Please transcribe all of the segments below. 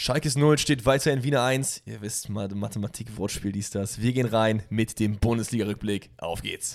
Schalkes 0 steht weiter in Wiener 1. Ihr wisst Mathematik, Wortspiel, dies, das. Wir gehen rein mit dem Bundesliga-Rückblick. Auf geht's.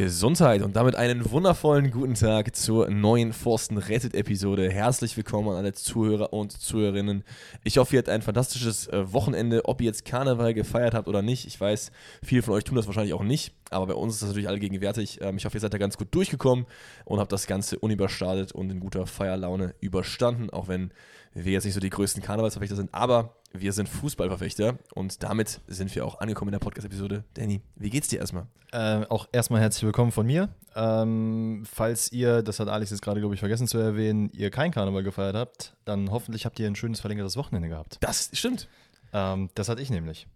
Gesundheit und damit einen wundervollen guten Tag zur neuen Forsten Rettet Episode. Herzlich willkommen an alle Zuhörer und Zuhörerinnen. Ich hoffe, ihr hattet ein fantastisches äh, Wochenende, ob ihr jetzt Karneval gefeiert habt oder nicht. Ich weiß, viele von euch tun das wahrscheinlich auch nicht, aber bei uns ist das natürlich alle gegenwärtig. Ähm, ich hoffe, ihr seid da ganz gut durchgekommen und habt das Ganze unüberstartet und in guter Feierlaune überstanden, auch wenn wir jetzt nicht so die größten Karnevalsverfechter sind, aber wir sind Fußballverfechter und damit sind wir auch angekommen in der Podcast-Episode. Danny, wie geht's dir erstmal? Äh, auch erstmal herzlich willkommen von mir. Ähm, falls ihr, das hat Alex jetzt gerade, glaube ich, vergessen zu erwähnen, ihr kein Karneval gefeiert habt, dann hoffentlich habt ihr ein schönes verlängertes Wochenende gehabt. Das stimmt. Ähm, das hatte ich nämlich.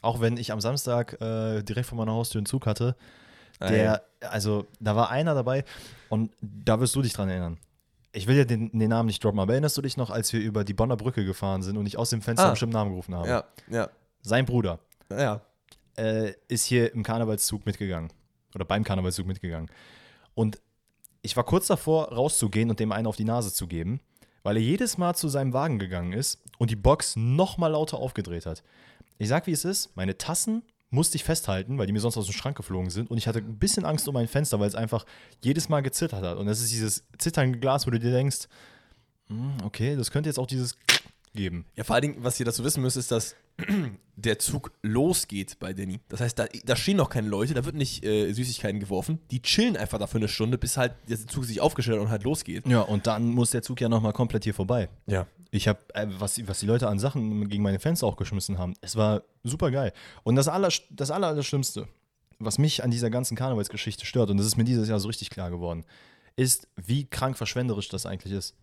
Auch wenn ich am Samstag äh, direkt vor meiner Haustür einen Zug hatte, der, also da war einer dabei und da wirst du dich dran erinnern ich will ja den, den, Namen nicht droppen, aber erinnerst du dich noch, als wir über die Bonner Brücke gefahren sind und ich aus dem Fenster ah. einen bestimmten Namen gerufen habe? Ja, ja. Sein Bruder ja. Äh, ist hier im Karnevalszug mitgegangen. Oder beim Karnevalszug mitgegangen. Und ich war kurz davor, rauszugehen und dem einen auf die Nase zu geben, weil er jedes Mal zu seinem Wagen gegangen ist und die Box noch mal lauter aufgedreht hat. Ich sag, wie es ist, meine Tassen musste ich festhalten, weil die mir sonst aus dem Schrank geflogen sind. Und ich hatte ein bisschen Angst um mein Fenster, weil es einfach jedes Mal gezittert hat. Und das ist dieses zitternde Glas, wo du dir denkst, hm, okay, das könnte jetzt auch dieses geben. Ja, vor allen Dingen, was ihr dazu wissen müsst, ist, dass der Zug losgeht bei Danny. Das heißt, da, da stehen noch keine Leute, da wird nicht äh, Süßigkeiten geworfen. Die chillen einfach da für eine Stunde, bis halt der Zug sich aufgestellt hat und halt losgeht. Ja, und dann muss der Zug ja nochmal komplett hier vorbei. Ja. Ich habe, äh, was, was die Leute an Sachen gegen meine Fenster auch geschmissen haben, es war super geil. Und das, aller, das aller, Allerschlimmste, was mich an dieser ganzen Karnevalsgeschichte stört, und das ist mir dieses Jahr so richtig klar geworden, ist, wie krank verschwenderisch das eigentlich ist.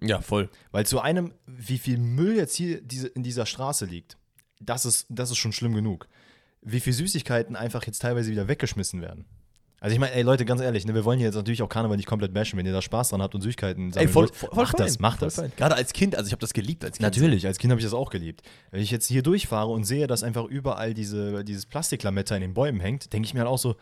Ja, voll. Weil zu einem, wie viel Müll jetzt hier diese, in dieser Straße liegt, das ist, das ist schon schlimm genug. Wie viel Süßigkeiten einfach jetzt teilweise wieder weggeschmissen werden. Also ich meine, ey Leute, ganz ehrlich, ne, wir wollen hier jetzt natürlich auch Karneval nicht komplett bashen, wenn ihr da Spaß dran habt und Süßigkeiten sammeln ey, voll, voll, voll macht das, macht das. Gerade als Kind, also ich habe das geliebt als Kind. Natürlich, als Kind habe ich das auch geliebt. Wenn ich jetzt hier durchfahre und sehe, dass einfach überall diese, dieses Plastiklametta in den Bäumen hängt, denke ich mir halt auch so,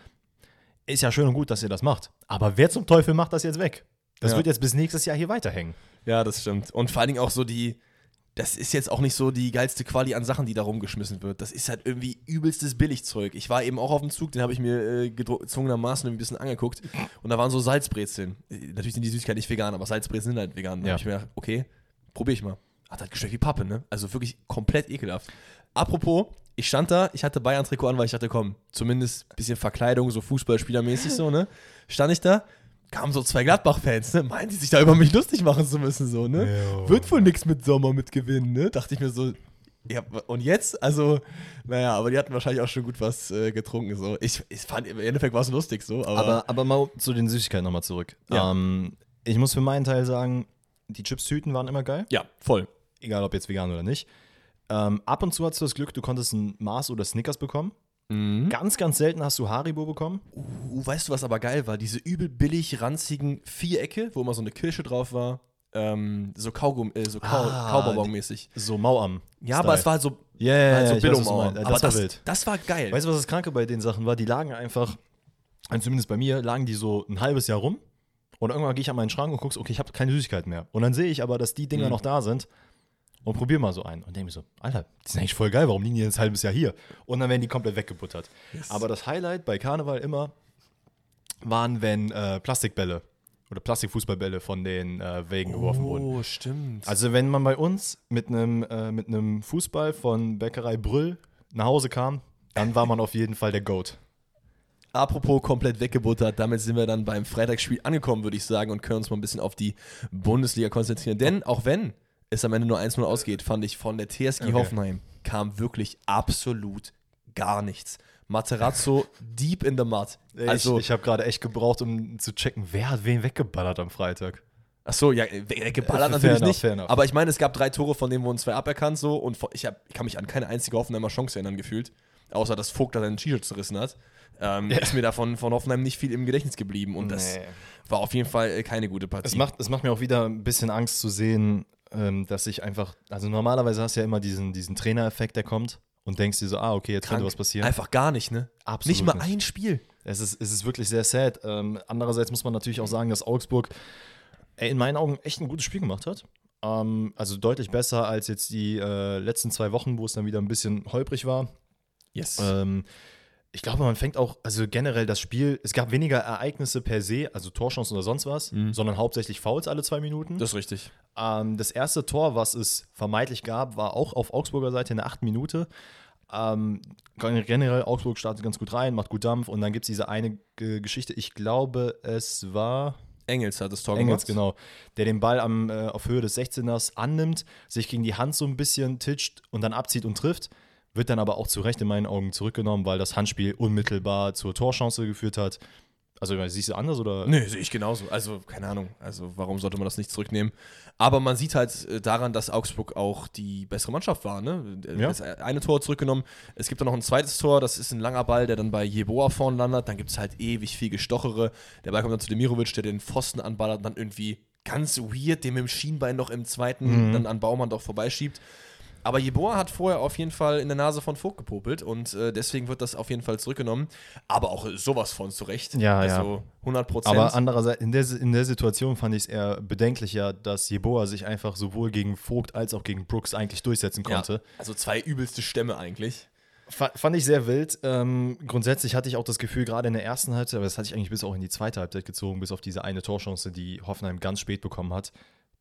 ist ja schön und gut, dass ihr das macht. Aber wer zum Teufel macht das jetzt weg? Das ja. wird jetzt bis nächstes Jahr hier weiterhängen. Ja, das stimmt. Und vor allen Dingen auch so die, das ist jetzt auch nicht so die geilste Quali an Sachen, die da rumgeschmissen wird. Das ist halt irgendwie übelstes Billigzeug. Ich war eben auch auf dem Zug, den habe ich mir äh, gezwungenermaßen ein bisschen angeguckt. Und da waren so Salzbrezeln. Natürlich sind die Süßigkeiten nicht vegan, aber Salzbrezeln sind halt vegan. Da ja. habe ich mir gedacht, okay, probiere ich mal. Hat halt geschmeckt wie Pappe, ne? Also wirklich komplett ekelhaft. Apropos, ich stand da, ich hatte Bayern-Trikot an, weil ich dachte, komm, zumindest ein bisschen Verkleidung, so Fußballspielermäßig so, ne? Stand ich da, kamen so zwei Gladbach-Fans, ne? Meinen die sich da über mich lustig machen zu müssen, so, ne? Jo. Wird wohl nichts mit Sommer mit gewinnen, ne? Dachte ich mir so, ja, und jetzt? Also, naja, aber die hatten wahrscheinlich auch schon gut was äh, getrunken, so. Ich, ich fand, im Endeffekt war es lustig, so, aber. Aber, aber mal zu den Süßigkeiten nochmal zurück. Ja. Ähm, ich muss für meinen Teil sagen, die Chips-Tüten waren immer geil. Ja, voll. Egal, ob jetzt vegan oder nicht. Ähm, ab und zu hattest du das Glück, du konntest ein Mars oder Snickers bekommen. Mhm. Ganz, ganz selten hast du Haribo bekommen. Uh, weißt du, was aber geil war? Diese übel billig ranzigen Vierecke, wo immer so eine Kirsche drauf war. Ähm, so Kaugum, äh, so Kau ah, Kaubonbon-mäßig. So Mauam. Ja, aber es war halt so, yeah, yeah, halt so yeah, Billo Das, das wild. Das war geil. Weißt du, was das Kranke bei den Sachen war? Die lagen einfach, also zumindest bei mir, lagen die so ein halbes Jahr rum. Und irgendwann gehe ich an meinen Schrank und gucke, okay, ich habe keine Süßigkeit mehr. Und dann sehe ich aber, dass die Dinger mhm. noch da sind und probier mal so einen. Und denke mir so, Alter, die sind eigentlich voll geil, warum liegen die jetzt ein halbes Jahr hier? Und dann werden die komplett weggebuttert. Yes. Aber das Highlight bei Karneval immer waren, wenn äh, Plastikbälle oder Plastikfußballbälle von den äh, Wägen oh, geworfen wurden. Oh, stimmt. Also wenn man bei uns mit einem äh, mit einem Fußball von Bäckerei Brüll nach Hause kam, dann war man auf jeden Fall der Goat. Apropos komplett weggebuttert, damit sind wir dann beim Freitagsspiel angekommen, würde ich sagen, und können uns mal ein bisschen auf die Bundesliga konzentrieren. Denn auch wenn es am Ende nur 1-0 ausgeht, fand ich von der TSG okay. Hoffenheim kam wirklich absolut gar nichts. Materazzo deep in the mud. Also, ich, ich habe gerade echt gebraucht, um zu checken, wer hat wen weggeballert am Freitag. Ach so, ja, weggeballert äh, natürlich enough, nicht. Aber ich meine, es gab drei Tore, von denen wurden zwei aberkannt so und ich, hab, ich kann mich an keine einzige Hoffenheimer Chance erinnern gefühlt. außer dass Vogt da sein T-Shirt zerrissen hat, ähm, ist mir davon von Hoffenheim nicht viel im Gedächtnis geblieben. Und das Nee. war auf jeden Fall äh, keine gute Partie. Es macht, es macht mir auch wieder ein bisschen Angst zu sehen, ähm, dass ich einfach, also normalerweise hast du ja immer diesen, diesen Trainereffekt, der kommt und denkst dir so, ah, okay, jetzt könnte was passieren. Einfach gar nicht, ne? Absolut nicht mal nicht. ein Spiel. Es ist, es ist wirklich sehr sad. Ähm, andererseits muss man natürlich auch sagen, dass Augsburg ey, in meinen Augen echt ein gutes Spiel gemacht hat. Ähm, also deutlich besser als jetzt die äh, letzten zwei Wochen, wo es dann wieder ein bisschen holprig war. Yes. Ähm, ich glaube, man fängt auch, also generell das Spiel, es gab weniger Ereignisse per se, also Torchancen oder sonst was, sondern hauptsächlich Fouls alle zwei Minuten. das ist richtig. Ähm, das erste Tor, was es vermeintlich gab, war auch auf Augsburger Seite in der achten Minute. Ähm, generell, Augsburg startet ganz gut rein, macht gut Dampf und dann gibt es diese eine G Geschichte, ich glaube, es war Engels hat das Tor Engels, gemacht. genau, der den Ball am, äh, auf Höhe des 16ers annimmt, sich gegen die Hand so ein bisschen titscht und dann abzieht und trifft. Wird dann aber auch zu Recht in meinen Augen zurückgenommen, weil das Handspiel unmittelbar zur Torchance geführt hat. Also, siehst du anders oder? Nee, sehe ich genauso. Also, keine Ahnung. Also, warum sollte man das nicht zurücknehmen? Aber man sieht halt äh, daran, dass Augsburg auch die bessere Mannschaft war. Ne? Ja. Das eine Tor zurückgenommen. Es gibt dann noch ein zweites Tor. Das ist ein langer Ball, der dann bei Jeboa vorne landet. Dann gibt es halt ewig viel Gestochere. Der Ball kommt dann zu Demirovic, der den Pfosten anballert und dann irgendwie ganz weird dem Schienbein noch im zweiten dann an Baumann doch vorbeischiebt. Aber Jeboa hat vorher auf jeden Fall in der Nase von Vogt gepopelt und äh, deswegen wird das auf jeden Fall zurückgenommen. Aber auch sowas von zurecht. Ja, ja. also 100 Prozent. Aber andererseits, in der, in der Situation fand ich es eher bedenklicher, dass Jeboa sich einfach sowohl gegen Vogt als auch gegen Brooks eigentlich durchsetzen konnte. Ja, also zwei übelste Stämme eigentlich. Fa- Fand ich sehr wild. Ähm, grundsätzlich hatte ich auch das Gefühl, gerade in der ersten Halbzeit, aber das hatte ich eigentlich bis auch in die zweite Halbzeit gezogen, bis auf diese eine Torchance, die Hoffenheim ganz spät bekommen hat,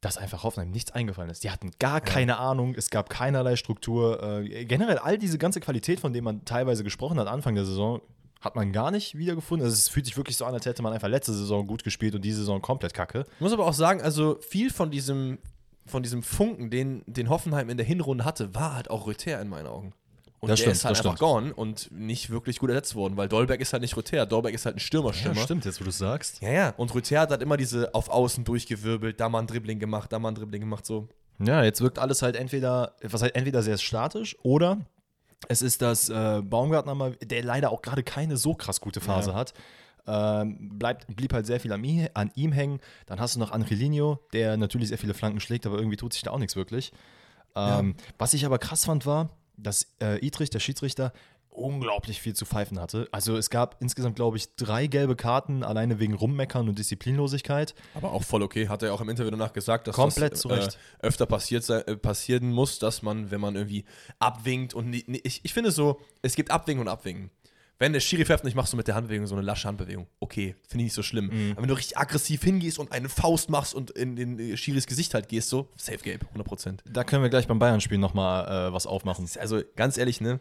dass einfach Hoffenheim nichts eingefallen ist. Die hatten gar keine Ahnung, es gab keinerlei Struktur. Äh, generell all diese ganze Qualität, von der man teilweise gesprochen hat, Anfang der Saison, hat man gar nicht wiedergefunden. Also es fühlt sich wirklich so an, als hätte man einfach letzte Saison gut gespielt und diese Saison komplett kacke. Ich muss aber auch sagen, also viel von diesem, von diesem Funken, den, den Hoffenheim in der Hinrunde hatte, war halt auch Rüther in meinen Augen. Und Das der stimmt, ist halt einfach stimmt. gone und nicht wirklich gut ersetzt worden, weil Dolberg ist halt nicht Rüther, Dolberg ist halt ein Stürmerstürmer. stimmt, jetzt wo du sagst. Ja, ja. Und Rüther hat halt immer diese auf Außen durchgewirbelt, da mal ein Dribbling gemacht, da mal ein Dribbling gemacht, so. Ja, jetzt wirkt alles halt entweder, was halt entweder sehr statisch oder es ist das äh, Baumgartner mal, der leider auch gerade keine so krass gute Phase Ja. hat. Ähm, bleibt, blieb halt sehr viel an, ihm- an ihm hängen. Dann hast du noch Angelino, der natürlich sehr viele Flanken schlägt, aber irgendwie tut sich da auch nichts wirklich. Ähm, Was ich aber krass fand, war, dass äh, Idrich, der Schiedsrichter, unglaublich viel zu pfeifen hatte. Also es gab insgesamt, glaube ich, drei gelbe Karten, alleine wegen Rummeckern und Disziplinlosigkeit. Aber auch voll okay, hat er auch im Interview danach gesagt, dass Komplett das. Äh, öfter passiert äh, passieren muss, dass man, wenn man irgendwie abwinkt und ich, ich finde so, es gibt Abwinken und Abwinken. Wenn der Schiri pfeift, nicht machst du mit der Handbewegung so eine lasche Handbewegung. Okay, finde ich nicht so schlimm. Mhm. Aber wenn du richtig aggressiv hingehst und eine Faust machst und in den äh, Schiris Gesicht halt gehst, so, safe Gabe, 100%. Da können wir gleich beim Bayern-Spiel nochmal äh, was aufmachen. Also ganz ehrlich, ne,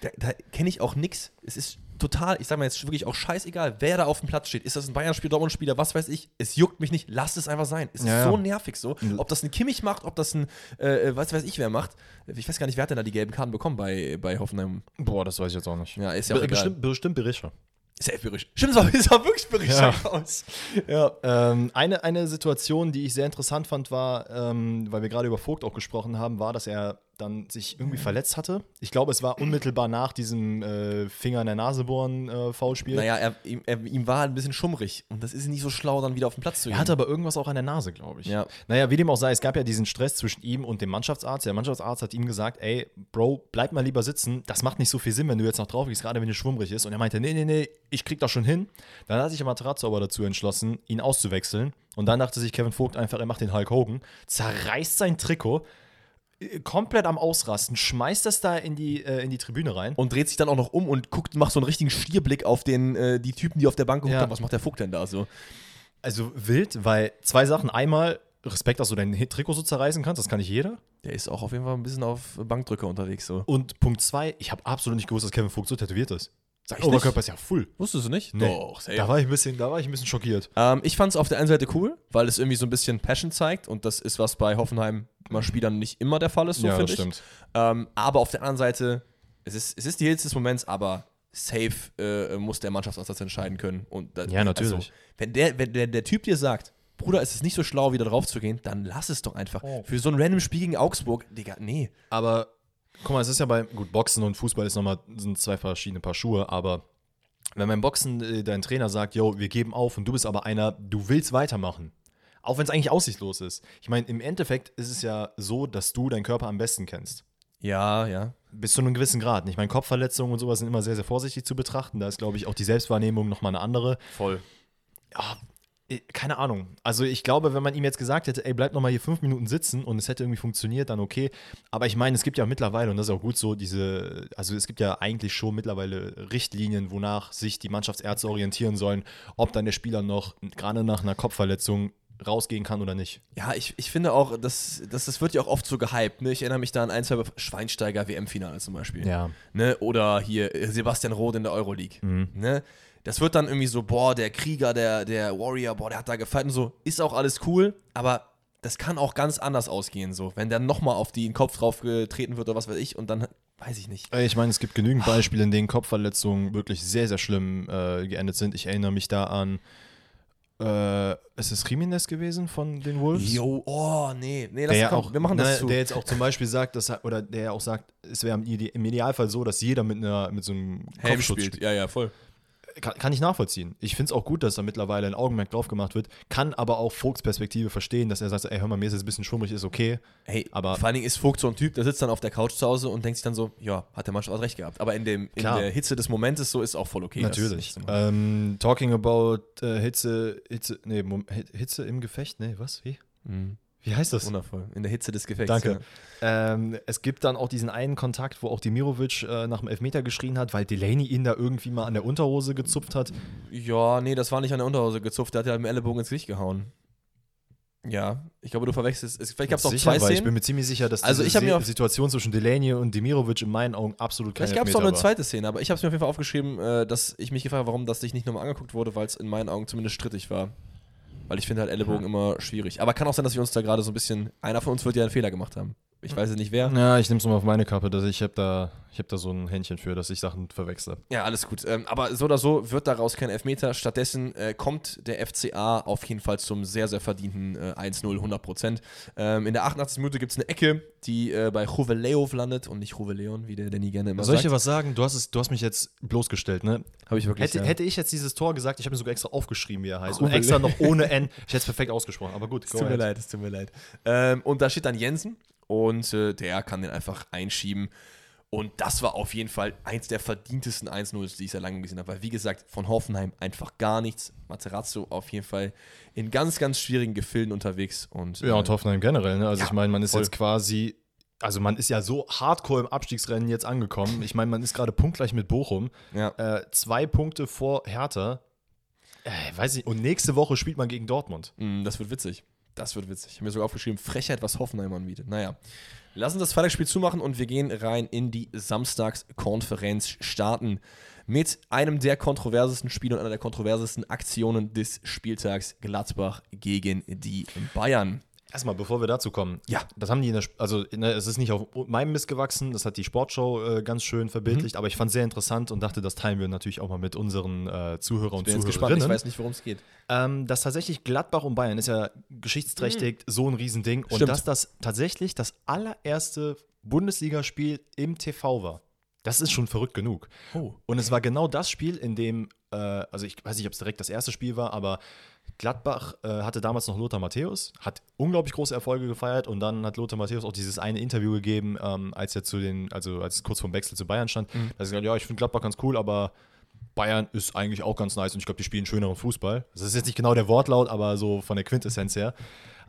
da, da kenne ich auch nix. Es ist total, ich sag mal jetzt wirklich auch scheißegal, wer da auf dem Platz steht. Ist das ein Bayern-Spiel, Dortmund-Spieler, was weiß ich. Es juckt mich nicht. Lasst es einfach sein. Es ist Ja, so ja. nervig so. Ob das ein Kimmich macht, ob das ein, äh, was weiß ich wer macht. Ich weiß gar nicht, wer hat denn da die gelben Karten bekommen bei, bei Hoffenheim. Boah, das weiß ich jetzt auch nicht. Ja, ist ja auch Be egal. bestimmt, bestimmt Berisha. Safe Bericht. Stimmt, es war wirklich Bericht Ja. aus. Ja, ähm, eine, eine Situation, die ich sehr interessant fand, war, ähm, weil wir gerade über Vogt auch gesprochen haben, war, dass er dann sich irgendwie verletzt hatte. Ich glaube, es war unmittelbar nach diesem äh, Finger in der Nase bohren äh, Foulspiel. Naja, er, ihm, er, ihm war halt ein bisschen schummrig. Und das ist nicht so schlau, dann wieder auf den Platz zu gehen. Er hatte aber irgendwas auch an der Nase, glaube ich. Ja. Naja, wie dem auch sei, es gab ja diesen Stress zwischen ihm und dem Mannschaftsarzt. Der Mannschaftsarzt hat ihm gesagt, ey, Bro, bleib mal lieber sitzen. Das macht nicht so viel Sinn, wenn du jetzt noch drauf gehst, gerade wenn du schwummrig ist. Und er meinte, nee, nee, nee, ich krieg das schon hin. Dann hat sich der Materazzo aber dazu entschlossen, ihn auszuwechseln. Und dann dachte sich Kevin Vogt einfach, er macht den Hulk Hogan, zerreißt sein Trikot, komplett am Ausrasten, schmeißt das da in die, äh, in die Tribüne rein. und dreht sich dann auch noch um und guckt, macht so einen richtigen Stierblick auf den, äh, die Typen, die auf der Bank geguckt Ja. haben. Was macht der Vogt denn da so? Also wild, weil zwei Sachen. Einmal, Respekt, dass du dein Trikot so zerreißen kannst, das kann nicht jeder. Der ist auch auf jeden Fall ein bisschen auf Bankdrücker unterwegs so. Und Punkt zwei, ich habe absolut nicht gewusst, dass Kevin Vogt so tätowiert ist. Sag Sein Oberkörper ist ja full. Wusstest du nicht? Nee. Doch, safe. Da war ich ein bisschen, da war ich ein bisschen schockiert. Ähm, ich fand es auf der einen Seite cool, weil es irgendwie so ein bisschen Passion zeigt und das ist, was bei Hoffenheim mal Spielern nicht immer der Fall ist, so Ja, finde das ich. stimmt. Ähm, aber auf der anderen Seite, es ist, es ist die Hits des Moments, aber safe äh, muss der Mannschaftsarzt das entscheiden können. Und da, Ja, natürlich. Also, wenn der, wenn der, der Typ dir sagt, Bruder, es ist nicht so schlau, wieder drauf zu gehen, dann lass es doch einfach. Oh. Für so ein random Spiel gegen Augsburg, Digga, nee. Aber Guck mal, es ist ja bei, gut, Boxen und Fußball ist nochmal, sind zwei verschiedene Paar Schuhe, aber wenn beim Boxen äh, dein Trainer sagt, yo, wir geben auf und du bist aber einer, du willst weitermachen, auch wenn es eigentlich aussichtslos ist. Ich meine, im Endeffekt ist es ja so, dass du deinen Körper am besten kennst. Ja, ja. Bis zu einem gewissen Grad. Ich meine, Kopfverletzungen und sowas sind immer sehr, sehr vorsichtig zu betrachten. Da ist, glaube ich, auch die Selbstwahrnehmung nochmal eine andere. Voll. Ja, keine Ahnung. Also ich glaube, wenn man ihm jetzt gesagt hätte, ey, bleib nochmal hier fünf Minuten sitzen und es hätte irgendwie funktioniert, dann okay. Aber ich meine, es gibt ja mittlerweile, und das ist auch gut so, diese, also es gibt ja eigentlich schon mittlerweile Richtlinien, wonach sich die Mannschaftsärzte orientieren sollen, ob dann der Spieler noch gerade nach einer Kopfverletzung rausgehen kann oder nicht. Ja, ich, ich finde auch, das, das, das wird ja auch oft so gehypt. Ne? Ich erinnere mich da an ein, zwei Schweinsteiger WM-Finale zum Beispiel. Ja. Ne? Oder hier äh, Sebastian Roth in der Euroleague. Mhm. Ne? Das wird dann irgendwie so, boah, der Krieger, der, der Warrior, boah, der hat da gefeiert und so. Ist auch alles cool, aber das kann auch ganz anders ausgehen, so. Wenn dann nochmal auf den Kopf drauf getreten wird oder was weiß ich und dann weiß ich nicht. Ich meine, es gibt genügend Beispiele, in denen Kopfverletzungen wirklich sehr, sehr schlimm äh, geendet sind. Ich erinnere mich da an, äh, ist es Jimenez gewesen von den Wolves? Jo, oh, nee, nee, der das ja kommt, auch, wir machen das ne, zu. Der jetzt auch zum Beispiel sagt, dass er, oder der auch sagt, es wäre im Ide- im Idealfall so, dass jeder mit einer mit so einem Helm Kopfschutz spielt. Ja, ja, voll. Kann, kann ich nachvollziehen. Ich finde es auch gut, dass da mittlerweile ein Augenmerk drauf gemacht wird, kann aber auch Vogts Perspektive verstehen, dass er sagt, ey, hör mal, mir ist jetzt ein bisschen schwummrig, ist okay. Hey, Aber- vor allen Dingen ist Vogt so ein Typ, der sitzt dann auf der Couch zu Hause und denkt sich dann so, ja, hat der Mannschaft recht gehabt. Aber in, dem, in der Hitze des Momentes so ist auch voll okay. Natürlich. Ähm, talking about äh, Hitze, Hitze, nee, Hitze im Gefecht, nee, was? Wie? Mhm. Wie heißt das? Wundervoll. In der Hitze des Gefechts. Danke. Ähm, es gibt dann auch diesen einen Kontakt, wo auch Demirovic äh, nach dem Elfmeter geschrien hat, weil Delaney ihn da irgendwie mal an der Unterhose gezupft hat. Ja. ja, nee, das war nicht an der Unterhose gezupft, der hat ja mit dem Ellenbogen ins Gesicht gehauen. Ja, ich glaube, du verwechselst. Es, vielleicht gab es auch Sicher, zwei weil ich Szenen. bin mir ziemlich sicher, dass Also ich mir auf- Situation zwischen Delaney und Demirovic in meinen Augen absolut keine Vielleicht gab es Elfmeter eine zweite Szene, aber ich habe es mir auf jeden Fall aufgeschrieben, äh, dass ich mich gefragt habe, warum das nicht nochmal angeguckt wurde, weil es in meinen Augen zumindest strittig war. Weil ich finde halt Ellenbogen immer schwierig. Aber kann auch sein, dass wir uns da gerade so ein bisschen. Einer von uns wird ja einen Fehler gemacht haben. Ich weiß es nicht wer. Ja, ich nehme es mal auf meine Kappe, dass ich habe da, ich hab da so ein Händchen für, dass ich Sachen verwechsle. Ja, alles gut. Ähm, aber so oder so wird daraus kein Elfmeter. Stattdessen äh, kommt der FCA auf jeden Fall zum sehr, sehr verdienten äh, 1-0, 100 Prozent. Ähm, in der 88. Minute gibt es eine Ecke, die äh, bei Juveleo landet und nicht Juveleon, wie der Danny gerne immer Soll ich dir sagt. was sagen? Du hast, es, du hast mich jetzt bloßgestellt, ne? Habe ich wirklich. Hätte, ja. hätte ich jetzt dieses Tor gesagt, ich habe mir sogar extra aufgeschrieben, wie er heißt. Und Cool. extra noch ohne N. Ich hätte es perfekt ausgesprochen, aber gut. Es tut mir leid, es tut mir leid. Ähm, und da steht dann Jensen und äh, der kann den einfach einschieben. Und das war auf jeden Fall eins der verdientesten 1-0, die ich sehr lange gesehen habe. Weil, wie gesagt, von Hoffenheim einfach gar nichts. Materazzo auf jeden Fall in ganz, ganz schwierigen Gefilden unterwegs. Und, Ja, und äh, Hoffenheim generell, ne? Also Ja, ich meine, man ist voll. jetzt quasi, also man ist ja so hardcore im Abstiegsrennen jetzt angekommen. Ich meine, man ist gerade punktgleich mit Bochum. ja. Äh, zwei Punkte vor Hertha. Äh, weiß ich. Und nächste Woche spielt man gegen Dortmund. Mm, Das wird witzig. Das wird witzig. Ich habe mir sogar aufgeschrieben, Frechheit, was Hoffenheim anbietet. Naja. Lass uns das Freitagsspiel zumachen und wir gehen rein in die Samstagskonferenz starten mit einem der kontroversesten Spiele und einer der kontroversesten Aktionen des Spieltags Gladbach gegen die Bayern. Erstmal, bevor wir dazu kommen. Ja. Das haben die in der, also ne, es ist nicht auf meinem Mist gewachsen, das hat die Sportshow äh, ganz schön verbildlicht, aber ich fand es sehr interessant und dachte, das teilen wir natürlich auch mal mit unseren äh, Zuhörer und Bin jetzt gespannt, ich weiß nicht, worum es geht. Ähm, dass tatsächlich Gladbach und Bayern ist ja geschichtsträchtig so ein Riesending und Stimmt. dass das tatsächlich das allererste Bundesligaspiel im TV war. Das ist schon verrückt genug. Oh. Und es war genau das Spiel, in dem, äh, also ich weiß nicht, ob es direkt das erste Spiel war, aber Gladbach äh, hatte damals noch Lothar Matthäus, hat unglaublich große Erfolge gefeiert und dann hat Lothar Matthäus auch dieses eine Interview gegeben, ähm, als er zu den, also als es kurz vorm Wechsel zu Bayern stand. Da hat er gesagt, ja, ich finde Gladbach ganz cool, aber Bayern ist eigentlich auch ganz nice und ich glaube, die spielen schöneren Fußball. Das ist jetzt nicht genau der Wortlaut, aber so von der Quintessenz her.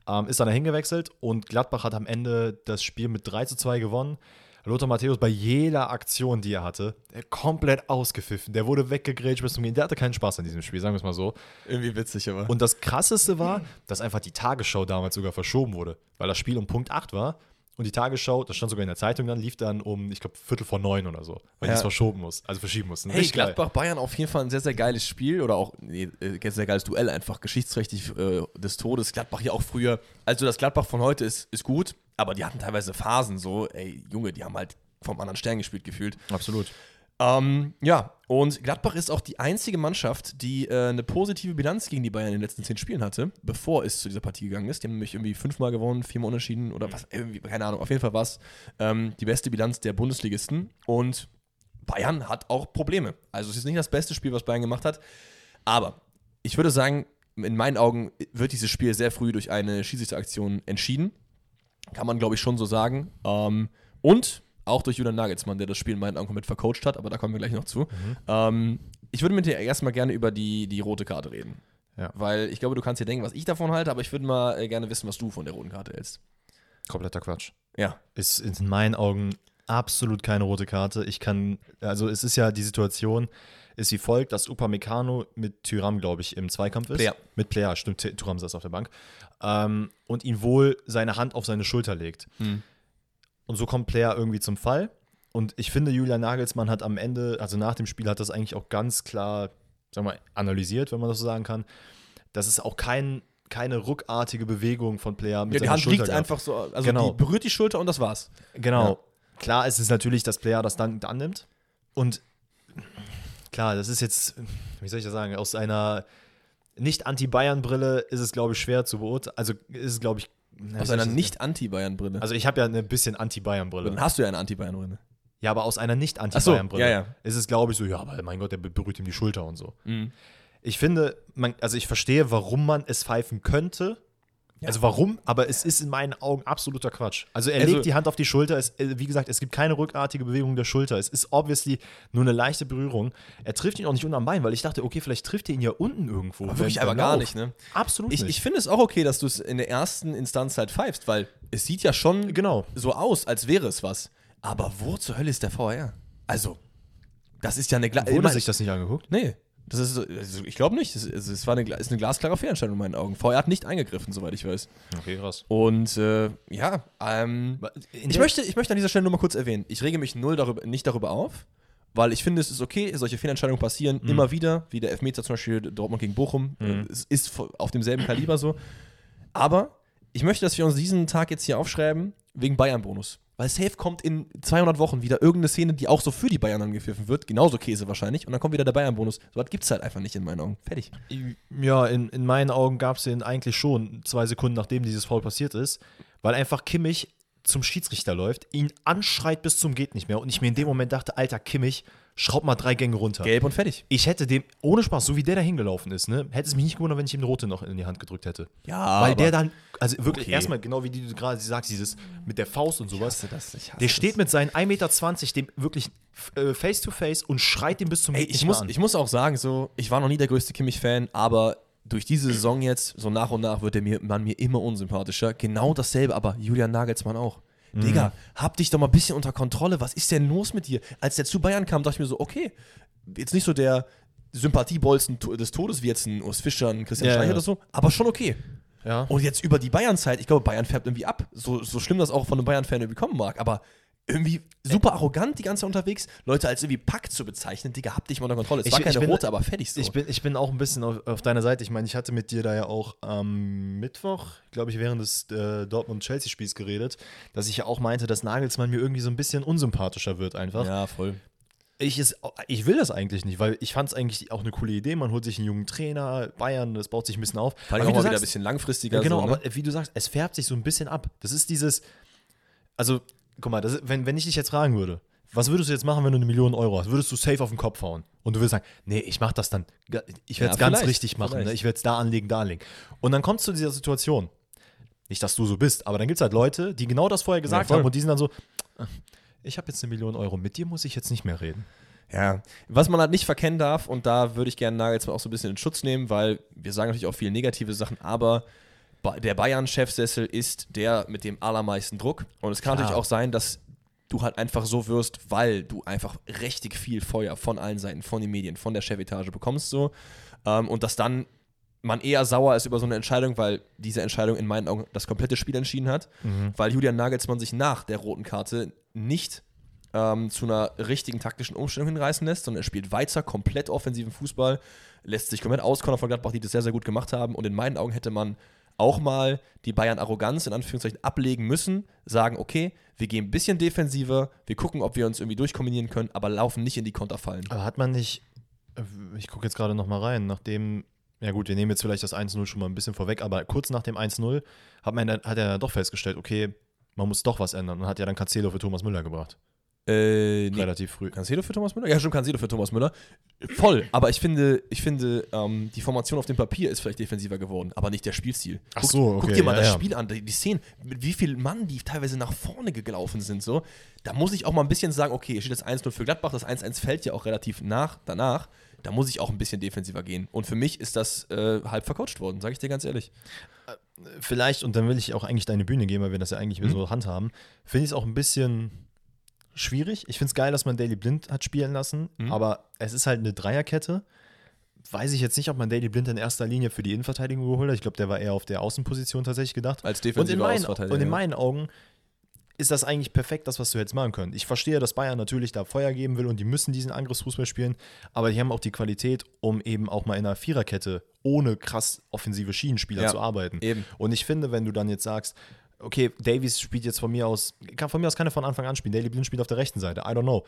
Ähm, ist dann dahin gewechselt und Gladbach hat am Ende das Spiel mit 3 zu 2 gewonnen. Lothar Matthäus bei jeder Aktion, die er hatte, der komplett ausgepfiffen. Der wurde weggegrätscht bis zum Gehen. Der hatte keinen Spaß an diesem Spiel, sagen wir es mal so. Irgendwie witzig, aber. Und das Krasseste war, dass einfach die Tagesschau damals sogar verschoben wurde, weil das Spiel um Punkt 8 war. Und die Tagesschau, das stand sogar in der Zeitung dann, lief dann um, ich glaube, Viertel vor neun oder so, weil die Ja. es verschoben muss, also verschieben mussten. Hey. Gladbach-Bayern auf jeden Fall ein sehr, sehr geiles Spiel oder auch nee, äh, sehr geiles Duell, einfach geschichtsträchtig äh, des Todes. Gladbach ja auch früher, also das Gladbach von heute ist, ist gut, aber die hatten teilweise Phasen so, ey, Junge, die haben halt vom anderen Stern gespielt gefühlt. Absolut. Ähm, ja, und Gladbach ist auch die einzige Mannschaft, die äh, eine positive Bilanz gegen die Bayern in den letzten zehn Spielen hatte, bevor es zu dieser Partie gegangen ist. Die haben nämlich irgendwie fünfmal gewonnen, viermal unentschieden oder was, irgendwie, keine Ahnung. Auf jeden Fall war es ähm, die beste Bilanz der Bundesligisten. Und Bayern hat auch Probleme. Also es ist nicht das beste Spiel, was Bayern gemacht hat. Aber ich würde sagen, in meinen Augen wird dieses Spiel sehr früh durch eine Schiedsrichteraktion entschieden. Kann man, glaube ich, schon so sagen. Ähm, und auch durch Julian Nagelsmann, der das Spiel in meinen Augen komplett vercoacht hat, aber da kommen wir gleich noch zu. Ähm, ich würde mit dir erstmal gerne über die, die rote Karte reden. Ja. Weil ich glaube, du kannst dir denken, was ich davon halte, aber ich würde mal äh, gerne wissen, was du von der roten Karte hältst. Kompletter Quatsch. Ja. Ist in meinen Augen absolut keine rote Karte. Ich kann, also es ist ja die Situation, ist wie folgt, dass Upamecano mit Tyram, glaube ich, im Zweikampf ist. Player. Mit Player, stimmt, Ty- Thuram saß auf der Bank. Ähm, und ihn wohl seine Hand auf seine Schulter legt. Hm. Und so kommt Player irgendwie zum Fall. Und ich finde, Julian Nagelsmann hat am Ende, also nach dem Spiel, hat das eigentlich auch ganz klar, sagen wir mal, analysiert, wenn man das so sagen kann, dass es auch kein, keine ruckartige Bewegung von Player mit Ja, die Hand Schulter liegt gab. einfach so, also Genau. die berührt die Schulter und das war's. Genau. Ja. Klar ist es natürlich, dass Player das dann annimmt. Und klar, das ist jetzt, wie soll ich das sagen, aus einer nicht-Anti-Bayern-Brille ist es, glaube ich, schwer zu beurteilen. Also ist es, glaube ich, Aus einer Nicht-Anti-Bayern-Brille. Also ich habe ja eine bisschen Anti-Bayern-Brille. dann hast du ja eine Anti-Bayern-Brille. Ja, aber aus einer Ach so, nicht-Anti-Bayern-Brille ja, ja. ist es, glaube ich, so, ja, aber mein Gott, der berührt ihm die Schulter und so. Mhm. Ich finde, man, also ich verstehe, warum man es pfeifen könnte. Also warum, aber es ist in meinen Augen absoluter Quatsch. Also er Also- legt die Hand auf die Schulter, es, äh, wie gesagt, es gibt keine rückartige Bewegung der Schulter. Es ist obviously nur eine leichte Berührung. Er trifft ihn auch nicht unten am Bein, weil ich dachte, okay, vielleicht trifft er ihn ja unten irgendwo. Aber wirklich aber gar nicht, ne? Absolut Ich, nicht. ich finde es auch okay, dass du es in der ersten Instanz halt pfeifst, weil es sieht ja schon genau. so aus, als wäre es was. Aber wo zur Hölle ist der VR? Also, das ist ja eine Gla Wurde ich- sich das nicht angeguckt? Nee, das ist, also ich glaube nicht. Es, es, es war eine, ist eine glasklare Fehlentscheidung in meinen Augen. VR hat nicht eingegriffen, soweit ich weiß. Okay, krass. Und äh, ja, ähm, ich, möchte, ich möchte an dieser Stelle nur mal kurz erwähnen, ich rege mich null darüber, nicht darüber auf, weil ich finde, es ist okay, solche Fehlentscheidungen passieren Mhm. immer wieder, wie der Elfmeter zum Beispiel Dortmund gegen Bochum. Äh, Es ist auf demselben Kaliber so. Aber ich möchte, dass wir uns diesen Tag jetzt hier aufschreiben, wegen Bayern-Bonus. Weil safe kommt in 200 Wochen wieder irgendeine Szene, die auch so für die Bayern angepfiffen wird. Genauso Käse wahrscheinlich. Und dann kommt wieder der Bayern-Bonus. So was gibt es halt einfach nicht in meinen Augen. Fertig. Ja, in, in meinen Augen gab es den eigentlich schon zwei Sekunden, nachdem dieses Foul passiert ist, weil einfach Kimmich zum Schiedsrichter läuft, ihn anschreit bis zum geht nicht mehr und ich mir in dem Moment dachte, alter Kimmich, schraub mal drei Gänge runter. Gelb und fertig. Ich hätte dem, ohne Spaß, so wie der da hingelaufen ist, ne, hätte es mich nicht gewundert, wenn ich ihm eine rote noch in die Hand gedrückt hätte. Ja, Weil der dann, also wirklich Okay. erstmal, genau wie du gerade sagst, dieses mit der Faust und sowas. das. Ich hasse Der steht mit seinen 1,20 Meter dem wirklich äh, face to face und schreit ihm bis zum Ey, ich muss, an. ich muss auch sagen, so, ich war noch nie der größte Kimmich-Fan, aber durch diese Saison jetzt, so nach und nach, wird der mir, man mir immer unsympathischer. Genau dasselbe, aber Julian Nagelsmann auch. Mhm. Digga, hab dich doch mal ein bisschen unter Kontrolle. Was ist denn los mit dir? Als der zu Bayern kam, dachte ich mir so, okay, jetzt nicht so der Sympathiebolzen des Todes wie jetzt ein Urs Fischer, ein Christian Ja, Streich ja. oder so, aber schon okay. ja. Und jetzt über die Bayern-Zeit, ich glaube, Bayern färbt irgendwie ab. So, so schlimm das auch von einem Bayern-Fan irgendwie kommen mag, aber irgendwie super arrogant die ganze Zeit unterwegs, Leute als irgendwie Pack zu bezeichnen, Digga, hab dich mal unter Kontrolle. Es Ich- war keine bin- rote, aber fertig so. Ich bin, ich bin auch ein bisschen auf, auf deiner Seite. Ich meine, ich hatte mit dir da ja auch am Mittwoch, glaube ich, während des äh, Dortmund-Chelsea-Spiels geredet, dass ich ja auch meinte, dass Nagelsmann mir irgendwie so ein bisschen unsympathischer wird einfach. ja, voll. Ich, ist, ich will das eigentlich nicht, weil ich fand es eigentlich auch eine coole Idee. Man holt sich einen jungen Trainer, Bayern, das baut sich ein bisschen auf. Vor allem Aber wie wieder ein bisschen langfristiger. ja, genau, so, ne? aber wie du sagst, es färbt sich so ein bisschen ab. Das ist dieses, also, guck mal, das wenn, wenn ich dich jetzt fragen würde, was würdest du jetzt machen, wenn du eine Million Euro hast? Würdest du safe auf den Kopf hauen? Und du würdest sagen, nee, ich mach das dann, ich werde es Ja, ganz richtig machen, ne? ich werde es da anlegen, da anlegen. Und dann kommst du zu dieser Situation. Nicht, dass du so bist, aber dann gibt es halt Leute, die genau das vorher gesagt voll. haben und die sind dann so, "Ah, ich habe jetzt eine Million Euro, mit dir muss ich jetzt nicht mehr reden. Ja, was man halt nicht verkennen darf, und da würde ich gerne Nagelsmann auch so ein bisschen in Schutz nehmen, weil wir sagen natürlich auch viele negative Sachen, aber Ba- der Bayern-Chefsessel ist der mit dem allermeisten Druck. Und es kann Klar. natürlich auch sein, dass du halt einfach so wirst, weil du einfach richtig viel Feuer von allen Seiten, von den Medien, von der Chefetage bekommst so. Ähm, und dass dann man eher sauer ist über so eine Entscheidung, weil diese Entscheidung in meinen Augen das komplette Spiel entschieden hat, weil Julian Nagelsmann sich nach der roten Karte nicht ähm, zu einer richtigen taktischen Umstellung hinreißen lässt, sondern er spielt weiter komplett offensiven Fußball, lässt sich komplett auskonnen von Gladbach, die das sehr, sehr gut gemacht haben. Und in meinen Augen hätte man auch mal die Bayern-Arroganz in Anführungszeichen ablegen müssen, sagen, okay, wir gehen ein bisschen defensiver, wir gucken, ob wir uns irgendwie durchkombinieren können, aber laufen nicht in die Konterfallen. Aber hat man nicht, äh, ich gucke jetzt gerade nochmal rein, nachdem, ja gut, wir nehmen jetzt vielleicht das 1-0 schon mal ein bisschen vorweg, aber kurz nach dem 1-0 hat, man hat er doch festgestellt, okay, man muss doch was ändern und hat ja dann Cancelo für Thomas Müller gebracht. Äh, nee. Relativ früh. Cancelo für Thomas Müller? Ja, schon Cancelo für Thomas Müller. Voll, aber ich finde, ich finde ähm, die Formation auf dem Papier ist vielleicht defensiver geworden, aber nicht der Spielstil. Ach guck, so, okay, Guck dir mal ja, das ja. Spiel an, die, die Szenen, mit wie viel Mann die teilweise nach vorne gelaufen sind, so. Da muss ich auch mal ein bisschen sagen, okay, steht jetzt 1-0 für Gladbach, das 1-1 fällt ja auch relativ nach, danach. Da muss ich auch ein bisschen defensiver gehen. Und für mich ist das äh, halb vercoacht worden, sage ich dir ganz ehrlich. Vielleicht, und dann will ich auch eigentlich deine Bühne geben, weil wir das ja eigentlich Mhm. so handhaben, finde ich es auch ein bisschen schwierig. Ich finde es geil, dass man Daily Blind hat spielen lassen, Mhm. aber es ist halt eine Dreierkette. Weiß ich jetzt nicht, ob man Daily Blind in erster Linie für die Innenverteidigung geholt hat. Ich glaube, der war eher auf der Außenposition tatsächlich gedacht. Als Und in, defensiver meinen, Außenverteidiger. und in meinen Augen ist das eigentlich perfekt, das, was du jetzt machen können. Ich verstehe, dass Bayern natürlich da Feuer geben will und die müssen diesen Angriffsfußball spielen, aber die haben auch die Qualität, um eben auch mal in einer Viererkette ohne krass offensive Schienenspieler Ja, zu arbeiten. eben. Und ich finde, wenn du dann jetzt sagst, okay, Davies spielt jetzt von mir aus, kann, von mir aus kann er von Anfang an spielen, Daily Blind spielt auf der rechten Seite, I don't know.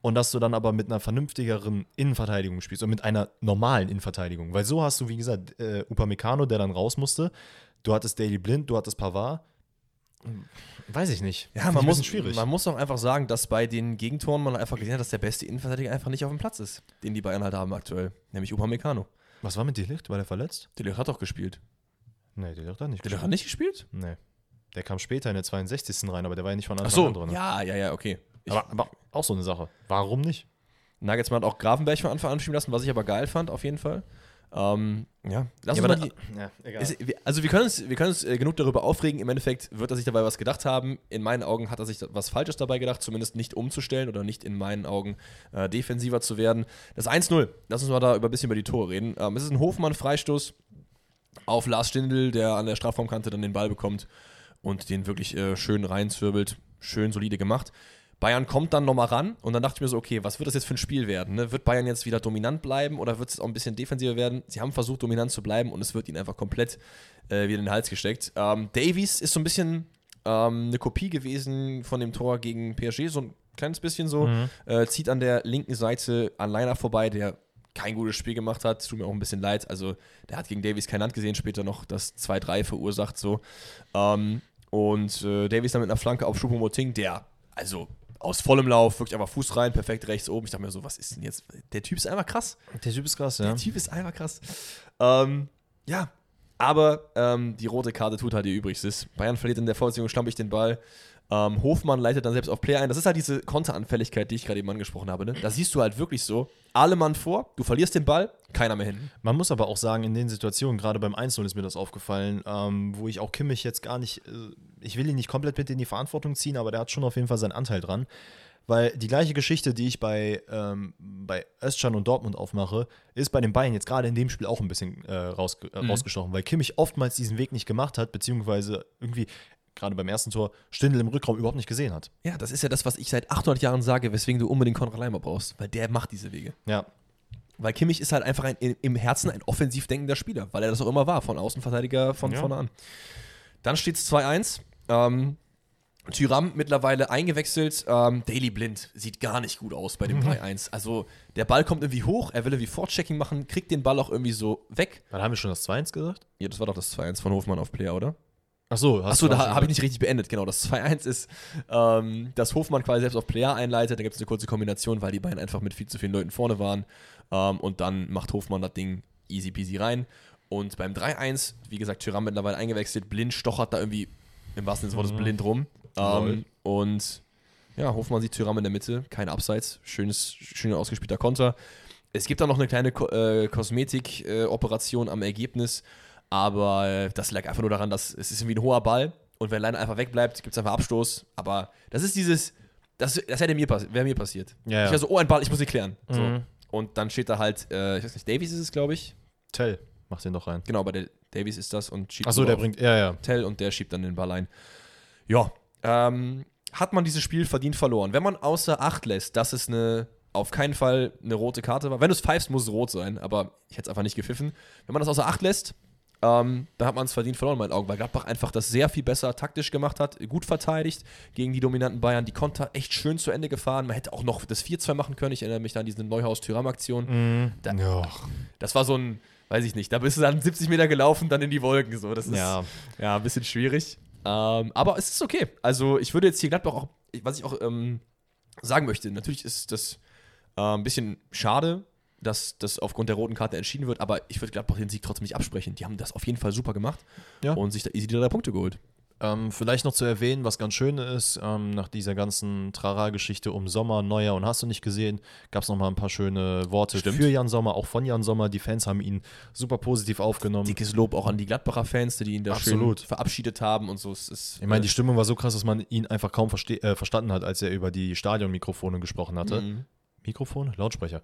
Und dass du dann aber mit einer vernünftigeren Innenverteidigung spielst und mit einer normalen Innenverteidigung. Weil so hast du, wie gesagt, äh, Upamecano, der dann raus musste. Du hattest Daily Blind, du hattest Pavard. Weiß ich nicht. Ja, man muss, schwierig. man muss auch einfach sagen, dass bei den Gegentoren man einfach gesehen hat, dass der beste Innenverteidiger einfach nicht auf dem Platz ist, den die Bayern halt haben aktuell, nämlich Upamecano. Was war mit Delicht? War der verletzt? Der Ligt hat doch gespielt. Nee, Delicht hat nicht Der Ligt hat nicht gespielt? Nee. Der kam später in der 62. rein, aber der war ja nicht von Anfang Ach so, an drin. ja, ja, ja, okay. Ich, Aber, aber auch so eine Sache. Warum nicht? Nagelsmann hat auch Grafenberg von Anfang an spielen lassen, was ich aber geil fand, auf jeden Fall. Ähm, ja, lass Ja, uns aber mal die, ja, ist, also wir können uns, wir können uns äh, genug darüber aufregen. Im Endeffekt wird er sich dabei was gedacht haben. In meinen Augen hat er sich was Falsches dabei gedacht, zumindest nicht umzustellen oder nicht in meinen Augen äh, defensiver zu werden. Das 1-0, lass uns mal da über ein bisschen über die Tore reden. Ähm, es ist ein Hofmann-Freistoß auf Lars Stindl, der an der Strafraumkante dann den Ball bekommt und den wirklich äh, schön reinzwirbelt. Schön solide gemacht. Bayern kommt dann nochmal ran und dann dachte ich mir so, okay, was wird das jetzt für ein Spiel werden? Ne? Wird Bayern jetzt wieder dominant bleiben oder wird es auch ein bisschen defensiver werden? Sie haben versucht, dominant zu bleiben und es wird ihnen einfach komplett äh, wieder in den Hals gesteckt. Ähm, Davies ist so ein bisschen ähm, eine Kopie gewesen von dem Tor gegen PSG, so ein kleines bisschen so. Äh, zieht an der linken Seite an Leiner vorbei, der kein gutes Spiel gemacht hat. Tut mir auch ein bisschen leid. Also, der hat gegen Davies kein Land gesehen, später noch das 2-3 verursacht so. Ähm, und äh, Davies dann mit einer Flanke auf Choupo-Moting, der, also aus vollem Lauf, wirklich einfach Fuß rein, perfekt rechts oben. Ich dachte mir so, was ist denn jetzt? Der Typ ist einfach krass. Der Typ ist krass, ja. Der Typ ist einfach krass. Ähm, ja, aber ähm, die rote Karte tut halt ihr Übrigstes. Bayern verliert in der Vorbeziehung schlampig den Ball. Ähm, Hofmann leitet dann selbst auf Player ein. Das ist halt diese Konteranfälligkeit, die ich gerade eben angesprochen habe. Ne? Da siehst du halt wirklich so, alle Mann vor, du verlierst den Ball, keiner mehr hin. Man muss aber auch sagen, in den Situationen, gerade beim 1-0 ist mir das aufgefallen, ähm, wo ich auch Kimmich jetzt gar nicht, äh, ich will ihn nicht komplett mit in die Verantwortung ziehen, aber der hat schon auf jeden Fall seinen Anteil dran. Weil die gleiche Geschichte, die ich bei, ähm, bei Özcan und Dortmund aufmache, ist bei den Bayern jetzt gerade in dem Spiel auch ein bisschen äh, rausge äh, rausgestochen, weil Kimmich oftmals diesen Weg nicht gemacht hat, beziehungsweise irgendwie, gerade beim ersten Tor, Stindl im Rückraum überhaupt nicht gesehen hat. Ja, das ist ja das, was ich seit 800 Jahren sage, weswegen du unbedingt Konrad Leimer brauchst, weil der macht diese Wege. Ja, Weil Kimmich ist halt einfach ein, im Herzen ein offensiv denkender Spieler, weil er das auch immer war, von Außenverteidiger von Ja. vorne an. Dann steht es 2-1. Ähm, Tyram mittlerweile eingewechselt. Ähm, Daily Blind sieht gar nicht gut aus bei dem 3-1. Also der Ball kommt irgendwie hoch, er will irgendwie Vorchecking machen, kriegt den Ball auch irgendwie so weg. dann haben wir schon das 2-1 gesagt? Ja, das war doch das 2-1 von Hofmann auf Player, oder? Achso, Achso, da habe ich nicht richtig beendet. Genau, das 2-1 ist, ähm, dass Hofmann quasi selbst auf Player einleitet. Da gibt es eine kurze Kombination, weil die beiden einfach mit viel zu vielen Leuten vorne waren. Ähm, und dann macht Hofmann das Ding easy peasy rein. Und beim 3-1, wie gesagt, Tyram mittlerweile eingewechselt. Blind stochert da irgendwie im wahrsten Sinne des Wortes blind rum. Ähm, und ja, Hofmann sieht Tyram in der Mitte. Kein Abseits. Schönes, schöner ausgespielter Konter. Es gibt da noch eine kleine Ko äh, Kosmetik-Operation am Ergebnis, aber äh, das lag einfach nur daran, dass es ist irgendwie ein hoher Ball und wenn Leiner einfach wegbleibt, gibt es einfach Abstoß. Aber das ist dieses, das, das hätte mir, pass wäre mir passiert. Ja, ja. Ich war so, oh, ein Ball, ich muss ihn klären. So. Mhm. Und dann steht da halt, äh, ich weiß nicht, Davies ist es, glaube ich. Tell, mach den doch rein. Genau, bei der Davies ist das und schiebt Achso, so der bringt, ja, ja. Tell und der schiebt dann den Ball ein. Ja, ähm, hat man dieses Spiel verdient verloren. Wenn man außer Acht lässt, dass es eine auf keinen Fall eine rote Karte war. Wenn du es pfeifst, muss es rot sein, aber ich hätte es einfach nicht gepfiffen. Wenn man das außer Acht lässt, ähm, da hat man es verdient verloren in meinen Augen, weil Gladbach einfach das sehr viel besser taktisch gemacht hat, gut verteidigt gegen die dominanten Bayern, die Konter echt schön zu Ende gefahren. Man hätte auch noch das 4-2 machen können. Ich erinnere mich da an diese Neuhaus-Tyram-Aktion. Da- ja. Das war so ein, weiß ich nicht, da bist du dann 70 Meter gelaufen, dann in die Wolken. So. Das ist Ja. ja ein bisschen schwierig. Ähm, aber es ist okay. Also ich würde jetzt hier Gladbach auch, was ich auch ähm, sagen möchte, natürlich ist das äh, ein bisschen schade, dass das aufgrund der roten Karte entschieden wird, aber ich würde Gladbach den Sieg trotzdem nicht absprechen. Die haben das auf jeden Fall super gemacht Ja. und sich da easy die drei Punkte geholt. Ähm, vielleicht noch zu erwähnen, was ganz schön ist, ähm, nach dieser ganzen Trara-Geschichte um Sommer, Neujahr und hast du nicht gesehen, gab es nochmal ein paar schöne Worte Stimmt. für Jan Sommer, auch von Jan Sommer. Die Fans haben ihn super positiv aufgenommen. Dickes Lob auch an die Gladbacher Fans, die ihn da Absolut. schön verabschiedet haben und so. Es ist, ich meine, die Stimmung war so krass, dass man ihn einfach kaum äh, verstanden hat, als er über die Stadionmikrofone gesprochen hatte. Mhm. Mikrofon? Lautsprecher.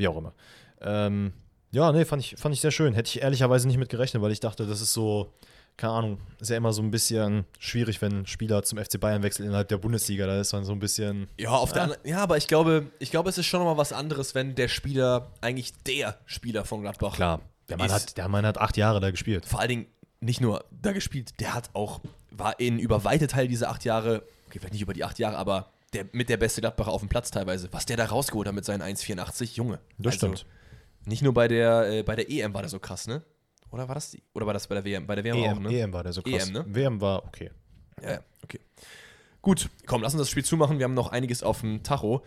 Wie auch immer. Ähm, ja, nee, fand ich, fand ich sehr schön. Hätte ich ehrlicherweise nicht mit gerechnet, weil ich dachte, das ist so, keine Ahnung, ist ja immer so ein bisschen schwierig, wenn ein Spieler zum FC Bayern wechselt innerhalb der Bundesliga. Da ist man so ein bisschen. Ja, auf der ja, aber ich glaube, ich glaube, es ist schon nochmal was anderes, wenn der Spieler eigentlich der Spieler von Gladbach Klar, der Mann, ist. hat, der Mann hat acht Jahre da gespielt. vor allen Dingen nicht nur da gespielt, der hat auch, war in über weite Teil dieser acht Jahre, okay, vielleicht nicht über die acht Jahre, aber der, mit der beste Gladbacher auf dem Platz teilweise. Was der da rausgeholt hat mit seinen 1,84, Junge. Das Also, stimmt. Nicht nur bei der, äh, bei der EM war der so krass, ne? Oder war das die? Oder war das bei der WM? Bei der WM auch, EM, ne? EM war der so krass. EM, ne? WM war okay. Ja, ja, okay. Gut, komm, lass uns das Spiel zumachen. Wir haben noch einiges auf dem Tacho.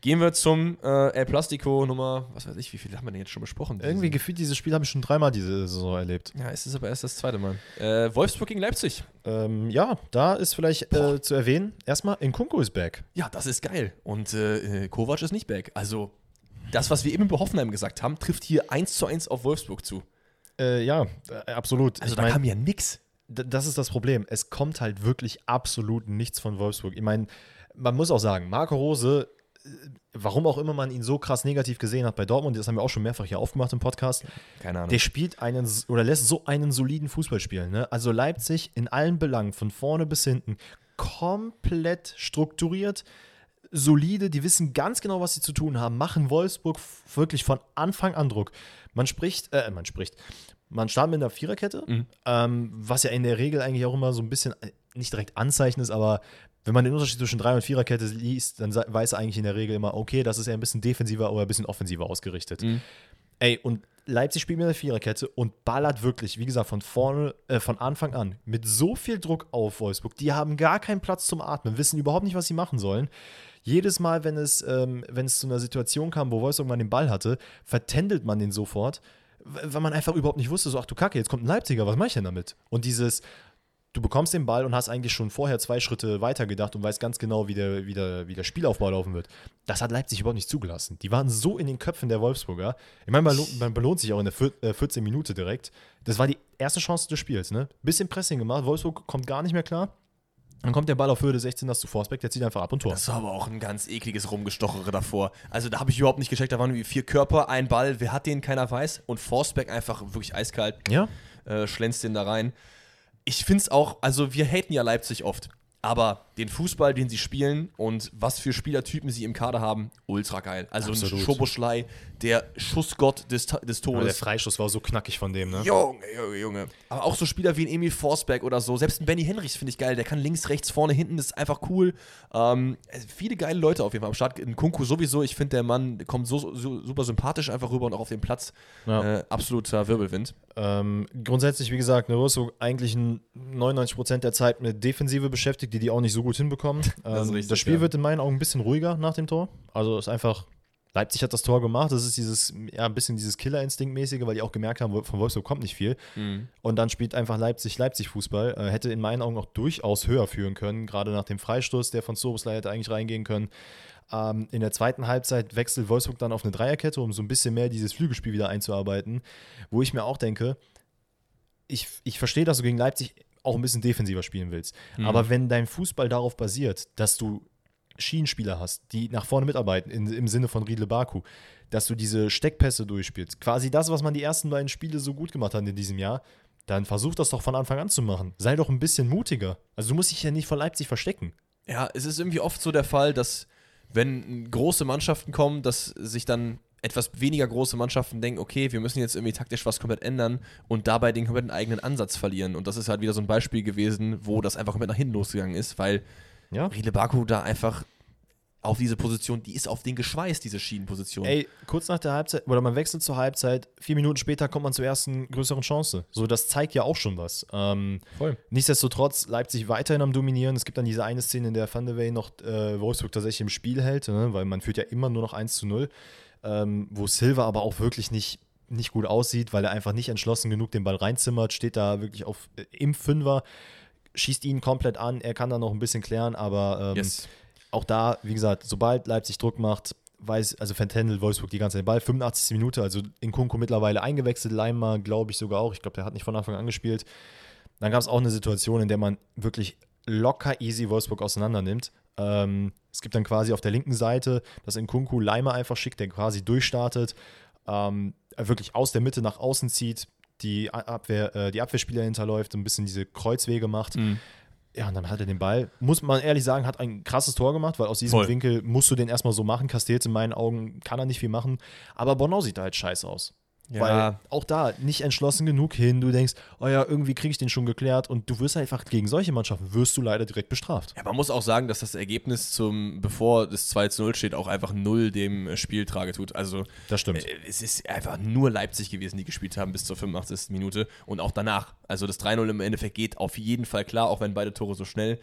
Gehen wir zum äh, El Plastico Nummer, was weiß ich, wie viel haben wir denn jetzt schon besprochen? Irgendwie gefühlt, dieses Spiel habe ich schon dreimal diese Saison erlebt. Ja, es ist aber erst das zweite Mal. Äh, Wolfsburg gegen Leipzig. Ähm, ja, da ist vielleicht äh, zu erwähnen, erstmal, Nkunku ist back. Ja, das ist geil. Und äh, äh, Kovac ist nicht back. Also, das, was wir eben bei Hoffenheim gesagt haben, trifft hier 1 zu 1 auf Wolfsburg zu. Äh, ja, absolut. Also, Ich da mein- kam ja nix. Das ist das Problem. Es kommt halt wirklich absolut nichts von Wolfsburg. Ich meine, man muss auch sagen, Marco Rose, warum auch immer man ihn so krass negativ gesehen hat bei Dortmund, das haben wir auch schon mehrfach hier aufgemacht im Podcast, Keine Ahnung. der spielt einen oder lässt so einen soliden Fußball spielen. Ne? Also Leipzig in allen Belangen, von vorne bis hinten, komplett strukturiert, solide, die wissen ganz genau, was sie zu tun haben, machen Wolfsburg wirklich von Anfang an Druck. Man spricht, äh, man spricht, man startet mit einer Viererkette, Mhm. ähm, was ja in der Regel eigentlich auch immer so ein bisschen, äh, nicht direkt Anzeichen ist, aber wenn man den Unterschied zwischen Drei- und Viererkette liest, dann weiß er eigentlich in der Regel immer, okay, das ist eher ein bisschen defensiver oder ein bisschen offensiver ausgerichtet. Mhm. Ey, und Leipzig spielt mit einer Viererkette und ballert wirklich, wie gesagt, von vorne, äh, von Anfang an mit so viel Druck auf Wolfsburg. Die haben gar keinen Platz zum Atmen, wissen überhaupt nicht, was sie machen sollen. Jedes Mal, wenn es, ähm, wenn es zu einer Situation kam, wo Wolfsburg mal den Ball hatte, vertändelt man den sofort, weil man einfach überhaupt nicht wusste, so, ach du Kacke, jetzt kommt ein Leipziger, was mache ich denn damit? Und dieses, du bekommst den Ball und hast eigentlich schon vorher zwei Schritte weiter gedacht und weißt ganz genau, wie der, wie der, wie der Spielaufbau laufen wird. Das hat Leipzig überhaupt nicht zugelassen. Die waren so in den Köpfen der Wolfsburger. Ich meine, man, lo- man belohnt sich auch in der vier- äh, 14 Minute direkt. Das war die erste Chance des Spiels. Ne? Bisschen Pressing gemacht, Wolfsburg kommt gar nicht mehr klar. Dann kommt der Ball auf Höhe des 16 das zu Forsbeck, der zieht einfach ab und Tor. Das war aber auch ein ganz ekliges Rumgestochere davor. Also da habe ich überhaupt nicht gecheckt. Da waren wie vier Körper, ein Ball, wer hat den, keiner weiß. Und Forsberg einfach wirklich eiskalt Ja, äh, schlänzt den da rein. Ich finde es auch, also wir haten ja Leipzig oft. Aber den Fußball, den sie spielen und was für Spielertypen sie im Kader haben, ultra geil. Also ein Absolut. Schoboschlei, der Schussgott des, des aber der Todes. Freischuss war so knackig von dem, ne? Junge, Junge, Junge. Aber auch so Spieler wie ein Emil Forsberg oder so. Selbst ein Benny Henrichs finde ich geil. Der kann links, rechts, vorne, hinten. Das ist einfach cool. Ähm, viele geile Leute auf jeden Fall am Start. In Kunku sowieso. Ich finde, der Mann kommt so, so super sympathisch einfach rüber und auch auf dem Platz. Ja. Äh, absoluter Wirbelwind. Ähm, grundsätzlich, wie gesagt, ne, so eigentlich ein 99% der Zeit mit Defensive beschäftigt, die die auch nicht so gut hinbekommen. Ähm, Das richtig, das Spiel ja. wird in meinen Augen ein bisschen ruhiger nach dem Tor. Also ist einfach, Leipzig hat das Tor gemacht, das ist dieses, ja, ein bisschen dieses Killerinstinkt-mäßige, weil die auch gemerkt haben, von Wolfsburg kommt nicht viel. Und dann spielt einfach Leipzig Leipzig-Fußball. Äh, hätte in meinen Augen auch durchaus höher führen können, gerade nach dem Freistoß, der von Soboslai hätte eigentlich reingehen können. Ähm, in der zweiten Halbzeit wechselt Wolfsburg dann auf eine Dreierkette, um so ein bisschen mehr dieses Flügelspiel wieder einzuarbeiten, wo ich mir auch denke, ich, ich verstehe, dass du gegen Leipzig auch ein bisschen defensiver spielen willst. Aber wenn dein Fußball darauf basiert, dass du Schienenspieler hast, die nach vorne mitarbeiten, in, im Sinne von Riedle Baku, dass du diese Steckpässe durchspielst, quasi das, was man die ersten beiden Spiele so gut gemacht hat in diesem Jahr, dann versuch das doch von Anfang an zu machen. Sei doch ein bisschen mutiger. Also du musst dich ja nicht vor Leipzig verstecken. Ja, es ist irgendwie oft so der Fall, dass wenn große Mannschaften kommen, dass sich dann etwas weniger große Mannschaften denken, okay, wir müssen jetzt irgendwie taktisch was komplett ändern und dabei den kompletten eigenen Ansatz verlieren. Und das ist halt wieder so ein Beispiel gewesen, wo das einfach komplett nach hinten losgegangen ist, weil Ja. Riedle Baku da einfach auf diese Position, die ist auf den geschweißt, diese Schienenposition. Ey, kurz nach der Halbzeit, oder man wechselt zur Halbzeit, vier Minuten später kommt man zur ersten größeren Chance. So, das zeigt ja auch schon was. Ähm, Voll. Nichtsdestotrotz, Leipzig weiterhin am Dominieren. Es gibt dann diese eine Szene, in der Van de Wey noch äh, Wolfsburg tatsächlich im Spiel hält, ne? weil man führt ja immer nur noch 1 zu 0. Ähm, wo Silva aber auch wirklich nicht, nicht gut aussieht, weil er einfach nicht entschlossen genug den Ball reinzimmert, steht da wirklich auf, äh, im Fünfer, schießt ihn komplett an. Er kann da noch ein bisschen klären, aber ähm, Yes. auch da, wie gesagt, sobald Leipzig Druck macht, weiß, also Fentendel, Wolfsburg die ganze Zeit den Ball, 85. Minute, also in Kunku mittlerweile eingewechselt, Leimer glaube ich sogar auch, ich glaube, der hat nicht von Anfang an gespielt. Dann gab es auch eine Situation, in der man wirklich locker easy Wolfsburg auseinander nimmt. Ähm, es gibt dann quasi auf der linken Seite, dass in Kunku Leimer einfach schickt, der quasi durchstartet, ähm, wirklich aus der Mitte nach außen zieht, die Abwehr, äh, die Abwehrspieler hinterläuft, ein bisschen diese Kreuzwege macht. Mhm. Ja, und dann hat er den Ball, muss man ehrlich sagen, hat ein krasses Tor gemacht, weil aus diesem Voll. Winkel musst du den erstmal so machen. Castells in meinen Augen kann er nicht viel machen. Aber Bonau sieht da halt scheiße aus. Ja. Weil auch da nicht entschlossen genug hin. Du denkst, oh ja, irgendwie kriege ich den schon geklärt. Und du wirst einfach gegen solche Mannschaften, wirst du leider direkt bestraft. Ja, man muss auch sagen, dass das Ergebnis zum, bevor das 2 zu 0 steht, auch einfach null dem äh, Spiel Trage tut. Also Das stimmt. äh, es ist einfach nur Leipzig gewesen, die gespielt haben bis zur 85. Minute und auch danach. Also das 3-0 im Endeffekt geht auf jeden Fall klar, auch wenn beide Tore so schnell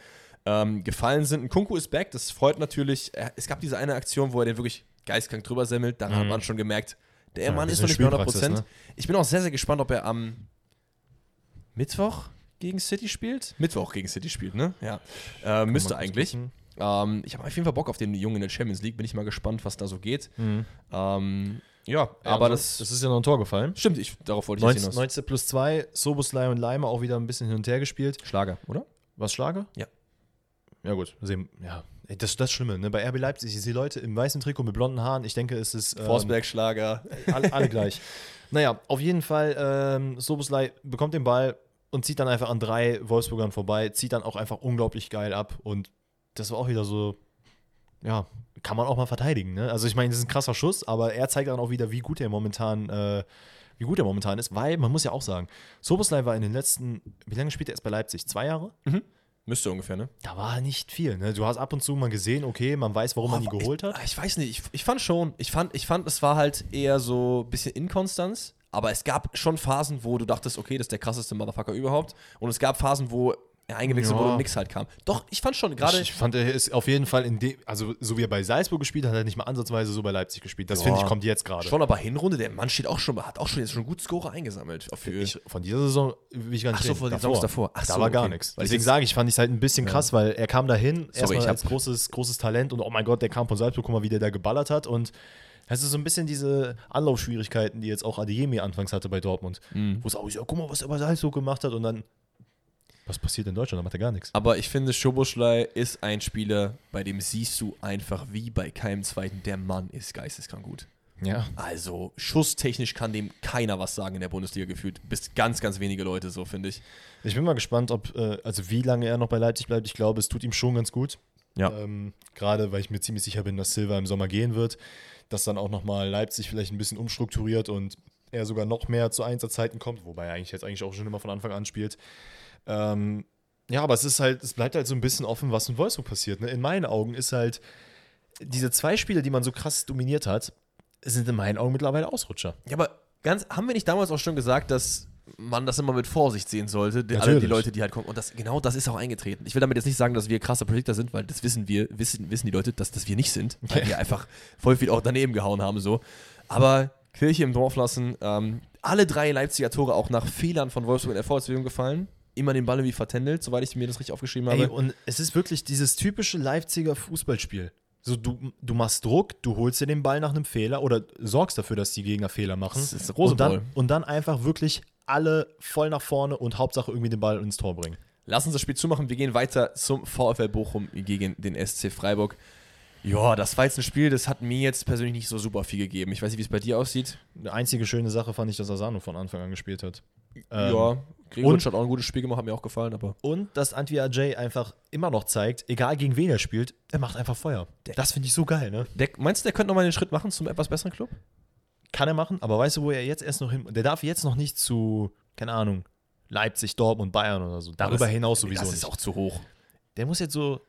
ähm, gefallen sind. Ein Kunku ist back, das freut natürlich. Er- Es gab diese eine Aktion, wo er den wirklich geistkrank drüber semmelt. Da hat man schon gemerkt, der. Ja, Mann ist noch nicht mehr 100%. Spielpraxis, ne? Ich bin auch sehr, sehr gespannt, ob er am Mittwoch gegen City spielt. Mittwoch gegen City spielt, ne? Ja. Äh, müsste eigentlich. Ähm, ich habe auf jeden Fall Bock auf den Jungen in der Champions League. Bin ich mal gespannt, was da so geht. Mhm. Ähm, ja, aber das, das ist ja noch ein Tor gefallen. stimmt. Ich, darauf wollte ich jetzt 19, hinaus. 19 plus 2, Soboslai und Leimer auch wieder ein bisschen hin und her gespielt. Schlager, oder? Was Schlager? Ja. Ja, gut. Sehen, ja. Das ist das Schlimme, ne? Bei RB Leipzig, ich sehe Leute im weißen Trikot mit blonden Haaren. Ich denke, es ist. ähm, Forsberg, Schlager. alle, alle gleich. Naja, auf jeden Fall, ähm, Soboslai bekommt den Ball und zieht dann einfach an drei Wolfsburgern vorbei, zieht dann auch einfach unglaublich geil ab. Und das war auch wieder so, ja, kann man auch mal verteidigen. Ne? Also ich meine, das ist ein krasser Schuss, aber er zeigt dann auch wieder, wie gut er momentan, äh, wie gut er momentan ist, weil man muss ja auch sagen, Soboslai war in den letzten, wie lange spielt er jetzt bei Leipzig? Zwei Jahre? Müsste ungefähr, ne? Da war nicht viel. Ne? Du hast ab und zu mal gesehen, okay, man weiß, warum man die geholt ich, hat. Ich weiß nicht, ich, ich fand schon. Ich fand, ich fand, es war halt eher so ein bisschen Inkonstanz. Aber es gab schon Phasen, wo du dachtest, okay, das ist der krasseste Motherfucker überhaupt. Und es gab Phasen, wo eingewechselt Ja. wurde und nichts halt kam. Doch, ich fand schon, gerade. ich, ich fand, er ist auf jeden Fall in dem, also so wie er bei Salzburg gespielt hat, hat er nicht mal ansatzweise so bei Leipzig gespielt. Das Ja. finde ich, kommt jetzt gerade. Schon aber Hinrunde, der Mann steht auch schon, hat auch schon jetzt schon gut Score eingesammelt. Ich, von dieser Saison will ich gar nicht Ach so, reden. von den Saisons davor. Ach da so, war gar okay. nichts. Deswegen sage ich, fand ich es halt ein bisschen krass, weil er kam dahin, erstmal ich hab- als großes, großes Talent und oh mein Gott, der kam von Salzburg, guck mal, wie der da geballert hat und es ist so ein bisschen diese Anlaufschwierigkeiten, die jetzt auch Adeyemi anfangs hatte bei Dortmund, Mhm. wo es auch, ja, guck mal, was er bei Salzburg gemacht hat und dann, was passiert in Deutschland, da macht er gar nichts. Aber ich finde, Schoboschlei ist ein Spieler, bei dem siehst du einfach wie bei keinem zweiten, der Mann ist geisteskrank gut. Ja. Also, schusstechnisch kann dem keiner was sagen in der Bundesliga gefühlt. Bis ganz, ganz wenige Leute, so finde ich. Ich bin mal gespannt, ob, äh, also wie lange er noch bei Leipzig bleibt. Ich glaube, es tut ihm schon ganz gut. Ja. Ähm, Gerade weil ich mir ziemlich sicher bin, dass Silva im Sommer gehen wird, dass dann auch nochmal Leipzig vielleicht ein bisschen umstrukturiert und er sogar noch mehr zu Einsatzzeiten kommt, wobei er eigentlich jetzt eigentlich auch schon immer von Anfang an spielt. Ähm, ja, aber es ist halt, es bleibt halt so ein bisschen offen, was in Wolfsburg passiert. Ne? In meinen Augen ist halt, diese zwei Spiele, die man so krass dominiert hat, sind in meinen Augen mittlerweile Ausrutscher. Ja, aber ganz, haben wir nicht damals auch schon gesagt, dass man das immer mit Vorsicht sehen sollte, die, alle die. Leute, die halt kommen. Und das, genau das ist auch eingetreten. Ich will damit jetzt nicht sagen, dass wir krasse Predictor sind, weil das wissen wir, wissen, wissen die Leute, dass das wir nicht sind, weil wir einfach voll viel auch daneben gehauen haben. so. Aber Kirche im Dorf lassen, ähm, alle drei Leipziger Tore auch nach Fehlern von Wolfsburg in der Vorwärtsbewegung gefallen. Immer den Ball irgendwie vertändelt, soweit ich mir das richtig aufgeschrieben habe. Ey, und es ist wirklich dieses typische Leipziger Fußballspiel. So, du, du machst Druck, du holst dir den Ball nach einem Fehler oder sorgst dafür, dass die Gegner Fehler machen. Das ist und, dann, und dann einfach wirklich alle voll nach vorne und Hauptsache irgendwie den Ball ins Tor bringen. Lass uns das Spiel zumachen. Wir gehen weiter zum VfL Bochum gegen den SC Freiburg. Ja, das war jetzt ein Spiel, das hat mir jetzt persönlich nicht so super viel gegeben. Ich weiß nicht, wie es bei dir aussieht. Eine einzige schöne Sache fand ich, dass Asano von Anfang an gespielt hat. Ähm, ja, Und- hat auch ein gutes Spiel gemacht, hat mir auch gefallen, aber Und dass Antwi Ajay einfach immer noch zeigt, egal gegen wen er spielt, er macht einfach Feuer. Das finde ich so geil, ne? der, meinst du, der könnte nochmal den Schritt machen zum etwas besseren Club? kann er machen, aber weißt du, wo er jetzt erst noch hin, der darf jetzt noch nicht zu, keine Ahnung, Leipzig, Dortmund, Bayern oder so. Darüber das, hinaus sowieso Das nicht. ist auch zu hoch. der muss jetzt so,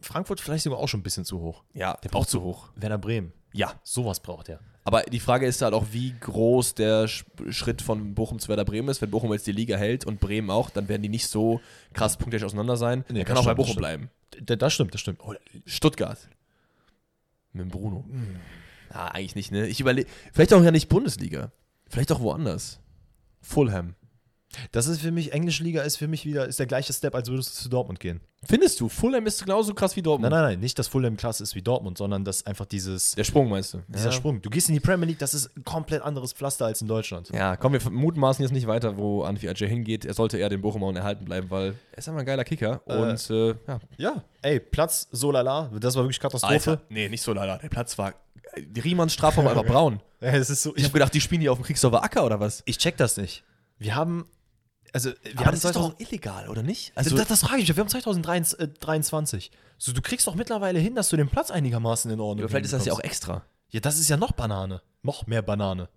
Frankfurt vielleicht sogar auch schon ein bisschen zu hoch. Ja, der braucht zu hoch. Werder Bremen, Ja. sowas braucht er. Aber die Frage ist halt auch, wie groß der Sch Schritt von Bochum zu Werder Bremen ist. Wenn Bochum jetzt die Liga hält und Bremen auch, dann werden die nicht so krass punktisch auseinander sein. Nee, er kann auch bei Bochum bleiben. Das stimmt, das stimmt. Oh, Stuttgart. Mit Bruno. Ah, eigentlich nicht, ne? Ich überlege. Vielleicht auch ja nicht Bundesliga. Vielleicht auch woanders. Fulham. Das ist für mich, englische Liga ist für mich wieder, ist der gleiche Step, als würdest du zu Dortmund gehen. Findest du, Fulham ist genauso krass wie Dortmund? Nein, nein, nein, nicht, dass Fulham klasse ist wie Dortmund, sondern dass einfach dieses, Der Sprung meinst du? dieser Sprung. Du gehst in die Premier League, das ist ein komplett anderes Pflaster als in Deutschland. Ja, komm, wir mutmaßen jetzt nicht weiter, wo Anfi Ajay hingeht. Er sollte eher den Bochumauen erhalten bleiben, weil er ist einfach ein geiler Kicker. Äh, und äh, ja, Ja, ey, Platz so lala, das war wirklich Katastrophe. Alter. Nee, nicht so leider. Der Platz war. Die Riemanns Strafraum war einfach braun. Ja, es ist so, Ich ich, habe gedacht, die spielen hier auf dem Kriegsdorfer Acker oder was? ich check das nicht. Wir haben, also, wir Aber haben das ist 2000 doch illegal, oder nicht? also, das, das frage ich mich, wir haben 2023. So, du kriegst doch mittlerweile hin, dass du den Platz einigermaßen in Ordnung aber vielleicht ist das ja auch extra. Ja, das ist ja noch Banane. Noch mehr Banane.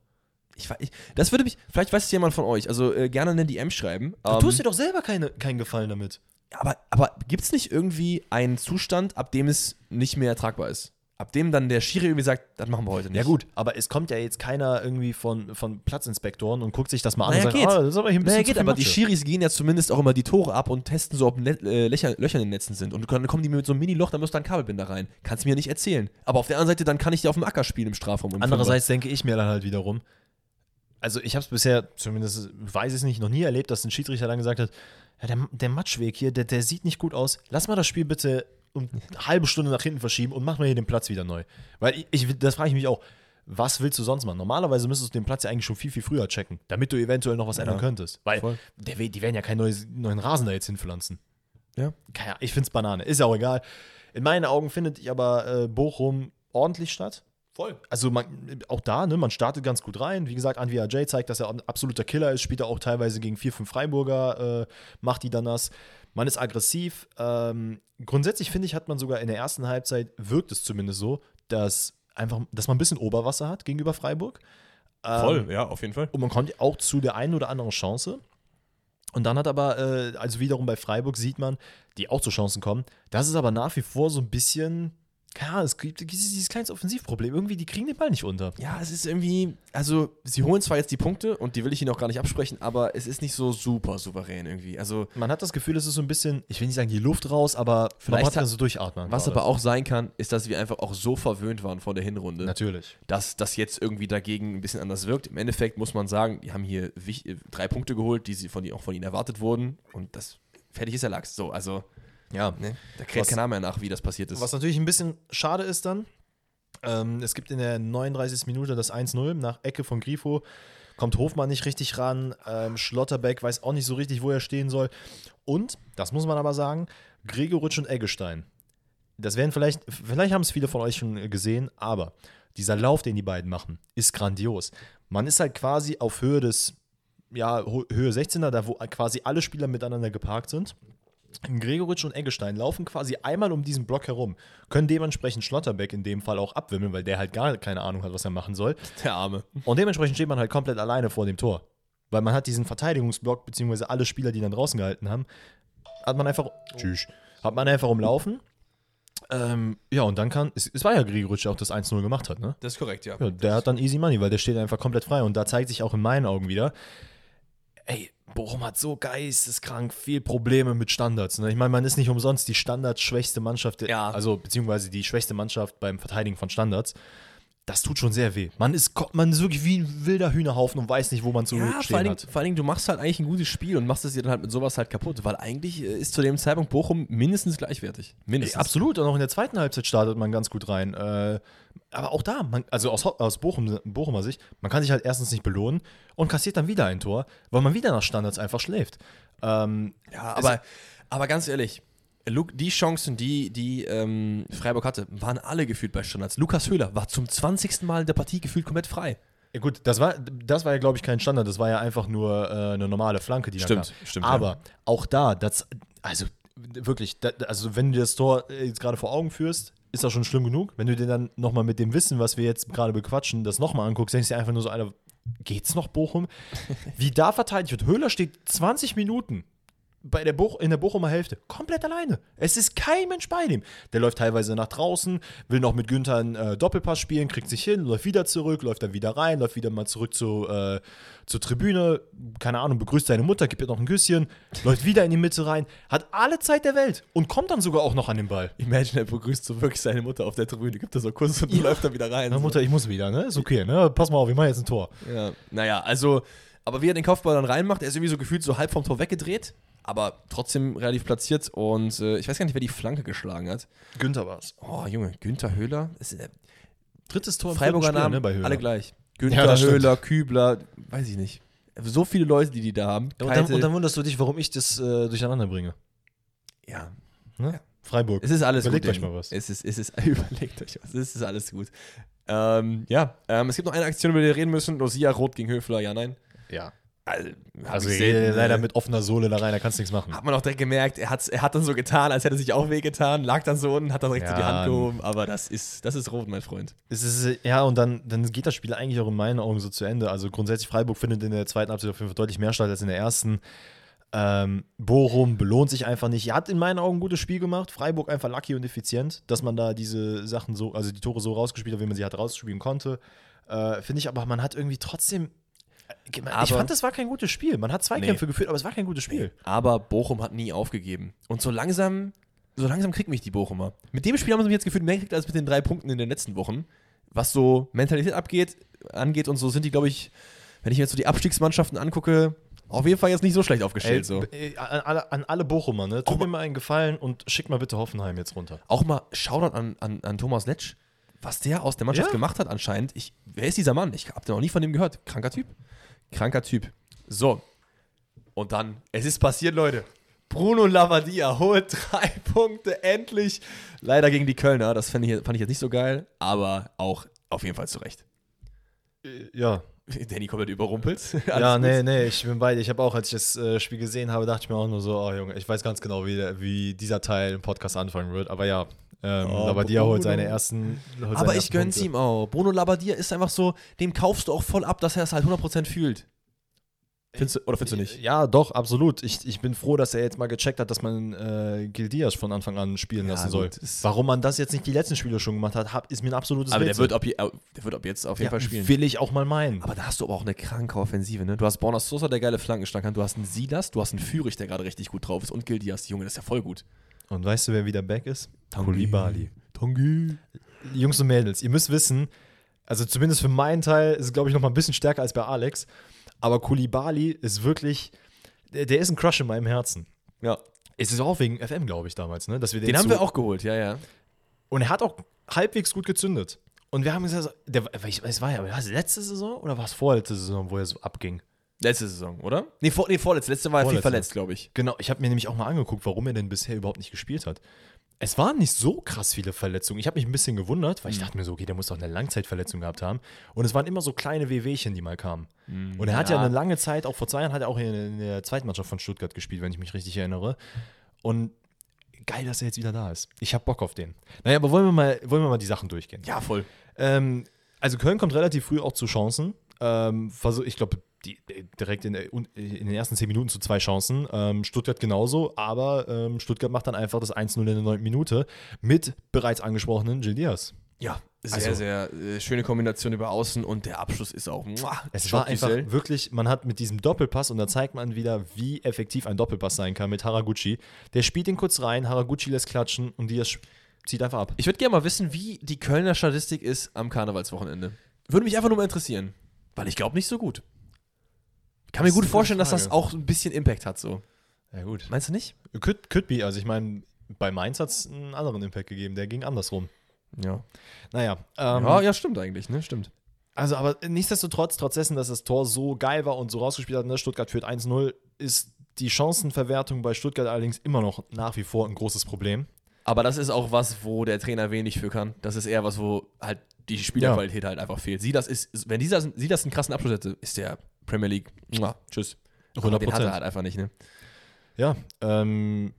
Ich, ich, das würde mich, vielleicht weiß es jemand von euch, also äh, gerne eine DM schreiben. Du Ähm, tust dir doch selber keine, keinen Gefallen damit. aber aber gibt es nicht irgendwie einen Zustand, ab dem es nicht mehr ertragbar ist? Ab dem dann der Schiri irgendwie sagt, das machen wir heute nicht. Ja gut, aber es kommt ja jetzt keiner irgendwie von, von Platzinspektoren und guckt sich das mal an Naja, und sagt, geht. ah, das ist aber hier ein bisschen Naja, geht, aber die Matsche. Schiris gehen ja zumindest auch immer die Tore ab und testen so, ob Net, äh, Löcher, Löcher in den Netzen sind. Und dann kommen die mit so einem Mini-Loch, da muss da ein Kabelbinder rein. Kannst du mir nicht erzählen. Aber auf der anderen Seite, dann kann ich dir auf dem Acker spielen im Strafraum. im Andererseits denke ich mir dann halt wiederum, also ich habe es bisher, zumindest weiß ich es nicht, noch nie erlebt, dass ein Schiedsrichter dann gesagt hat, ja, der, der Matschweg hier, der, der sieht nicht gut aus. Lass mal das Spiel bitte um eine halbe Stunde nach hinten verschieben und mach mal hier den Platz wieder neu. Weil ich, ich das frage ich mich auch, was willst du sonst machen? Normalerweise müsstest du den Platz ja eigentlich schon viel, viel früher checken, damit du eventuell noch was ändern könntest. Weil der, die werden ja keinen neues, neuen Rasen da jetzt hinpflanzen. Ja. Keine Ahnung, ich finde es Banane. Ist ja auch egal. In meinen Augen findet ich aber äh, Bochum ordentlich statt. Voll. Also man, auch da, ne, man startet ganz gut rein. Wie gesagt, Anvi Ajay zeigt, dass er ein absoluter Killer ist, spielt er auch teilweise gegen vier, fünf Freiburger, äh, macht die dann das. Man ist aggressiv. Ähm, grundsätzlich finde ich, hat man sogar in der ersten Halbzeit, wirkt es zumindest so, dass einfach, dass man ein bisschen Oberwasser hat gegenüber Freiburg. Ähm, Voll, ja, auf jeden Fall. und man kommt auch zu der einen oder anderen Chance. Und dann hat aber, äh, also wiederum bei Freiburg sieht man, die auch zu Chancen kommen. Das ist aber nach wie vor so ein bisschen, ja, es gibt dieses kleines Offensivproblem. Irgendwie, die kriegen den Ball nicht unter. Ja, es ist irgendwie, also sie holen zwar jetzt die Punkte und die will ich ihnen auch gar nicht absprechen, aber es ist nicht so super souverän irgendwie. Also Man hat das Gefühl, es ist so ein bisschen, ich will nicht sagen die Luft raus, aber Vielleicht hat so durchatmen. was aber auch sein kann, ist, dass wir einfach auch so verwöhnt waren von der Hinrunde, Natürlich. dass das jetzt irgendwie dagegen ein bisschen anders wirkt. Im Endeffekt muss man sagen, die haben hier äh, drei Punkte geholt, die sie von, auch von ihnen erwartet wurden und das fertig ist der Lachs. So, also Ja. ne, da kräht Was- keiner mehr nach, wie das passiert ist. Was natürlich ein bisschen schade ist dann, ähm, es gibt in der 39. Minute das 1-0 nach Ecke von Grifo. Kommt Hofmann nicht richtig ran, ähm, Schlotterbeck weiß auch nicht so richtig, wo er stehen soll. Und, das muss man aber sagen, Gregoritsch und Eggestein. Das werden vielleicht, vielleicht haben es viele von euch schon gesehen, aber dieser Lauf, den die beiden machen, ist grandios. Man ist halt quasi auf Höhe des, ja, Höhe 16er, da wo quasi alle Spieler miteinander geparkt sind. Gregoritsch und Eggestein laufen quasi einmal um diesen Block herum, können dementsprechend Schlotterbeck in dem Fall auch abwimmeln, weil der halt gar keine Ahnung hat, was er machen soll. der Arme. Und dementsprechend steht man halt komplett alleine vor dem Tor. Weil man hat diesen Verteidigungsblock, beziehungsweise alle Spieler, die dann draußen gehalten haben, hat man einfach, tschüss, hat man einfach umlaufen. Ähm, ja, und dann kann, es, es war ja Gregoritsch, der auch das 1-0 gemacht hat, ne? Das ist korrekt, ja. Ja, der hat dann easy money, weil der steht einfach komplett frei. Und da zeigt sich auch in meinen Augen wieder, ey, Bochum hat so geisteskrank viel Probleme mit Standards. Ne? Ich meine, man ist nicht umsonst die standardschwächste Mannschaft, Ja. also beziehungsweise die schwächste Mannschaft beim Verteidigen von Standards. Das tut schon sehr weh. Man ist, man ist wirklich wie ein wilder Hühnerhaufen und weiß nicht, wo man zu Ja, vor stehen allen, Dingen, hat. vor allen Dingen, du machst halt eigentlich ein gutes Spiel und machst es dir dann halt mit sowas halt kaputt, weil eigentlich äh, ist zu dem Zeitpunkt Bochum mindestens gleichwertig. Ey, Mindestens. absolut, und auch in der zweiten Halbzeit startet man ganz gut rein. Äh, aber auch da, man, also aus, aus Bochum, Bochumer Sicht, man kann sich halt erstens nicht belohnen und kassiert dann wieder ein Tor, weil man wieder nach Standards einfach schläft. Ähm, Ja, aber, aber ganz ehrlich, Lu- die Chancen, die, die ähm, Freiburg hatte, waren alle gefühlt bei Standards. Lukas Höhler war zum 20. Mal in der Partie gefühlt komplett frei. ja gut, das war, das war ja, glaube ich, kein Standard, das war ja einfach nur äh, eine normale Flanke, die da Stimmt, kam. stimmt, Aber auch da, das, also wirklich, da, also wenn du dir das Tor jetzt gerade vor Augen führst, ist auch schon schlimm genug. Wenn du dir dann nochmal mit dem Wissen, was wir jetzt gerade bequatschen, das nochmal anguckst, denkst du dir einfach nur so, Alter, geht's noch Bochum? Wie da verteidigt wird. Höhler steht 20 Minuten bei der Buch, in der Bochumer Hälfte komplett alleine. Es ist kein Mensch bei dem. Der läuft teilweise nach draußen, will noch mit Günther einen äh, Doppelpass spielen, kriegt sich hin, läuft wieder zurück, läuft dann wieder rein, läuft wieder mal zurück zu, äh, zur Tribüne, keine Ahnung, begrüßt seine Mutter, gibt ihr noch ein Küsschen, läuft wieder in die Mitte rein, hat alle Zeit der Welt und kommt dann sogar auch noch an den Ball. Imagine, er begrüßt so wirklich seine Mutter auf der Tribüne, gibt er so Kuss und Ja. läuft dann wieder rein. Na, so. Mutter, ich muss wieder, ne? Ist okay, ne? Pass mal auf, ich mache jetzt ein Tor. Ja, naja, also, aber wie er den Kopfball dann reinmacht, er ist irgendwie so gefühlt so halb vom Tor weggedreht, aber trotzdem relativ platziert und äh, ich weiß gar nicht, wer die Flanke geschlagen hat. Günther war's. Oh, Junge, Günther Höhler? Ist, äh, Drittes Tor im Freiburger Namen, ne, bei Höhler. alle gleich. Ja, Günther, stimmt. Höhler, Kübler, weiß ich nicht. So viele Leute, die die da haben. Ja, und, dann, und dann wunderst du dich, warum ich das äh, durcheinander bringe. ja, Ne? Ja. Freiburg. es ist alles Überlegt gut. euch Ding. mal was. Es ist, es ist, überlegt euch was. Es ist alles gut. Ähm, ja, ähm, es gibt noch eine Aktion, über die wir reden müssen. Lucia rot gegen Höfler, ja, nein. Ja. Also, Also selten, leider äh, mit offener Sohle da rein, da kannst du nichts machen. Hat man auch direkt gemerkt, er, hat's, er hat dann so getan, als hätte er sich auch wehgetan, lag dann so unten, hat dann direkt so die Ja, Hand gehoben, aber das ist, das ist rot, mein Freund. Es ist, ja, und dann, dann geht das Spiel eigentlich auch in meinen Augen so zu Ende. Also grundsätzlich, Freiburg findet in der zweiten Halbzeit auf jeden Fall deutlich mehr statt als in der ersten. Ähm, Bochum belohnt sich einfach nicht. Er hat in meinen Augen ein gutes Spiel gemacht. Freiburg einfach lucky und effizient, dass man da diese Sachen so, also die Tore so rausgespielt hat, wie man sie halt rausspielen konnte. Äh, Finde ich aber, man hat irgendwie trotzdem. Ich Aber- fand, das war kein gutes Spiel. Man hat Zweikämpfe geführt, aber es war kein gutes Spiel. Aber Bochum hat nie aufgegeben. Und so langsam, so langsam kriegt mich die Bochumer. Mit dem Spiel haben sie mich jetzt gefühlt mehr gekriegt als mit den drei Punkten in den letzten Wochen. Was so Mentalität abgeht, angeht und so sind die, glaube ich, wenn ich mir jetzt so die Abstiegsmannschaften angucke, auf jeden Fall jetzt nicht so schlecht aufgestellt. so. b- äh, an, alle, an alle Bochumer, ne? Tut mir mal einen Gefallen und schick mal bitte Hoffenheim jetzt runter. Auch mal Shoutout an, an, an Thomas Letsch, was der aus der Mannschaft Ja. gemacht hat anscheinend. Ich, wer ist dieser Mann? Ich habe noch nie von dem gehört. Kranker Typ. Kranker Typ. So. Und dann, es ist passiert, Leute. Bruno Lavadia holt drei Punkte endlich. Leider gegen die Kölner. Das fand ich, fand ich jetzt nicht so geil, aber auch auf jeden Fall zurecht. Ja, Danny komplett überrumpelt. ja, nee, gut. nee, ich bin bei dir. Ich habe auch, als ich das äh, Spiel gesehen habe, dachte ich mir auch nur so, oh Junge, ich weiß ganz genau, wie, der, wie dieser Teil im Podcast anfangen wird. Aber ja, ähm, Oh, Labadia holt seine ersten. Holt Aber seine ich gönn's Punkte. ihm auch. Bruno Labbadia ist einfach so, dem kaufst du auch voll ab, dass er es halt 100% fühlt. Findest du, oder findest du nicht? Ja, doch, absolut. Ich, ich bin froh, dass er jetzt mal gecheckt hat, dass man äh, Gildias von Anfang an spielen Ja, lassen soll. Warum man das jetzt nicht die letzten Spiele schon gemacht hat, hab, ist mir ein absolutes Aber der wird, ab, der wird ab jetzt auf jeden ja, Fall spielen. Will ich auch mal meinen. Aber da hast du aber auch eine kranke Offensive, ne? Du hast Borna Sosa, der geile Flankenschlag hat. Du hast einen Silas, du hast einen Führig, der gerade richtig gut drauf ist. Und Gildias, Junge, das ist ja voll gut. Und weißt du, wer wieder back ist? Koulibaly. Tangi. Jungs und Mädels, ihr müsst wissen, also zumindest für meinen Teil ist es, glaube ich, noch mal ein bisschen stärker als bei Alex. Aber Koulibaly ist wirklich, der, der ist ein Crush in meinem Herzen. Ja. Es ist auch wegen FM, glaube ich, damals, ne? Dass wir den, Den haben wir auch geholt, ja, ja. Und er hat auch halbwegs gut gezündet. Und wir haben gesagt, der, ich weiß, war ja, war es letzte Saison oder war es vorletzte Saison, wo er so abging? Letzte Saison, oder? Nee, vor, nee vorletzte. Letzte war er viel verletzt, glaube ich. Genau, ich habe mir nämlich auch mal angeguckt, warum er denn bisher überhaupt nicht gespielt hat. Es waren nicht so krass viele Verletzungen. Ich habe mich ein bisschen gewundert, weil ich dachte mir so, okay, der muss doch eine Langzeitverletzung gehabt haben. Und es waren immer so kleine Wehwehchen, die mal kamen. Und er hat ja. Ja. eine lange Zeit, auch vor zwei Jahren, hat er auch in, in der zweiten Mannschaft von Stuttgart gespielt, wenn ich mich richtig erinnere. Und geil, dass er jetzt wieder da ist. Ich habe Bock auf den. Naja, aber wollen wir mal, wollen wir mal die Sachen durchgehen? Ja, voll. Ähm, also Köln kommt relativ früh auch zu Chancen. Ähm, ich glaube, die, direkt in, in den ersten zehn Minuten zu zwei Chancen. Ähm, Stuttgart genauso, aber ähm, Stuttgart macht dann einfach das 1-0 in der neunten Minute mit bereits angesprochenen Gil Diaz. Ja, sehr, Also- sehr äh, schöne Kombination über Außen und der Abschluss ist auch. Muah, Es war einfach Schockgesell. wirklich, man hat mit diesem Doppelpass, und da zeigt man wieder, wie effektiv ein Doppelpass sein kann mit Haraguchi. Der spielt ihn kurz rein, Haraguchi lässt klatschen und Diaz zieht einfach ab. Ich würde gerne mal wissen, wie die Kölner Statistik ist am Karnevalswochenende. Würde mich einfach nur mal interessieren. Weil ich glaube nicht so gut. Ich kann mir gut vorstellen, dass das auch ein bisschen Impact hat so. Ja, gut. Meinst du nicht? Could, could be, also ich meine, bei Mainz hat es einen anderen Impact gegeben, der ging andersrum. Ja. Naja, ähm, ja, ja, stimmt eigentlich, ne? Stimmt. Also, aber nichtsdestotrotz, trotz dessen, dass das Tor so geil war und so rausgespielt hat, ne, Stuttgart führt 1-0, ist die Chancenverwertung bei Stuttgart allerdings immer noch nach wie vor ein großes Problem. Aber das ist auch was, wo der Trainer wenig für kann. Das ist eher was, wo halt die Spielerqualität halt einfach fehlt. Sie das ist, wenn dieser, sie das einen krassen Abschluss hätte, ist der Premier League. Muah, tschüss. Aber Den hat 100%. er halt einfach nicht, ne? Ja, ähm,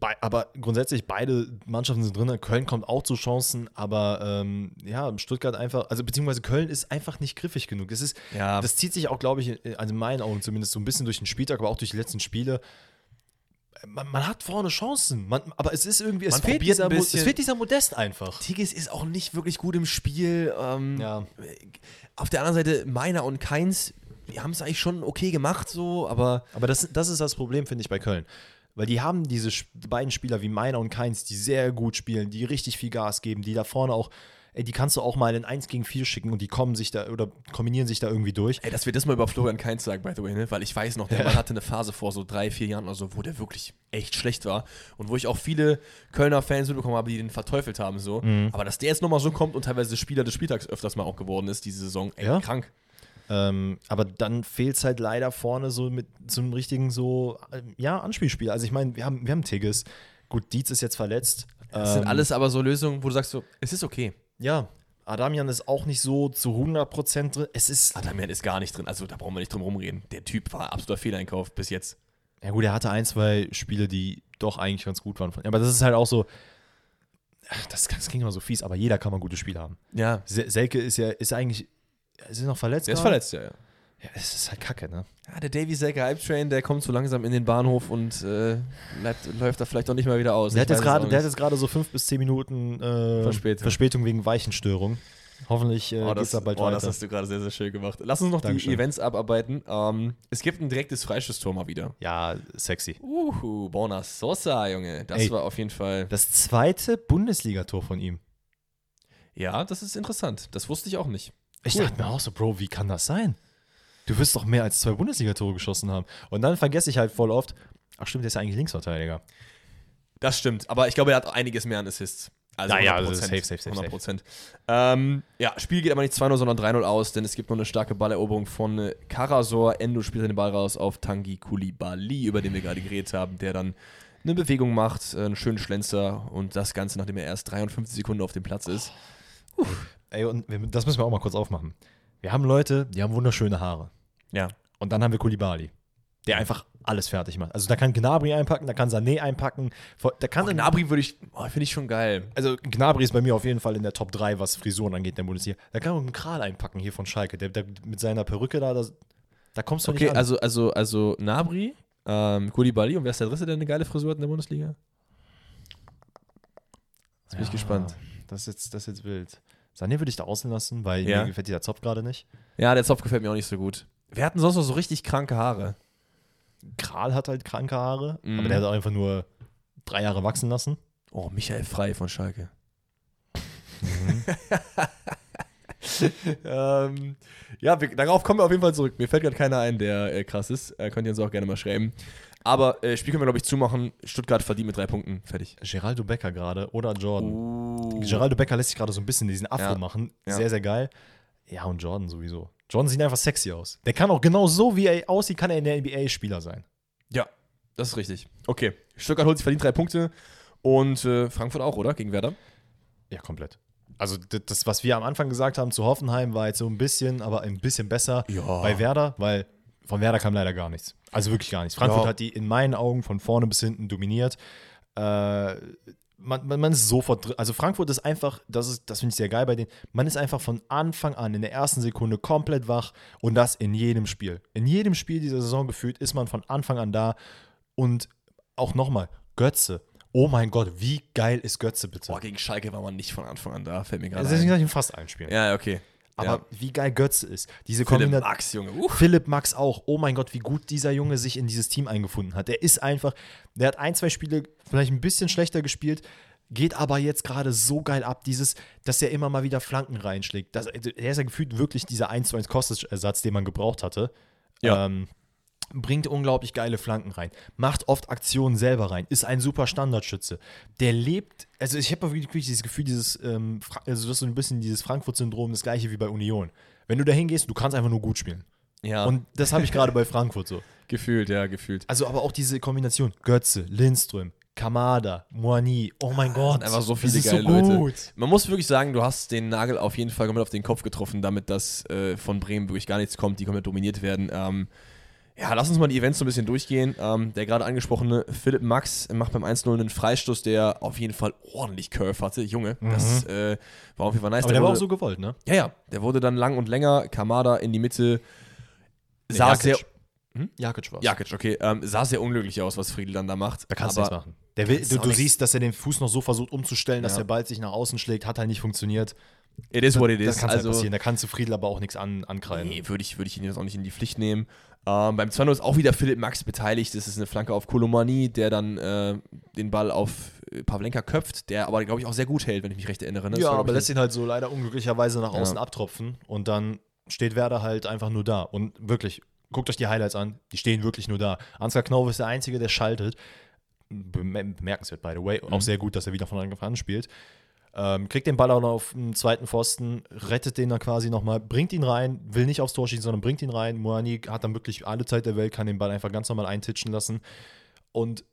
Bei, aber grundsätzlich beide Mannschaften sind drin. Köln kommt auch zu Chancen, aber ähm, ja, Stuttgart einfach, also beziehungsweise Köln ist einfach nicht griffig genug. Das, ist, Ja. das zieht sich auch, glaube ich, in- also in meinen Augen zumindest so ein bisschen durch den Spieltag, aber auch durch die letzten Spiele. Man, man hat vorne Chancen, man, aber es ist irgendwie, es, Man fehlt dieser, es fehlt dieser Modest einfach. Tigges ist auch nicht wirklich gut im Spiel. Ähm, Ja. Auf der anderen Seite, Meiner und Keins, die haben es eigentlich schon okay gemacht, so, aber Aber das, das ist das Problem, finde ich, bei Köln. Weil die haben diese beiden Spieler wie Meiner und Keins, die sehr gut spielen, die richtig viel Gas geben, die da vorne auch, ey, die kannst du auch mal in 1 gegen 4 schicken und die kommen sich da oder kombinieren sich da irgendwie durch. ey, dass wir das mal über Florian Keins sagen, by the way, ne? weil ich weiß noch, der Ja. Mann hatte eine Phase vor so drei, vier Jahren oder so, wo der wirklich echt schlecht war und wo ich auch viele Kölner Fans mitbekommen habe, die den verteufelt haben, so. Mhm. Aber dass der jetzt nochmal so kommt und teilweise Spieler des Spieltags öfters mal auch geworden ist, diese Saison, ey, Ja. krank. Ähm, aber dann fehlt es halt leider vorne so mit so einem richtigen so, ähm, ja, Anspielspiel. Also ich meine, wir haben, wir haben Tigges. Gut, Dietz ist jetzt verletzt. Das sind Ähm, alles aber so Lösungen, wo du sagst so, es ist okay. Ja, Adamian ist auch nicht so zu 100% drin. Es ist, Adamian ist gar nicht drin, also da brauchen wir nicht drum rumreden. Der Typ war absoluter Fehleinkauf bis jetzt. Ja, gut, er hatte ein, zwei Spiele, die doch eigentlich ganz gut waren. Aber das ist halt auch so. Ach, das, das klingt immer so fies, aber jeder kann mal gute Spiele haben. Ja, Se- Selke ist ja ist eigentlich. Ist er noch verletzt? der ist gerade? verletzt, ja, ja. Ja, es ist halt kacke, ne? Ja, der Davy Selke Hype Train, der kommt so langsam in den Bahnhof und äh, bleibt, läuft da vielleicht auch nicht mal wieder aus. Der hat, jetzt auch der hat jetzt gerade so fünf bis zehn Minuten äh, Verspätung. Verspätung wegen Weichenstörung. Hoffentlich äh, Oh, geht's das, da bald oh, weiter. das hast du gerade sehr, sehr schön gemacht. Lass uns noch Dankeschön. die Events abarbeiten. Ähm, es gibt ein direktes Freistoßtor mal wieder. ja, sexy. Uhu, Bona Sosa, Junge. Das Ey. war auf jeden Fall. Das zweite Bundesligator von ihm. Ja, das ist interessant. Das wusste ich auch nicht. Ich Cool. dachte mir auch so, Bro, wie kann das sein? Du wirst doch mehr als zwei Bundesligatore geschossen haben. Und dann vergesse ich halt voll oft, ach stimmt, der ist ja eigentlich Linksverteidiger. Das stimmt, aber ich glaube, er hat einiges mehr an Assists. Also Naja, 100%. also safe, safe, safe, 100 Prozent. Ähm, ja, Spiel geht aber nicht 2-0, sondern 3-0 aus, denn es gibt noch eine starke Balleroberung von Karasor. Endo spielt den Ball raus auf Tangi Kulibali, über den wir gerade geredet haben, der dann eine Bewegung macht, einen schönen Schlenzer und das Ganze, nachdem er erst 53 Sekunden auf dem Platz ist. Ey, und das müssen wir auch mal kurz aufmachen. Wir haben Leute, die haben wunderschöne Haare. Ja. Und dann haben wir Kulibali, der einfach alles fertig macht. Also da kann Gnabry einpacken, da kann Sané einpacken. Da kann Oh, Gnabry würde ich, oh, finde ich schon geil. also Gnabry ist bei mir auf jeden Fall in der Top 3, was Frisuren angeht in der Bundesliga. Da kann man einen Kral einpacken hier von Schalke. Der, der mit seiner Perücke da, das, da kommst du Okay, nicht an. also, also, also Nabri, ähm, Kulibali und wer ist der dritte, der eine geile Frisur hat in der Bundesliga? Jetzt bin ich Ja, gespannt. Das ist jetzt, das ist jetzt wild. Sané würde ich da außen lassen, weil Ja. mir gefällt dieser Zopf gerade nicht. Ja, der Zopf gefällt mir auch nicht so gut. Wir hatten sonst noch so richtig kranke Haare. Kral hat halt kranke Haare, Mhm. aber der hat auch einfach nur drei Jahre wachsen lassen. Oh, Michael Frei von Schalke. ähm, ja, wir, darauf kommen wir auf jeden Fall zurück. Mir fällt gerade keiner ein, der äh, krass ist. Äh, könnt ihr uns auch gerne mal schreiben. Aber äh, Spiel können wir, glaube ich, zumachen. Stuttgart verdient mit drei Punkten. Fertig. Geraldo Becker gerade oder Jordan. Uh. Geraldo Becker lässt sich gerade so ein bisschen diesen Afro Ja. machen. Ja. Sehr, sehr geil. Ja, und Jordan sowieso. Jordan sieht einfach sexy aus. Der kann auch genau so, wie er aussieht, kann er in der NBA Spieler sein. Ja, das ist richtig. Okay, Stuttgart holt sich verdient drei Punkte. Und äh, Frankfurt auch, oder? Gegen Werder? Ja, komplett. Also das, was wir am Anfang gesagt haben zu Hoffenheim, war jetzt so ein bisschen, aber ein bisschen besser Ja. bei Werder, weil von Werder kam leider gar nichts. Also wirklich gar nichts. Frankfurt Ja. hat die in meinen Augen von vorne bis hinten dominiert. Äh, man, man, man ist sofort drin. Also Frankfurt ist einfach, das ist, das finde ich sehr geil bei denen. Man ist einfach von Anfang an in der ersten Sekunde komplett wach und das in jedem Spiel. In jedem Spiel dieser Saison gefühlt ist man von Anfang an da und auch nochmal Götze. Oh mein Gott, wie geil ist Götze bitte? Boah, gegen Schalke war man nicht von Anfang an da. Fällt mir gerade deswegen ein. sag ich in fast allen Spielen. Ja, okay. Aber ja. wie geil Götze ist. Diese Philipp Kombination. Max, Junge. Uh. Philipp Max auch. Oh mein Gott, wie gut dieser Junge sich in dieses Team eingefunden hat. Der ist einfach, der hat ein, zwei Spiele vielleicht ein bisschen schlechter gespielt, geht aber jetzt gerade so geil ab, dieses, dass er immer mal wieder Flanken reinschlägt. Das, er ist ja gefühlt wirklich dieser 1 zu 1 Kostic-Ersatz, den man gebraucht hatte. Ja. Ähm, bringt unglaublich geile Flanken rein, macht oft Aktionen selber rein, ist ein super Standardschütze. Der lebt, also ich habe wirklich dieses Gefühl, dieses, ähm, also das ist so ein bisschen dieses Frankfurt-Syndrom, das gleiche wie bei Union. Wenn du da hingehst, du kannst einfach nur gut spielen. Ja, Und das habe ich gerade bei Frankfurt so. gefühlt, ja, gefühlt. Also aber auch diese Kombination, Götze, Lindström, Kamada, Moani, oh mein Gott. einfach so das viele ist geile so Leute. gut. Man muss wirklich sagen, du hast den Nagel auf jeden Fall komplett auf den Kopf getroffen, damit das äh, von Bremen wirklich gar nichts kommt, die komplett dominiert werden. Ähm, Ja, lass uns mal die Events so ein bisschen durchgehen. Ähm, der gerade angesprochene Philipp Max macht beim 1-0 einen Freistoß, der auf jeden Fall ordentlich Curve hatte. Junge, das äh, war auf jeden Fall nice. Aber der war auch wurde- so gewollt, ne? Ja, ja, der wurde dann lang und länger. Kamada in die Mitte. Sah Jakic. sehr. Jakic war's. Jakic, okay. Ähm, sah sehr unglücklich aus, was Friedel dann da macht. Da kannst du nichts machen. Der will, du, du siehst, dass er den Fuß noch so versucht umzustellen, dass Ja. der Ball sich nach außen schlägt, hat halt nicht funktioniert. It is what it Das is. kann halt Also, passieren. Da kannst du Friedel aber auch nichts an, ankreiden. nee, würde ich, würd ich ihn jetzt auch nicht in die Pflicht nehmen. Ähm, beim 2 ist auch wieder Philipp Max beteiligt. Das ist eine Flanke auf Kolomani, der dann äh, den Ball auf äh, Pavlenka köpft, der aber, glaube ich, auch sehr gut hält, wenn ich mich recht erinnere. ne? Das Ja, war, aber lässt ihn halt so leider unglücklicherweise nach Ja. außen abtropfen und dann steht Werder halt einfach nur da. Und wirklich, guckt euch die Highlights an, die stehen wirklich nur da. Ansgar Knauf ist der Einzige, der schaltet. Bem- Bemerkenswert, by the way. Mhm. Auch sehr gut, dass er wieder von Anfang an spielt. Ähm, kriegt den Ball auch noch auf den zweiten Pfosten, rettet den dann quasi nochmal, bringt ihn rein, will nicht aufs Tor schießen, sondern bringt ihn rein. Moani hat dann wirklich alle Zeit der Welt, kann den Ball einfach ganz normal eintitschen lassen. Und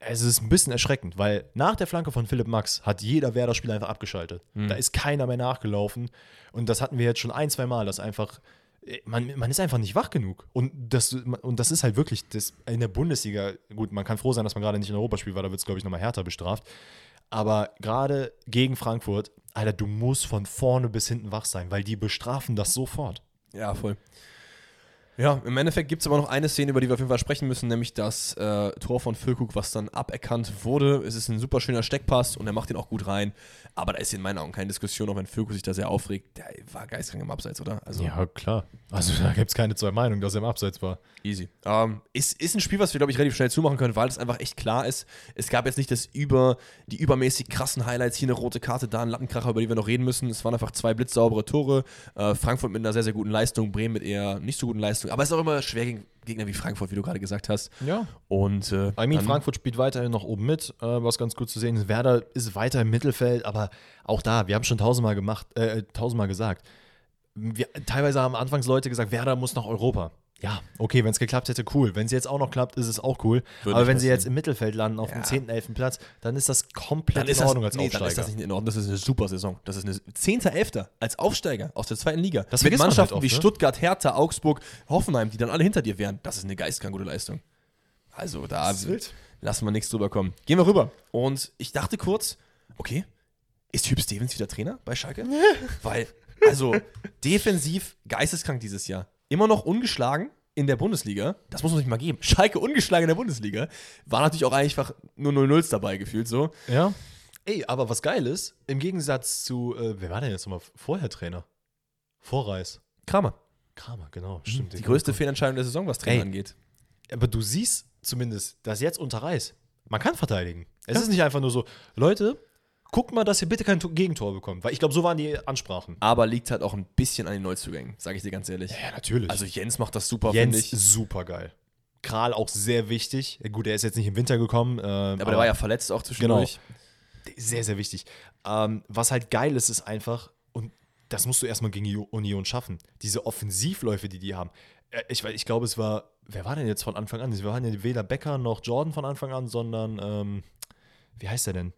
es ist ein bisschen erschreckend, weil nach der Flanke von Philipp Max hat jeder Werder-Spieler einfach abgeschaltet. Da ist keiner mehr nachgelaufen. Und das hatten wir jetzt schon ein, zwei Mal, dass einfach, äh, man, man ist einfach nicht wach genug. Und das, und das ist halt wirklich das, in der Bundesliga, gut, man kann froh sein, dass man gerade nicht in Europa spielt, weil da wird es, glaube ich, nochmal härter bestraft. Aber gerade gegen Frankfurt, Alter, du musst von vorne bis hinten wach sein, weil die bestrafen das sofort. Ja, voll. Ja, im Endeffekt gibt es aber noch eine Szene, über die wir auf jeden Fall sprechen müssen, nämlich das äh, Tor von Füllkrug, was dann aberkannt wurde. Es ist ein super schöner Steckpass und er macht den auch gut rein. Aber da ist in meinen Augen keine Diskussion, auch wenn Füllkrug sich da sehr aufregt. Der war geistkrank im Abseits, oder? Also klar. Also da gibt es keine zwei Meinungen, dass er im Abseits war. easy. Ähm, ist, ist ein Spiel, was wir, glaube ich, relativ schnell zumachen können, weil es einfach echt klar ist. Es gab jetzt nicht das über, die übermäßig krassen Highlights, hier eine rote Karte, da ein Lattenkracher, über die wir noch reden müssen. Es waren einfach zwei blitzsaubere Tore. Äh, Frankfurt mit einer sehr, sehr guten Leistung, Bremen mit eher nicht so guten Leistungen. Aber es ist auch immer schwer gegen Gegner wie Frankfurt, wie du gerade gesagt hast. Ja. Und äh, I mean, Frankfurt spielt weiterhin noch oben mit, äh, was ganz gut zu sehen ist. Werder ist weiter im Mittelfeld, aber auch da, wir haben schon tausendmal gemacht, äh, tausendmal gesagt. Wir, teilweise haben anfangs Leute gesagt, Werder muss nach Europa. Ja, okay, wenn es geklappt hätte, cool. Wenn es jetzt auch noch klappt, ist es auch cool. Würde aber wenn sie jetzt im Mittelfeld landen, auf Ja. dem 10., 11. Platz, dann ist das komplett dann ist, in das, Ordnung als nee, dann Aufsteiger. ist das nicht in Ordnung. Das ist eine super Saison. Das ist eine 10.11. als Aufsteiger aus der zweiten Liga. Das Mit halt Mannschaften oft, wie ne? Stuttgart, Hertha, Augsburg, Hoffenheim, die dann alle hinter dir wären. Das ist eine geistkrank gute Leistung. Also da Das lassen wir nichts drüber kommen. Gehen wir rüber. Und ich dachte kurz, okay, ist Hüb Stevens wieder Trainer bei Schalke? Weil, also, defensiv geisteskrank dieses Jahr. Immer noch ungeschlagen in der Bundesliga. Das muss man sich mal geben. Schalke ungeschlagen in der Bundesliga. War natürlich auch einfach nur 0-0s dabei gefühlt so. Ja. Ey, aber was geil ist, im Gegensatz zu, äh, wer war denn jetzt nochmal vorher Trainer? Vorreis. Kramer. Kramer, genau, stimmt. Die den größte kann Fehlentscheidung der Saison, was Trainer Ey. angeht. Aber du siehst zumindest, dass jetzt unter Reis, man kann verteidigen. Es ist nicht einfach nur so, Leute, guckt mal, dass ihr bitte kein To- Gegentor bekommt. Weil ich glaube, so waren die Ansprachen. Aber liegt halt auch ein bisschen an den Neuzugängen, sage ich dir ganz ehrlich. Ja, natürlich. Also Jens macht das super, finde Jens ich. super geil. Kral auch sehr wichtig. Gut, er ist jetzt nicht im Winter gekommen. Äh, Aber der war ja verletzt auch Genau. zwischendurch. sehr, sehr wichtig. Ähm, was halt geil ist, ist einfach, und das musst du erstmal gegen die Union schaffen, diese Offensivläufe, die die haben. Äh, Ich, ich glaube, es war, wer war denn jetzt von Anfang an? Es waren ja weder Becker noch Jordan von Anfang an, sondern, ähm, wie heißt er denn?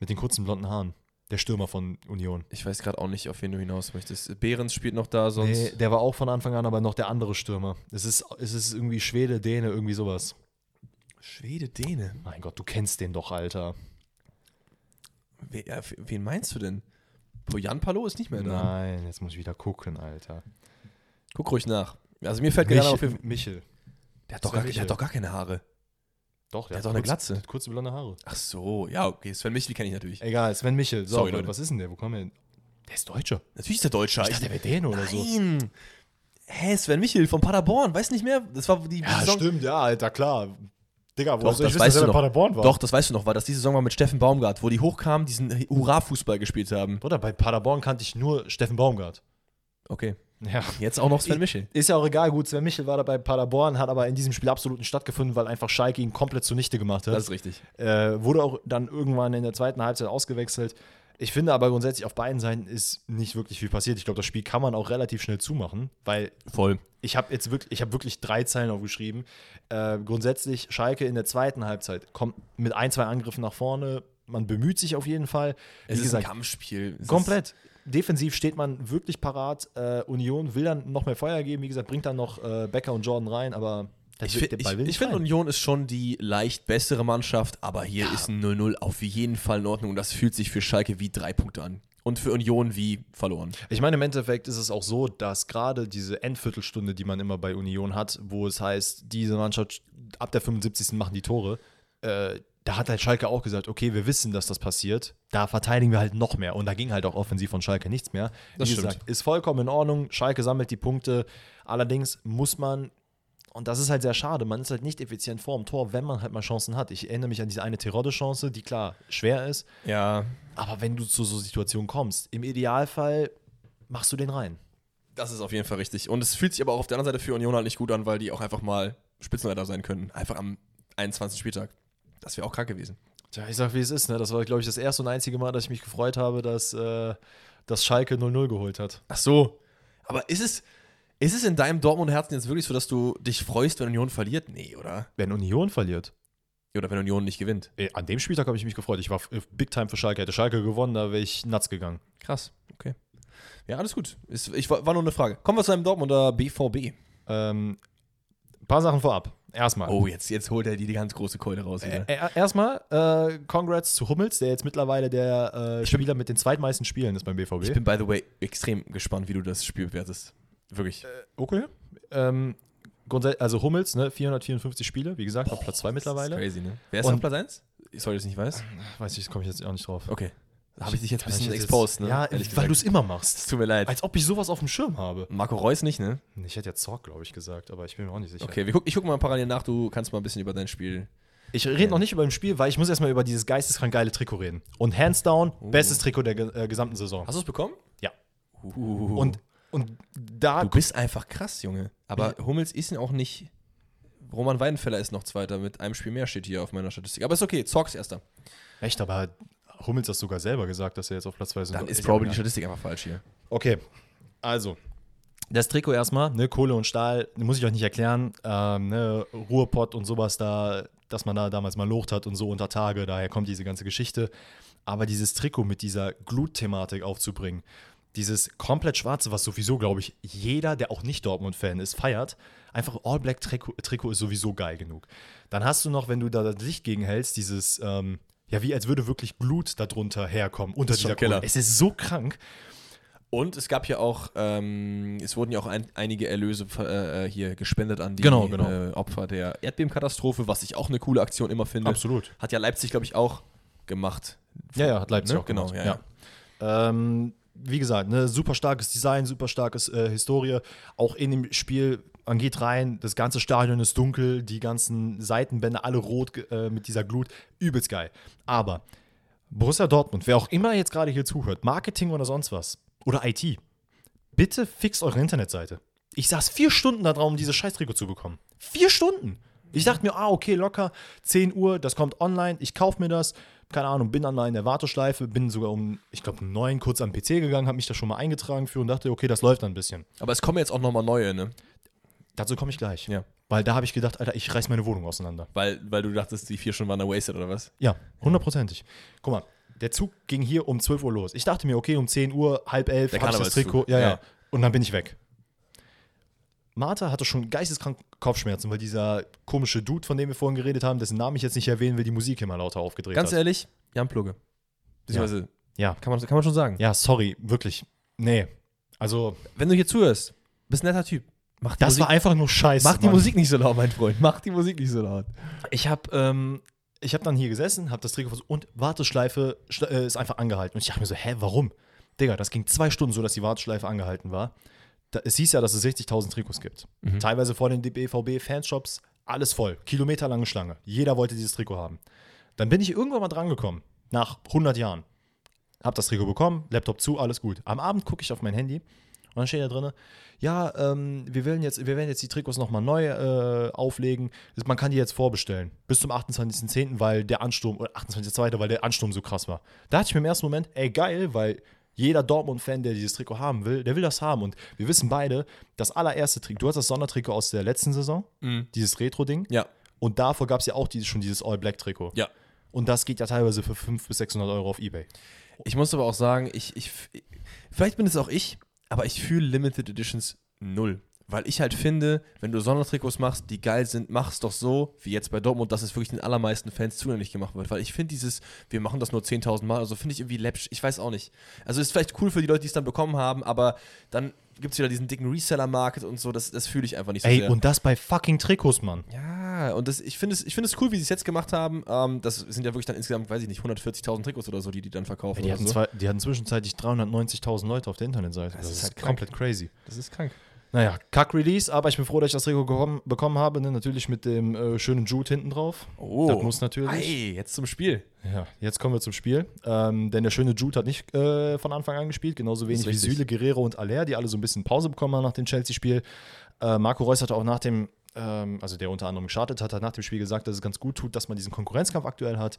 Mit den kurzen blonden Haaren. Der Stürmer von Union. Ich weiß gerade auch nicht, auf wen du hinaus möchtest. Behrens spielt noch da, sonst. Nee, der war auch von Anfang an, aber noch der andere Stürmer. Es ist, es ist irgendwie Schwede, Däne, irgendwie sowas. Schwede, Däne. Mein Gott, du kennst den doch, Alter. We ja, f- wen meinst du denn? Jan Palo ist nicht mehr da. Nein, jetzt muss ich wieder gucken, Alter. Guck ruhig nach. Also mir fällt gerade auf. Michel. Der hat, doch gar, der hat doch gar keine Haare. Doch, Der hat doch eine kurz- Glatze. der kurze blonde Haare. Ach so, ja, okay. Sven Michel kenne ich natürlich. Egal, Sven Michel. So, Sorry, Leute, was ist denn der? Wo kommen wir hin? Der ist Deutscher. Natürlich ist der Deutscher. Ich dachte, der wäre Däne oder so. Nein. Hä, Sven Michel von Paderborn, weiß nicht mehr? Das war die Ja, Saison. stimmt, ja, Alter, klar. Digga, wo Doch, soll ich das wissen, weißt dass du er bei noch. Paderborn war? Doch, das weißt du noch, weil das die Saison war mit Steffen Baumgart, wo die hochkamen, diesen Hurra-Fußball gespielt haben. Oder bei Paderborn kannte ich nur Steffen Baumgart. Okay. Ja. Jetzt auch noch Sven Michel. Ist ja auch egal, gut, Sven Michel war da bei Paderborn, hat aber in diesem Spiel absolut nicht stattgefunden, weil einfach Schalke ihn komplett zunichte gemacht hat. Das ist richtig. Äh, wurde auch dann irgendwann in der zweiten Halbzeit ausgewechselt. Ich finde aber grundsätzlich auf beiden Seiten ist nicht wirklich viel passiert. Ich glaube, das Spiel kann man auch relativ schnell zumachen, weil Voll. ich habe jetzt wirklich, ich habe wirklich drei Zeilen aufgeschrieben. Äh, grundsätzlich Schalke in der zweiten Halbzeit kommt mit ein, zwei Angriffen nach vorne. Man bemüht sich auf jeden Fall. Wie Es ist gesagt, ein Kampfspiel. Es komplett. Defensiv steht man wirklich parat. Äh, Union will dann noch mehr Feuer geben. Wie gesagt, bringt dann noch äh, Becker und Jordan rein, aber der ich, finde, rein. Union ist schon die leicht bessere Mannschaft, aber hier ist ein 0-0 auf jeden Fall in Ordnung. Und das fühlt sich für Schalke wie drei Punkte an. Und für Union wie verloren. Ich meine, im Endeffekt ist es auch so, dass gerade diese Endviertelstunde, die man immer bei Union hat, wo es heißt, diese Mannschaft ab der 75. machen die Tore, äh, da hat halt Schalke auch gesagt, okay, wir wissen, dass das passiert, da verteidigen wir halt noch mehr. Und da ging halt auch offensiv von Schalke nichts mehr. Wie Das stimmt. gesagt, ist vollkommen in Ordnung, Schalke sammelt die Punkte, allerdings muss man, und das ist halt sehr schade, man ist halt nicht effizient vor dem Tor, wenn man halt mal Chancen hat. Ich erinnere mich an diese eine Terodde-Chance, die klar schwer ist, Ja, aber wenn du zu so Situationen kommst, im Idealfall machst du den rein. das ist auf jeden Fall richtig. Und es fühlt sich aber auch auf der anderen Seite für Union halt nicht gut an, weil die auch einfach mal Spitzenreiter sein können. Einfach am 21. Spieltag. Das wäre auch krank gewesen. Tja, ich sag, wie es ist, ne? Das war, glaube ich, das erste und einzige Mal, dass ich mich gefreut habe, dass, äh, dass Schalke 0-0 geholt hat. Ach so. Aber ist es, ist es in deinem Dortmund-Herzen jetzt wirklich so, dass du dich freust, wenn Union verliert? Nee, oder? Wenn Union verliert. Oder wenn Union nicht gewinnt? An dem Spieltag habe ich mich gefreut. Ich war f- Big Time für Schalke. Hätte Schalke gewonnen, da wäre ich nuts gegangen. Krass, okay. Ja, alles gut. Ist, ich, war war nur eine Frage. Kommen wir zu einem Dortmunder BVB. Ähm, ein paar Sachen vorab. Erstmal. Oh, jetzt, jetzt holt er die, die ganz große Keule raus. Äh, Wieder. äh, erstmal, äh, Congrats zu Hummels, der jetzt mittlerweile der äh, Spieler mit den zweitmeisten Spielen ist beim BVB. Ich bin, by the way, extrem gespannt, wie du das Spiel bewertest. Wirklich. okay. Ähm, grundsätzlich, also Hummels, ne, 454 Spiele, wie gesagt, auf Platz 2 Das mittlerweile. crazy, ne? Wer ist Und- auf Platz 1? Sorry, dass ich nicht weiß. Weiß ich, komme ich jetzt auch nicht drauf. Okay. Habe ich dich jetzt ein bisschen exposed, ne? Ja, Ehrlich weil du es immer machst. Es tut mir leid. Als ob ich sowas auf dem Schirm habe. Marco Reus nicht, ne? Ich hätte jetzt Zorg, glaube ich, gesagt, aber ich bin mir auch nicht sicher. Okay, guck, ich gucke mal parallel nach. Du kannst mal ein bisschen über dein Spiel. Ich rede noch nicht über das Spiel, weil ich muss erstmal über dieses geisteskrank geile Trikot reden. Und hands down, bestes Trikot der äh, gesamten Saison. Hast du es bekommen? Ja. Uh. Und, und da du bist einfach krass, Junge. Aber Hummels ist ja auch nicht. Roman Weidenfeller ist noch Zweiter mit einem Spiel mehr, steht hier auf meiner Statistik. Aber ist okay, Zorg ist Erster. Echt, aber Hummels das sogar selber gesagt, dass er jetzt auf Platz 2 ist. Dann ist probably die Statistik einfach falsch hier. Okay, also. Das Trikot erstmal, ne, Kohle und Stahl, muss ich euch nicht erklären. Ähm, ne, Ruhrpott und sowas da, dass man da damals mal locht hat und so unter Tage, daher kommt diese ganze Geschichte. Aber dieses Trikot mit dieser Glut-Thematik aufzubringen, dieses komplett schwarze, was sowieso, glaube ich, jeder, der auch nicht Dortmund-Fan ist, feiert, einfach All-Black-Trikot Trikot ist sowieso geil genug. Dann hast du noch, wenn du da das Licht gegenhältst, dieses, ähm, ja, wie als würde wirklich Glut darunter herkommen, unter dieser. Kohle. Es ist so krank. Und es gab ja auch, ähm, es wurden ja auch ein, einige Erlöse äh, hier gespendet an die Genau, genau. Äh, Opfer der Erdbebenkatastrophe, was ich auch eine coole Aktion immer finde. Absolut. Hat ja Leipzig, glaube ich, auch gemacht. Ja, ja, hat Leipzig Ne? auch Genau, gemacht. ja, Ähm, wie gesagt, ne, super starkes Design, super starkes äh, Historie. Auch in dem Spiel, man geht rein, das ganze Stadion ist dunkel, die ganzen Seitenbänder alle rot äh, mit dieser Glut. Übelst geil. Aber Borussia Dortmund, wer auch immer jetzt gerade hier zuhört, Marketing oder sonst was, oder IT, bitte fixt eure Internetseite. Ich saß vier Stunden da drauf, um dieses Scheißtrikot zu bekommen. Vier Stunden! Ich dachte mir, ah, okay, locker, 10 Uhr, das kommt online, ich kaufe mir das. Keine Ahnung, bin dann mal in der Warteschleife, bin sogar um, ich glaube, um neun kurz am PC gegangen, habe mich da schon mal eingetragen für und dachte, okay, das läuft dann ein bisschen. Aber es kommen jetzt auch nochmal neue, ne? Dazu komme ich gleich. Ja. Weil da habe ich gedacht, Alter, ich reiß meine Wohnung auseinander. Weil, weil du dachtest, die vier Stunden waren da wasted oder was? Ja, hundertprozentig. Guck mal, der Zug ging hier um 12 Uhr los. Ich dachte mir, okay, um 10 Uhr, halb elf, Der hab ich das Trikot. Ja, ja, ja. Und dann bin ich weg. Martha hatte schon geisteskrank Kopfschmerzen, weil dieser komische Dude, von dem wir vorhin geredet haben, dessen Namen ich jetzt nicht erwähnen will, die Musik immer lauter aufgedreht Ganz hat. ehrlich, Jan Plugge. Beziehungsweise, Ja, kann, man, kann man schon sagen. ja, sorry, wirklich. Nee. Also, Wenn du hier zuhörst, bist ein netter Typ. Mach das Musik, war einfach nur scheiße. mach die Mann. Musik nicht so laut, mein Freund. Mach die Musik nicht so laut. Ich habe ähm, ich hab dann hier gesessen, habe das Trikot versucht und Warteschleife äh, ist einfach angehalten. Und ich dachte mir so, hä, warum? Digga, das ging zwei Stunden so, dass die Warteschleife angehalten war. Da, es hieß ja, dass es 60.000 Trikots gibt. Teilweise vor den BVB-Fanshops, alles voll. Kilometerlange Schlange. Jeder wollte dieses Trikot haben. Dann bin ich irgendwann mal drangekommen, nach 100 Jahren. Hab das Trikot bekommen, Laptop zu, alles gut. Am Abend gucke ich auf mein Handy und dann steht da drin, ja, ähm, wir, werden jetzt, wir werden jetzt die Trikots nochmal neu äh, auflegen. Man kann die jetzt vorbestellen. Bis zum 28.10., weil der Ansturm, oder 28.02., weil der Ansturm so krass war. Da hatte ich mir im ersten Moment, ey, geil, weil jeder Dortmund-Fan, der dieses Trikot haben will, der will das haben. Und wir wissen beide, das allererste Trikot, du hast das Sondertrikot aus der letzten Saison, dieses Retro-Ding. Ja. Und davor gab es ja auch dieses, schon dieses All-Black-Trikot. Ja. Und das geht ja teilweise für 500 bis 600 Euro auf Ebay. Ich muss aber auch sagen, ich, ich, vielleicht bin es auch ich, aber ich fühle Limited Editions null. weil ich halt finde, wenn du Sondertrikots machst, die geil sind, mach es doch so, wie jetzt bei Dortmund, dass es wirklich den allermeisten Fans zugänglich gemacht wird. Weil ich finde dieses, wir machen das nur 10.000 Mal, also finde ich irgendwie läppsch. Ich weiß auch nicht. Also ist vielleicht cool für die Leute, die es dann bekommen haben, aber dann gibt es wieder diesen dicken Reseller-Market und so, das, das fühle ich einfach nicht so Ey, sehr. und das bei fucking Trikots, Mann. ja, und das, ich finde es, ich find es cool, wie sie es jetzt gemacht haben. Ähm, das sind ja wirklich dann insgesamt, weiß ich nicht, 140.000 Trikots oder so, die die dann verkaufen. Ey, die, hatten so. zwei, die hatten zwischenzeitlich 390.000 Leute auf der Internetseite. Das, ist ist, halt krank. komplett crazy. Das ist krank. Naja, Kack-Release, aber ich bin froh, dass ich das Trikot bekommen, bekommen habe. Ne? Natürlich mit dem äh, schönen Jude hinten drauf. Oh. Das muss natürlich. Ey, jetzt zum Spiel. Ja, jetzt kommen wir zum Spiel. Ähm, denn der schöne Jude hat nicht äh, von Anfang an gespielt, genauso wenig wie. Süle, Guerrero und Aller, die alle so ein bisschen Pause bekommen haben nach dem Chelsea-Spiel. Äh, Marco Reus hatte auch nach dem, ähm, also der unter anderem gestartet hat, hat nach dem Spiel gesagt, dass es ganz gut tut, dass man diesen Konkurrenzkampf aktuell hat.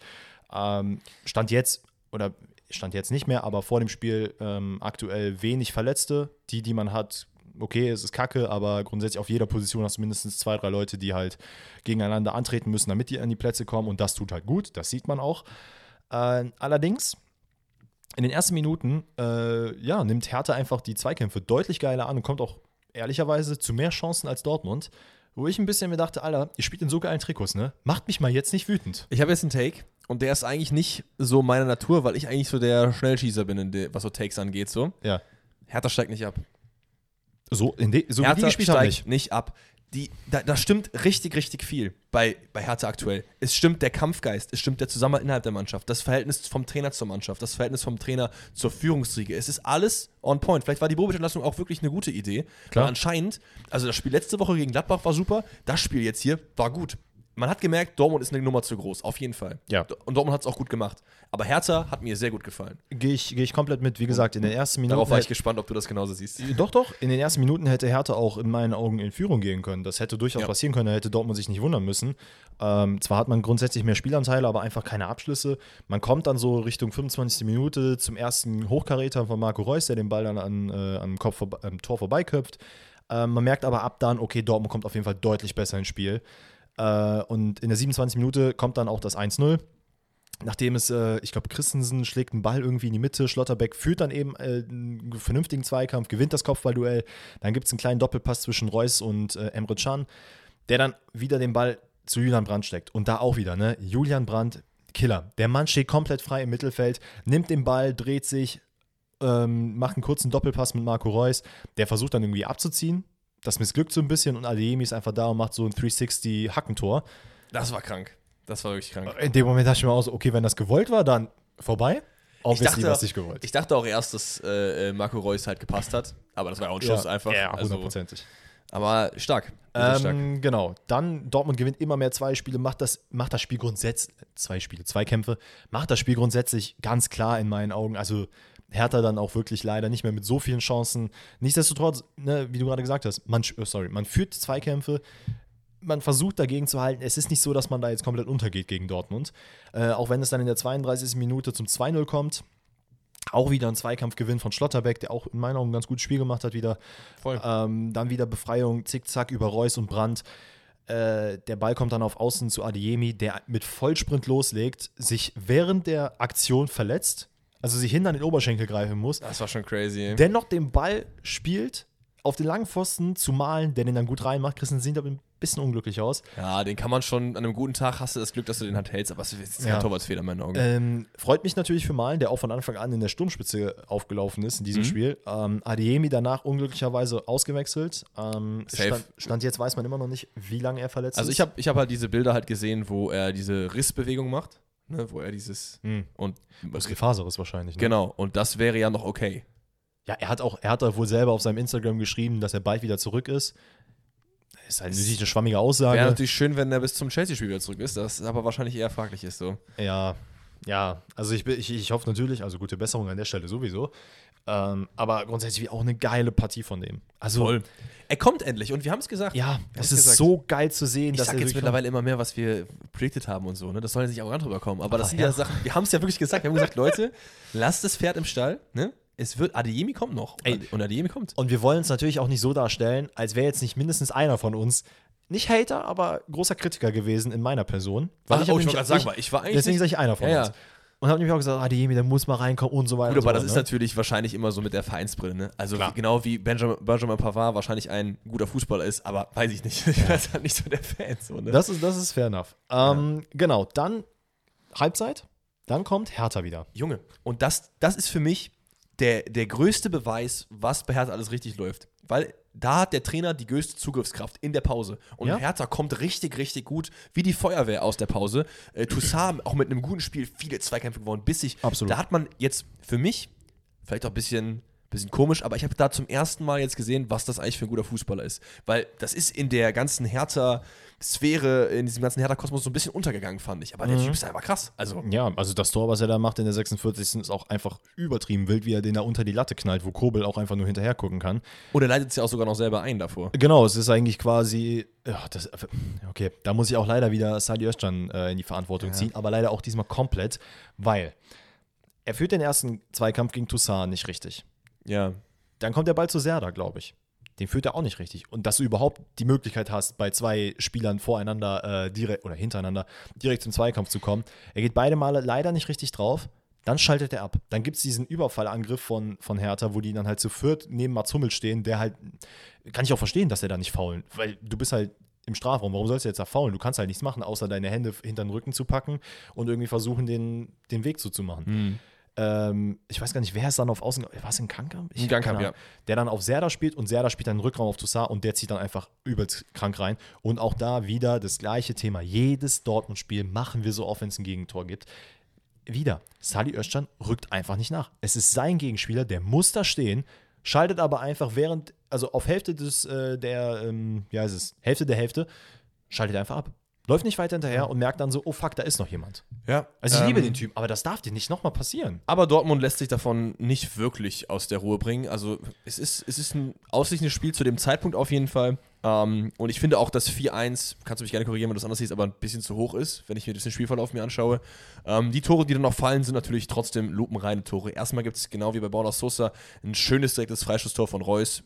Ähm, stand jetzt, oder stand jetzt nicht mehr, aber vor dem Spiel ähm, aktuell wenig Verletzte. Die, die man hat, okay, es ist kacke, aber grundsätzlich auf jeder Position hast du mindestens zwei, drei Leute, die halt gegeneinander antreten müssen, damit die an die Plätze kommen und das tut halt gut, das sieht man auch. Äh, allerdings, in den ersten Minuten, äh, ja, nimmt Hertha einfach die Zweikämpfe deutlich geiler an und kommt auch ehrlicherweise zu mehr Chancen als Dortmund. Wo ich ein bisschen mir dachte, Alter, ihr spielt in so geilen Trikots, ne? Macht mich mal jetzt nicht wütend. Ich habe jetzt einen Take und der ist eigentlich nicht so meine Natur, weil ich eigentlich so der Schnellschießer bin, was so Takes angeht. So. Ja. Hertha steigt nicht ab. So, in de, so wie Hertha die gespielt haben nicht. nicht ab. Die, da, da stimmt richtig, richtig viel bei, bei Hertha aktuell. Es stimmt der Kampfgeist, es stimmt der Zusammenhalt innerhalb der Mannschaft, das Verhältnis vom Trainer zur Mannschaft, das Verhältnis vom Trainer zur Führungsriege. Es ist alles on point. Vielleicht war die Bobic-Entlassung auch wirklich eine gute Idee. Klar. Anscheinend, also das Spiel letzte Woche gegen Gladbach war super, das Spiel jetzt hier war gut. Man hat gemerkt, Dortmund ist eine Nummer zu groß, auf jeden Fall. Ja. Und Dortmund hat es auch gut gemacht. Aber Hertha hat mir sehr gut gefallen. Gehe ich, geh ich komplett mit. Wie gesagt, in den ersten Minuten. Darauf war ich gespannt, ob du das genauso siehst. Doch, doch. In den ersten Minuten hätte Hertha auch in meinen Augen in Führung gehen können. Das hätte durchaus Ja. passieren können. Da hätte Dortmund sich nicht wundern müssen. Ähm, zwar hat man grundsätzlich mehr Spielanteile, aber einfach keine Abschlüsse. Man kommt dann so Richtung 25. Minute zum ersten Hochkaräter von Marco Reus, der den Ball dann an, äh, am, Kopf am Tor vorbeiköpft. Ähm, man merkt aber ab dann, okay, Dortmund kommt auf jeden Fall deutlich besser ins Spiel. Äh, und in der 27. Minute kommt dann auch das 1-0. Nachdem es, äh, ich glaube, Christensen schlägt einen Ball irgendwie in die Mitte, Schlotterbeck führt dann eben äh, einen vernünftigen Zweikampf, gewinnt das Kopfballduell. Dann gibt es einen kleinen Doppelpass zwischen Reus und äh, Emre Can, der dann wieder den Ball zu Julian Brandt steckt. Und da auch wieder, ne? Julian Brandt, Killer. Der Mann steht komplett frei im Mittelfeld, nimmt den Ball, dreht sich, ähm, macht einen kurzen Doppelpass mit Marco Reus. Der versucht dann irgendwie abzuziehen. Das missglückt so ein bisschen und Adeyemi ist einfach da und macht so ein 360-Hackentor. Das war krank. Das war wirklich krank. In dem Moment dachte ich mir auch so, okay, wenn das gewollt war, dann vorbei. Obviously war es nicht gewollt. ich dachte auch erst, dass äh, äh, Marco Reus halt gepasst hat, aber das war ja auch ein Schuss einfach. Ja, also, hundertprozentig. aber stark. Wirklich stark. Ähm, genau. Dann Dortmund gewinnt immer mehr zwei Spiele, macht das, macht das Spiel grundsätzlich, zwei Spiele, zwei Kämpfe, macht das Spiel grundsätzlich ganz klar in meinen Augen. Also Hertha dann auch wirklich leider nicht mehr mit so vielen Chancen. Nichtsdestotrotz, ne, wie du gerade gesagt hast, man, äh, sorry, man führt Zweikämpfe, man versucht dagegen zu halten. Es ist nicht so, dass man da jetzt komplett untergeht gegen Dortmund. Äh, auch wenn es dann in der 32. Minute zum 2-0 kommt. Auch wieder ein Zweikampfgewinn von Schlotterbeck, der auch in meinen Augen ein ganz gutes Spiel gemacht hat wieder. Ähm, dann wieder Befreiung, zickzack über Reus und Brandt. Äh, der Ball kommt dann auf Außen zu Adeyemi, der mit Vollsprint loslegt, sich während der Aktion verletzt, also sich hinter den Oberschenkel greifen muss, Das war schon crazy. ey. dennoch den Ball spielt, auf den langen Pfosten zu malen, der den dann gut reinmacht. Christian sieht aber ein bisschen unglücklich aus. Ja, den kann man schon, an einem guten Tag hast du das Glück, dass du den halt hältst, aber es ist kein Ja. Torwartsfehler in meinen Augen. Ähm, freut mich natürlich für Malen, der auch von Anfang an in der Sturmspitze aufgelaufen ist in diesem Mhm. Spiel. Ähm, Adeyemi danach unglücklicherweise ausgewechselt. Ähm, Safe. stand, stand jetzt weiß man immer noch nicht, wie lange er verletzt also ist. ich habe ich hab halt diese Bilder halt gesehen, wo er diese Rissbewegung macht, ne, wo er dieses Hm. und Muskelfaseres wahrscheinlich. Ne? genau, und das wäre ja noch okay. Ja, er hat auch, er hat da wohl selber auf seinem Instagram geschrieben, dass er bald wieder zurück ist. Ist halt natürlich eine schwammige Aussage. Wäre natürlich schön, wenn er bis zum Chelsea-Spiel wieder zurück ist, das aber wahrscheinlich eher fraglich ist so. Ja, ja. Also ich, ich, ich hoffe natürlich, also gute Besserung an der Stelle sowieso. Ähm, aber grundsätzlich auch eine geile Partie von dem. Also, Er kommt endlich und wir haben es gesagt. ja, es ist gesagt. so geil zu sehen, Ich dass sag er jetzt mittlerweile immer mehr, was wir predicted haben und so, ne? Das soll jetzt nicht arrogant rüberkommen. Aber das Aber sind ja. Sachen, wir haben es ja wirklich gesagt. Wir haben gesagt, Leute, lasst das Pferd im Stall, ne? Es wird, Adeyemi kommt noch. Ey. Und Adeyemi kommt. Und wir wollen es natürlich auch nicht so darstellen, als wäre jetzt nicht mindestens einer von uns, nicht Hater, aber großer Kritiker gewesen in meiner Person. Ach, ich oh, ich gerade sagen, weil ich war eigentlich Deswegen sage ich einer von Ja, uns. ja. Und habe nämlich auch gesagt, ah, die der muss mal reinkommen und so weiter. Gut, und so aber das fort, ist ne? natürlich wahrscheinlich immer so mit der Vereinsbrille, ne? Also Klar. wie, genau wie Benjamin, Benjamin Pavard wahrscheinlich ein guter Fußballer ist, aber weiß ich nicht. Ich weiß halt nicht so der Fan. So, ne? Das ist, das ist fair enough. Ähm, Genau, dann Halbzeit, dann kommt Hertha wieder. Junge, und das, das ist für mich der, der größte Beweis, was bei Hertha alles richtig läuft. Weil da hat der Trainer die größte Zugriffskraft in der Pause. Und Ja. Hertha kommt richtig, richtig gut wie die Feuerwehr aus der Pause. Äh, Toussaint auch mit einem guten Spiel viele Zweikämpfe gewonnen, bissig. Absolut. Da hat man jetzt für mich, vielleicht auch ein bisschen, bisschen komisch, aber ich habe da zum ersten Mal jetzt gesehen, was das eigentlich für ein guter Fußballer ist. Weil das ist in der ganzen Hertha-Sphäre, in diesem ganzen Hertha-Kosmos so ein bisschen untergegangen, fand ich. Aber der Typ ist einfach krass. Also, Ja, also das Tor, was er da macht in der 46. ist auch einfach übertrieben wild, wie er den da unter die Latte knallt, wo Kobel auch einfach nur hinterher gucken kann. und er leitet es ja auch sogar noch selber ein davor. Genau, es ist eigentlich quasi, ja, das, okay, da muss ich auch leider wieder Sadi Özcan äh, in die Verantwortung ziehen, aber leider auch diesmal komplett, weil er führt den ersten Zweikampf gegen Toussaint nicht richtig. Ja. Dann kommt der Ball zu Serda, glaube ich. Den führt er auch nicht richtig. Und dass du überhaupt die Möglichkeit hast, bei zwei Spielern voreinander äh, direkt oder hintereinander direkt zum Zweikampf zu kommen. Er geht beide Male leider nicht richtig drauf. Dann schaltet er ab. Dann gibt es diesen Überfallangriff von, von Hertha, wo die dann halt zu viert neben Mats Hummels stehen, der halt, kann ich auch verstehen, dass er da nicht faulen, weil du bist halt im Strafraum. Warum sollst du jetzt da faulen? Du kannst halt nichts machen, außer deine Hände hinter den Rücken zu packen und irgendwie versuchen, den, den Weg zuzumachen. Ähm, ich weiß gar nicht, wer ist dann auf Außen. War es in Kankamp? Ich In keine Ahnung. Der dann auf Serda spielt und Serda spielt dann einen Rückraum auf Toussaint und der zieht dann einfach übelst krank rein. Und auch da wieder das gleiche Thema. Jedes Dortmund-Spiel machen wir so oft, wenn es ein Gegentor gibt. Wieder, Sali Özcan rückt einfach nicht nach. Es ist sein Gegenspieler, der muss da stehen, schaltet aber einfach während, also auf Hälfte des, äh, der, ähm, ja, ist es, Hälfte der Hälfte, schaltet er einfach ab. Läuft nicht weiter hinterher und merkt dann so, oh fuck, da ist noch jemand. Ja. Also ich liebe ähm, den Typ, aber das darf dir nicht nochmal passieren. Aber Dortmund lässt sich davon nicht wirklich aus der Ruhe bringen. Also es ist, es ist ein ausgleichendes Spiel zu dem Zeitpunkt auf jeden Fall. Ähm, und ich finde auch, dass 4-1, kannst du mich gerne korrigieren, wenn du das anders siehst, aber ein bisschen zu hoch ist, wenn ich mir den Spielverlauf mir anschaue. Ähm, die Tore, die dann noch fallen, sind natürlich trotzdem lupenreine Tore. Erstmal gibt es genau wie bei Borna Sosa ein schönes direktes Freischusstor von Reus.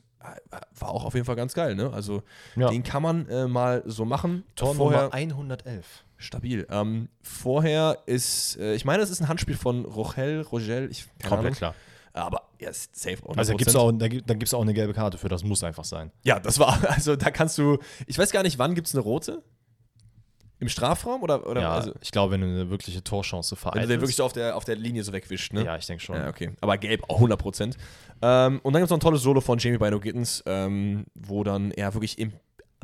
Äh, War auch auf jeden Fall ganz geil, ne? Also Ja. den kann man äh, mal so machen. Tor Vorher, Nummer 111. Stabil. Ähm, vorher ist, äh, ich meine, es ist ein Handspiel von Rochel, Rogel, ich keine Ahnung. klar. Aber ja, ist safe. 100%. Also da gibt es auch, da gibt, da gibt's auch eine gelbe Karte für, das muss einfach sein. Ja, das war, also da kannst du, ich weiß gar nicht, wann gibt es eine rote? Im Strafraum oder, oder ja, also, ich glaube, wenn du eine wirkliche Torchance wenn vereitelst. du den wirklich so auf der, auf der Linie so wegwischt, ne? Ja, ich denke schon. Ja, okay. Aber gelb auch 100%. Ähm, und dann gibt es noch ein tolles Solo von Jamie Bino Gittens, ähm, wo dann er wirklich im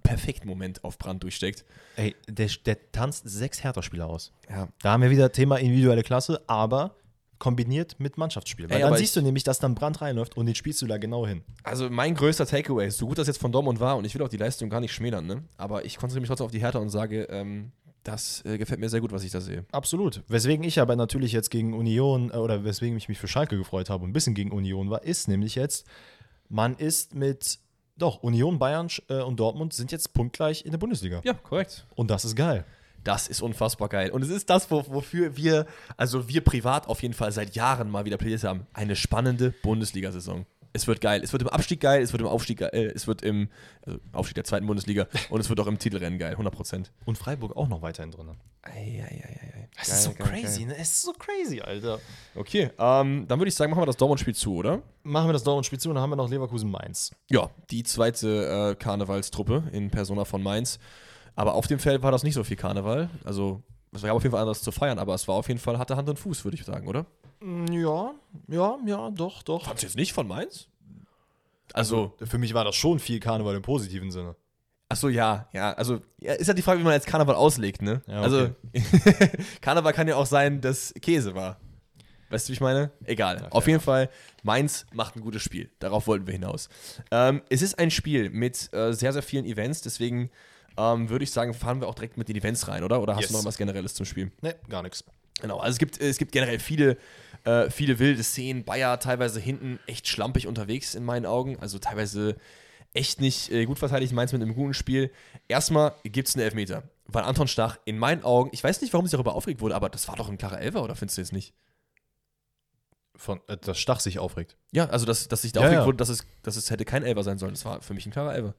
perfekten Moment auf Brand durchsteckt. Ey, der, der tanzt sechs Hertha-Spieler aus. Ja. Da haben wir wieder Thema individuelle Klasse, aber kombiniert mit Mannschaftsspiel. Weil Ey, dann siehst du nämlich, dass dann Brand reinläuft und den spielst du da genau hin. Also mein größter Takeaway, so gut das jetzt von Dortmund war, und ich will auch die Leistung gar nicht schmälern, ne? Aber ich konzentriere mich trotzdem auf die Hertha und sage, ähm, das äh, gefällt mir sehr gut, was ich da sehe. Absolut. Weswegen ich aber natürlich jetzt gegen Union, äh, oder weswegen ich mich für Schalke gefreut habe und ein bisschen gegen Union war, ist nämlich jetzt, man ist mit, doch, Union, Bayern äh, und Dortmund sind jetzt punktgleich in der Bundesliga. Ja, korrekt. Und das ist geil. Das ist unfassbar geil. Und es ist das, wo, wofür wir, also wir privat auf jeden Fall seit Jahren mal wieder plädiert haben. Eine spannende Bundesliga-Saison. Es wird geil. Es wird im Abstieg geil, es wird im Aufstieg geil, äh, es wird im also Aufstieg der zweiten Bundesliga und es wird auch im Titelrennen geil, 100 Prozent. Und Freiburg auch noch weiterhin drin. Das ist so crazy, ne? Es ist so crazy, Alter. Okay, ähm, dann würde ich sagen, machen wir das Dortmund-Spiel zu, oder? Machen wir das Dortmund-Spiel zu und dann haben wir noch Leverkusen-Mainz. Ja, die zweite äh, Karnevalstruppe in Persona von Mainz. Aber auf dem Feld war das nicht so viel Karneval. Also, es gab auf jeden Fall anders zu feiern, aber es war auf jeden Fall, hatte Hand und Fuß, würde ich sagen, oder? Mm, Ja, ja, ja, doch, doch. Fandst du jetzt nicht von Mainz? Also, Für mich war das schon viel Karneval im positiven Sinne. Achso, ja, ja. Also, ja, ist ja die Frage, wie man jetzt Karneval auslegt, ne? Ja, Also, Karneval kann ja auch sein, dass Käse war. Weißt du, wie ich meine? Egal. Auf jeden Fall, Mainz macht ein gutes Spiel. Darauf wollten wir hinaus. Ähm, es ist ein Spiel mit äh, sehr, sehr vielen Events, deswegen ähm, würde ich sagen, fahren wir auch direkt mit den Events rein, oder? Oder hast Yes. du noch was Generelles zum Spiel? Ne, gar nichts. Genau, also es gibt, es gibt generell viele, äh, viele wilde Szenen. Bayer teilweise hinten echt schlampig unterwegs in meinen Augen. Also teilweise echt nicht äh, gut verteidigt. Mainz mit einem guten Spiel. Erstmal gibt es einen Elfmeter. Weil Anton Stach in meinen Augen, ich weiß nicht, warum sich darüber aufgeregt wurde, aber das war doch ein klarer Elfer, oder findest du jetzt nicht? Von, äh, dass Stach sich aufregt. Ja, also dass, dass sich da Ja, aufgeregt ja. wurde, dass es, dass es hätte kein Elfer sein sollen. Das war für mich ein klarer Elfer.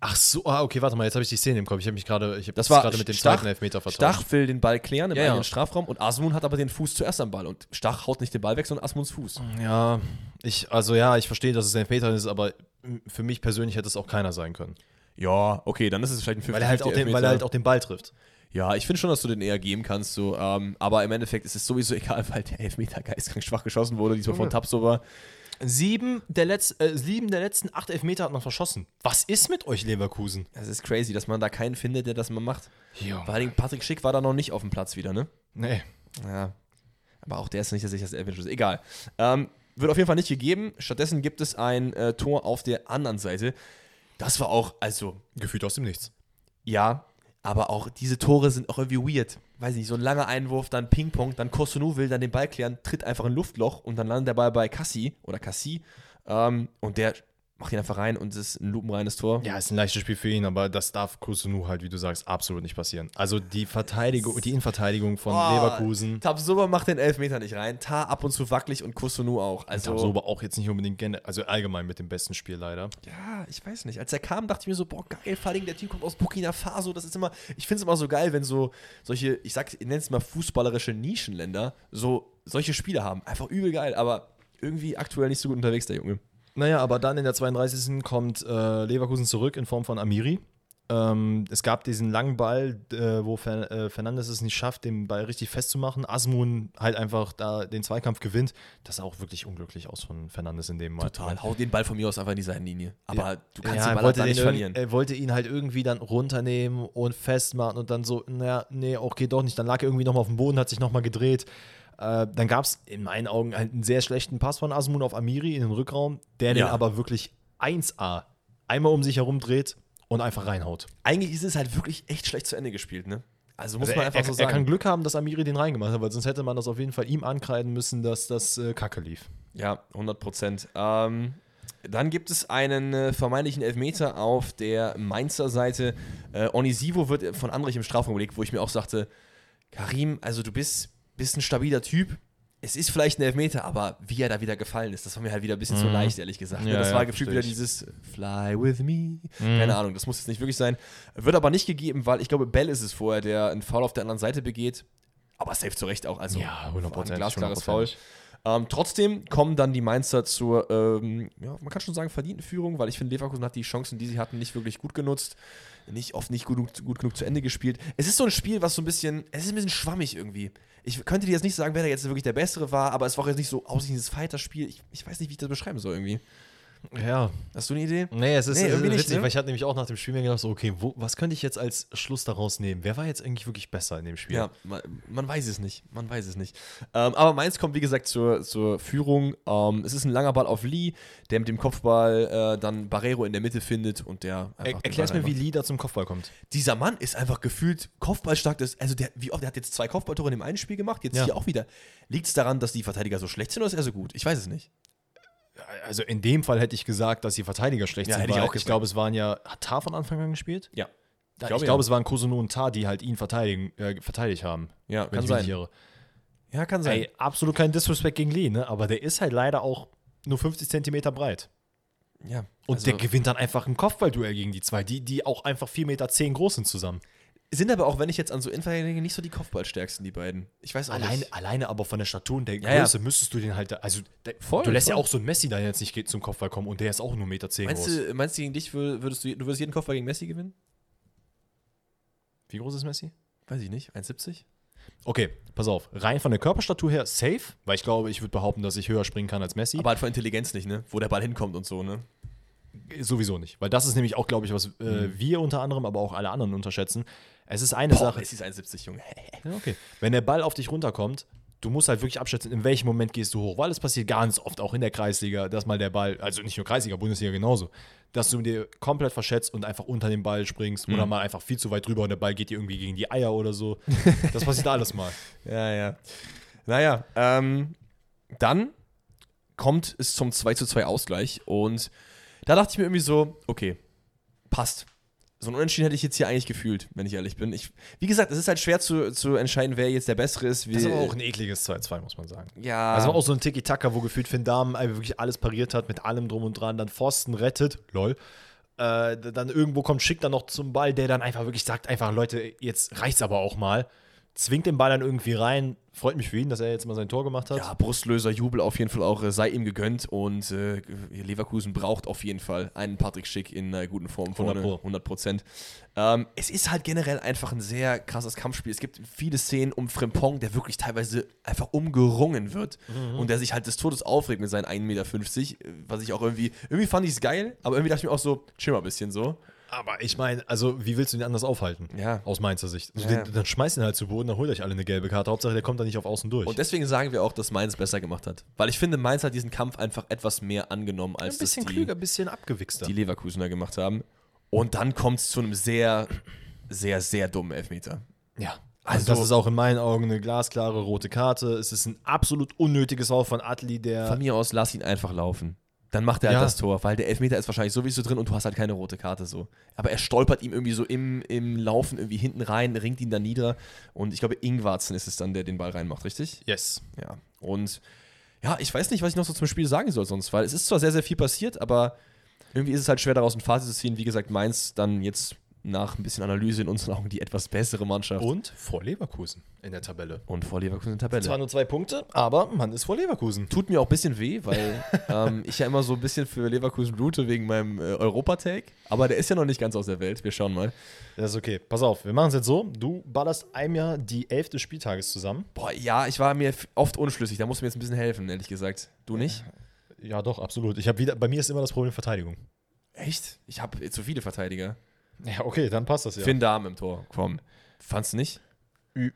Ach so, ah, okay, warte mal, jetzt habe ich die Szene im Kopf. Ich habe mich gerade, ich habe Das gerade mit dem Stach- zweiten Elfmeter vertauscht. Stach will den Ball klären im Ja, ja. eigenen Strafraum und Asmun hat aber den Fuß zuerst am Ball und Stach haut nicht den Ball weg, sondern Asmuns Fuß. Ja, ich, also ja, ich verstehe, dass es ein Elfmeter ist, aber für mich persönlich hätte es auch keiner sein können. Ja, okay, dann ist es vielleicht ein 50 Weil er halt auch den, weil er halt auch den Ball trifft. Ja, ich finde schon, dass du den eher geben kannst, so, ähm, aber im Endeffekt ist es sowieso egal, weil der Elfmeter geistkrank schwach geschossen wurde, diesmal von. Tapsoba. Sieben der, Letz-, äh, sieben der letzten acht Elfmeter hat man verschossen. Was ist mit euch, Leverkusen? Das ist crazy, dass man da keinen findet, der das mal macht. Jo. Vor allem Patrick Schick war da noch nicht auf dem Platz wieder, ne? Nee. Ja. Aber auch der ist nicht der sicherste Elfmeterschuss. Egal. Ähm, wird auf jeden Fall nicht gegeben. Stattdessen gibt es ein äh, Tor auf der anderen Seite. Das war auch, also, Gefühlt aus dem Nichts. ja, aber auch diese Tore sind auch irgendwie weird. Weiß nicht, so ein langer Einwurf, dann Ping-Pong, dann Kosunu will dann den Ball klären, tritt einfach ein Luftloch und dann landet der Ball bei Cassi oder Cassi ähm, und der macht ihn einfach rein und es ist ein lupenreines Tor. Ja, ist ein leichtes Spiel für ihn, aber das darf Kusunu halt, wie du sagst, absolut nicht passieren. Also die Verteidigung, die Innenverteidigung von Oh, Leverkusen. Tabsoba macht den Elfmeter nicht rein, Tar ab und zu wackelig und Kosunu auch. Also, aber auch jetzt nicht unbedingt, gen- also allgemein mit dem besten Spiel leider. Ja, ich weiß nicht. Als er kam, dachte ich mir so, boah, geil, vor allem der Typ kommt aus Burkina Faso. Das ist immer, ich finde es immer so geil, wenn so solche, ich sag, ich nenne es mal fußballerische Nischenländer, so solche Spiele haben. Einfach übel geil, aber irgendwie aktuell nicht so gut unterwegs, der Junge. Naja, aber dann in der 32. kommt äh, Leverkusen zurück in Form von Amiri. Ähm, es gab diesen langen Ball, äh, wo Fer äh, Fernandes es nicht schafft, den Ball richtig festzumachen. Asmun halt einfach da den Zweikampf gewinnt. Das sah auch wirklich unglücklich aus von Fernandes in dem Moment. Total. Hau den Ball von mir aus einfach in die Seitenlinie. Aber du kannst ja, den Ball wollte, den nicht verlieren. er wollte ihn halt irgendwie dann runternehmen und festmachen und dann so, naja, nee, auch geht doch nicht. Dann lag er irgendwie nochmal auf dem Boden, hat sich nochmal gedreht. Äh, dann gab es in meinen Augen halt einen sehr schlechten Pass von Asmun auf Amiri in den Rückraum, der den Ja. aber wirklich 1A einmal um sich herum dreht und einfach reinhaut. Eigentlich ist es halt wirklich echt schlecht zu Ende gespielt, ne? Also muss Also man er, einfach er, so er sagen. kann Glück haben, dass Amiri den reingemacht hat, weil sonst hätte man das auf jeden Fall ihm ankreiden müssen, dass das äh, Kacke lief. Ja, 100 Prozent. Ähm, dann gibt es einen äh, vermeintlichen Elfmeter auf der Mainzer Seite. Äh, Onisivo wird von Andrich im Strafraum gelegt, wo ich mir auch sagte, Karim, also du bist, bist ein stabiler Typ. Es ist vielleicht ein Elfmeter, aber wie er da wieder gefallen ist, das war mir halt wieder ein bisschen zu Mhm. leicht, ehrlich gesagt. ne? Ja, das ja, war gefühlt wieder dieses Fly with me. Mhm. Keine Ahnung, das muss jetzt nicht wirklich sein. Wird aber nicht gegeben, weil ich glaube, Bell ist es vorher, der einen Foul auf der anderen Seite begeht. Aber safe zu Recht auch. Also Ja, war ein 100%, Glasklares 100%. Foul. Ähm, trotzdem kommen dann die Mainzer zur, ähm, ja, man kann schon sagen, verdienten Führung, weil ich finde, Leverkusen hat die Chancen, die sie hatten, nicht wirklich gut genutzt. Nicht oft nicht gut, genug- gut genug zu Ende gespielt. Es ist so ein Spiel, was so ein bisschen, es ist ein bisschen schwammig irgendwie. Ich könnte dir jetzt nicht sagen, wer da jetzt wirklich der Bessere war, aber es war auch jetzt nicht so ausschließliches Fighter-Spiel. Ich, ich weiß nicht, wie ich das beschreiben soll irgendwie. Ja, Hast du eine Idee? Nee, es ist, Nee, irgendwie nicht, witzig, ne? weil ich hatte nämlich auch nach dem Spiel mir gedacht, so, okay, wo, was könnte ich jetzt als Schluss daraus nehmen? Wer war jetzt eigentlich wirklich besser in dem Spiel? Ja, man, man weiß es nicht. Man weiß es nicht. Ähm, aber Mainz kommt, wie gesagt, zur, zur Führung. Ähm, es ist ein langer Ball auf Lee, der mit dem Kopfball äh, dann Barrero in der Mitte findet und der. Er, erklär's mir, wie. Lee da zum Kopfball kommt. Dieser Mann ist einfach gefühlt kopfballstark. Das, also, der, wie oft, der hat jetzt zwei Kopfballtore in dem einen Spiel gemacht, jetzt Ja. hier auch wieder. Liegt es daran, dass die Verteidiger so schlecht sind oder ist er so gut? Ich weiß es nicht. Also in dem Fall hätte ich gesagt, dass die Verteidiger schlecht Ja, sind. hätte ich auch ich glaube, es waren ja, hat Tar von Anfang an gespielt? Ja. Ich glaube, glaube, ja. es waren Kosono und Tar, die halt ihn verteidigen, äh, verteidigt haben. Ja, kann ich sein. Ja, kann sein. Ey, absolut kein Disrespect gegen Lee, ne? aber der ist halt leider auch nur 50 Zentimeter breit. ja. Und also- der gewinnt dann einfach ein Kopfballduell gegen die zwei, die, die auch einfach 4,10 Meter zehn groß sind zusammen. Sind aber auch, wenn ich jetzt an so Innenverteidiger nicht so die Kopfballstärksten, die beiden. Ich weiß auch Alleine, nicht. alleine aber von der Statur und der Ja, ja. Größe müsstest du den halt, also der, Voll, du lässt ja voll. auch so einen Messi da jetzt nicht zum Kopfball kommen und der ist auch nur 1,10 Meter zehn Meinst groß. du, meinst du, gegen dich wür- würdest du, du würdest jeden Kopfball gegen Messi gewinnen? Wie groß ist Messi? Weiß ich nicht. 1,70? Okay, pass auf. Rein von der Körperstatur her safe, weil ich glaube, ich würde behaupten, dass ich höher springen kann als Messi. Aber halt von Intelligenz nicht, ne? Wo der Ball hinkommt und so, ne? Sowieso nicht. Weil das ist nämlich auch, glaube ich, was äh, Mhm. wir unter anderem, aber auch alle anderen unterschätzen. Es ist eine Sache. Messi ist 1,70, Junge. Okay. Wenn der Ball auf dich runterkommt, du musst halt wirklich abschätzen, in welchem Moment gehst du hoch. Weil es passiert ganz oft, auch in der Kreisliga, dass mal der Ball, also nicht nur Kreisliga, Bundesliga genauso, dass du dir komplett verschätzt und einfach unter den Ball springst oder mal einfach viel zu weit drüber und der Ball geht dir irgendwie gegen die Eier oder so. Das passiert alles mal. Ja, ja. Naja, ähm, dann kommt es zum 2 zu 2 Ausgleich und da dachte ich mir irgendwie so, okay, passt. So ein Unentschieden hätte ich jetzt hier eigentlich gefühlt, wenn ich ehrlich bin. Ich, wie gesagt, es ist halt schwer zu, zu entscheiden, wer jetzt der Bessere ist. Das ist aber auch ein ekliges 2-2, muss man sagen. ja, Also auch so ein Tiki-Taka, wo gefühlt Finn Dahmen einfach wirklich alles pariert hat, mit allem drum und dran, dann Pfosten rettet, lol. Äh, dann irgendwo kommt Schick dann noch zum Ball, der dann einfach wirklich sagt, einfach, Leute, jetzt reicht's aber auch mal. Zwingt den Ball dann irgendwie rein. Freut mich für ihn, dass er jetzt mal sein Tor gemacht hat. Ja, Brustlöser, Jubel auf jeden Fall auch, äh, sei ihm gegönnt und äh, Leverkusen braucht auf jeden Fall einen Patrick Schick in einer guten Form. 100 Pro. 100 Prozent. Ähm, es ist halt generell einfach ein sehr krasses Kampfspiel. Es gibt viele Szenen um Frimpong, der wirklich teilweise einfach umgerungen wird und der sich halt des Todes aufregt mit seinen 1,50 Meter, äh, was ich auch irgendwie, irgendwie fand ich es geil, aber irgendwie dachte ich mir auch so, chill mal ein bisschen so. Aber ich meine, also wie willst du ihn anders aufhalten? Ja. Aus Mainzer Sicht. Also Ja. den, dann schmeißt ihn halt zu Boden, dann holt euch alle eine gelbe Karte. Hauptsache, der kommt da nicht auf Außen durch. Und deswegen sagen wir auch, dass Mainz besser gemacht hat. Weil ich finde, Mainz hat diesen Kampf einfach etwas mehr angenommen, als ein bisschen das die, klüger, ein bisschen abgewichster. die Leverkusener gemacht haben. Und dann kommt es zu einem sehr, sehr, sehr dummen Elfmeter. ja. Also- Also, das ist auch in meinen Augen eine glasklare rote Karte. Es ist ein absolut unnötiges Foul von Atli, der. Von mir aus, lass ihn einfach laufen. Dann macht er halt Ja. das Tor, weil der Elfmeter ist wahrscheinlich sowieso drin und du hast halt keine rote Karte so. Aber er stolpert ihm irgendwie so im, im Laufen irgendwie hinten rein, ringt ihn da nieder. Und ich glaube, Ingwarzen ist es dann, der den Ball reinmacht, richtig? Yes. Ja. Und ja, ich weiß nicht, was ich noch so zum Spiel sagen soll sonst, weil es ist zwar sehr, sehr viel passiert, aber irgendwie ist es halt schwer daraus ein Fazit zu ziehen. Wie gesagt, Mainz dann jetzt nach ein bisschen Analyse in unseren Augen die etwas bessere Mannschaft. Und vor Leverkusen in der Tabelle. Und vor Leverkusen in der Tabelle. Zwar nur zwei Punkte, aber man ist vor Leverkusen. Tut mir auch ein bisschen weh, weil ähm, ich ja immer so ein bisschen für Leverkusen blute wegen meinem äh, Europa-Take. Aber der ist ja noch nicht ganz aus der Welt. Wir schauen mal. Das ist okay. Pass auf, wir machen es jetzt so. Du ballerst einem Jahr die Elf des Spieltages zusammen. Boah, ja, ich war mir oft unschlüssig. Da musst du mir jetzt ein bisschen helfen, ehrlich gesagt. Du nicht? Ja, doch, absolut. Ich habe wieder, bei mir ist immer das Problem Verteidigung. Echt? Ich habe zu viele Verteidiger. Ja, okay, dann passt das ja. Finn Dahm im Tor. Komm. Fandst du nicht?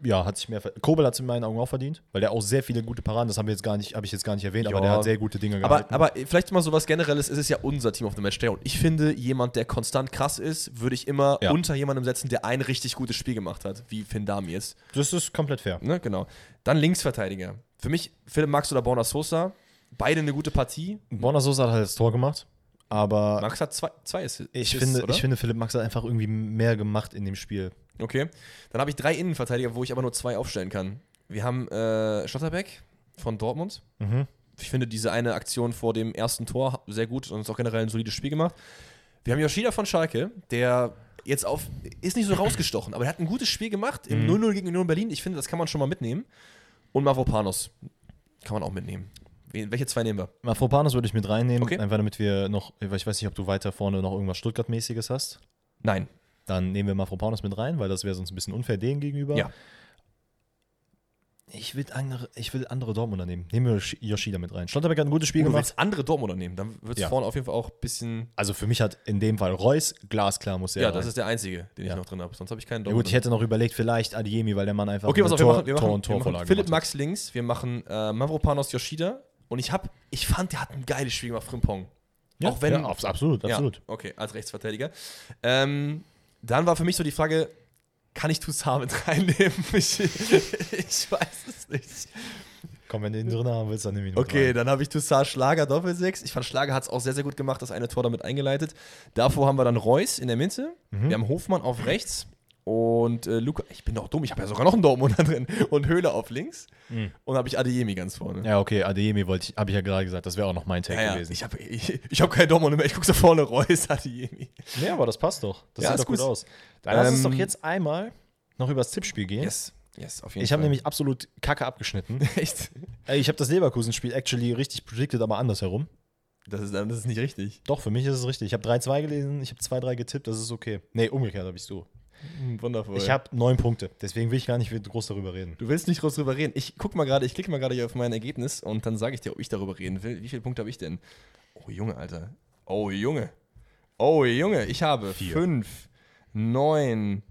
Ja, hat sich mehr. ver- Kobel hat es in meinen Augen auch verdient, weil der auch sehr viele gute Paraden, das haben wir jetzt gar nicht, habe ich jetzt gar nicht erwähnt, aber Ja. der hat sehr gute Dinge Aber, gehalten. aber vielleicht mal so was Generelles. Es ist ja unser Team of the Match Day. Und ich finde, jemand, der konstant krass ist, würde ich immer Ja. unter jemandem setzen, der ein richtig gutes Spiel gemacht hat, wie Finn Dahm jetzt. das ist komplett fair. Ne, genau. Dann Linksverteidiger. Für mich Philipp Max oder Borna Sosa. Beide eine gute Partie. Borna Sosa hat halt das Tor gemacht, aber Max hat zwei, zwei Assists, ich, finde, oder? ich finde, Philipp Max hat einfach irgendwie mehr gemacht in dem Spiel. Okay. Dann habe ich drei Innenverteidiger, wo ich aber nur zwei aufstellen kann. Wir haben äh, Schlotterbeck von Dortmund. Mhm. Ich finde diese eine Aktion vor dem ersten Tor sehr gut und ist auch generell ein solides Spiel gemacht. Wir haben Yoshida von Schalke, der jetzt auf, ist nicht so rausgestochen, aber er hat ein gutes Spiel gemacht im 0-0 gegen Union Berlin. Ich finde, das kann man schon mal mitnehmen. Und Mavropanos kann man auch mitnehmen. Welche zwei nehmen wir? Mafropanos würde ich mit reinnehmen, Okay. einfach damit wir noch, ich weiß nicht, ob du weiter vorne noch irgendwas Stuttgart-mäßiges hast. Nein. Dann nehmen wir Mafropanos mit rein, weil das wäre sonst ein bisschen unfair denen gegenüber. Ja. Ich will andere, ich will andere Dortmunder nehmen. Nehmen wir Yoshi- Yoshida mit rein. Schlotterbeck hat ein gutes Spiel Oh, du gemacht. willst andere Dortmunder nehmen, dann wird es Ja. vorne auf jeden Fall auch ein bisschen. Also für mich hat in dem Fall Reus glasklar muss er Ja, rein. das ist der einzige, den Ja. ich noch drin habe. Sonst habe ich keinen ja Dortmunder. gut, ich hätte noch überlegt, vielleicht Adiemi, weil der Mann einfach Okay, eine auf, wir Tor, machen, wir Tor machen, und wir machen Torvorlage Philipp. Max links, wir machen äh, Mavropanos Yoshida und ich hab, ich fand, der hat ein geiles Spiel gemacht, Frimpong. Ja, auch wenn. ja, abs- absolut, absolut. Ja, okay, als Rechtsverteidiger. Ähm, dann war für mich so die Frage, kann ich Toussaint mit reinnehmen? Ich, ich weiß es nicht. Komm, wenn du ihn drin haben willst, dann nimm ihn mit Okay, rein. dann habe ich Toussaint Schlager Doppelsechs. Ich fand Schlager hat es auch sehr, sehr gut gemacht, das eine Tor damit eingeleitet. Davor haben wir dann Reus in der Mitte. Mhm. Wir haben Hofmann auf rechts. Und äh, Luca, ich bin doch dumm, ich habe ja sogar noch einen Dortmunder drin. Und Höhle auf links. Mhm. Und habe ich Adeyemi ganz vorne. Ja, okay, Adiemi wollte ich, habe ich ja gerade gesagt, das wäre auch noch mein Take Ja, ja. gewesen. Ich habe ich, ich hab keinen Dortmunder mehr. Ich gucke so vorne Reus, Adeyemi. Nee, aber das passt doch. Das Ja, sieht doch gut gut. aus. Dann lass uns Ähm, doch jetzt einmal noch über das Tippspiel gehen. Yes, yes, auf jeden Ich habe nämlich absolut kacke abgeschnitten. Echt? Ich habe das Leverkusen-Spiel actually richtig predicted, aber andersherum. Das ist, das ist nicht richtig. Doch, für mich ist es richtig. Ich habe 3-2 gelesen, ich habe 2-3 getippt, das ist okay. Nee, umgekehrt habe ich so. Hm, Wundervoll. Ich habe neun Punkte, deswegen will ich gar nicht groß darüber reden. Du willst nicht groß drüber reden. Ich guck mal gerade, ich klicke mal gerade hier auf mein Ergebnis und dann sage ich dir, ob ich darüber reden will. Wie viele Punkte habe ich denn? Oh Junge, Alter. Oh Junge. Oh Junge, ich habe Vier. fünf, neun,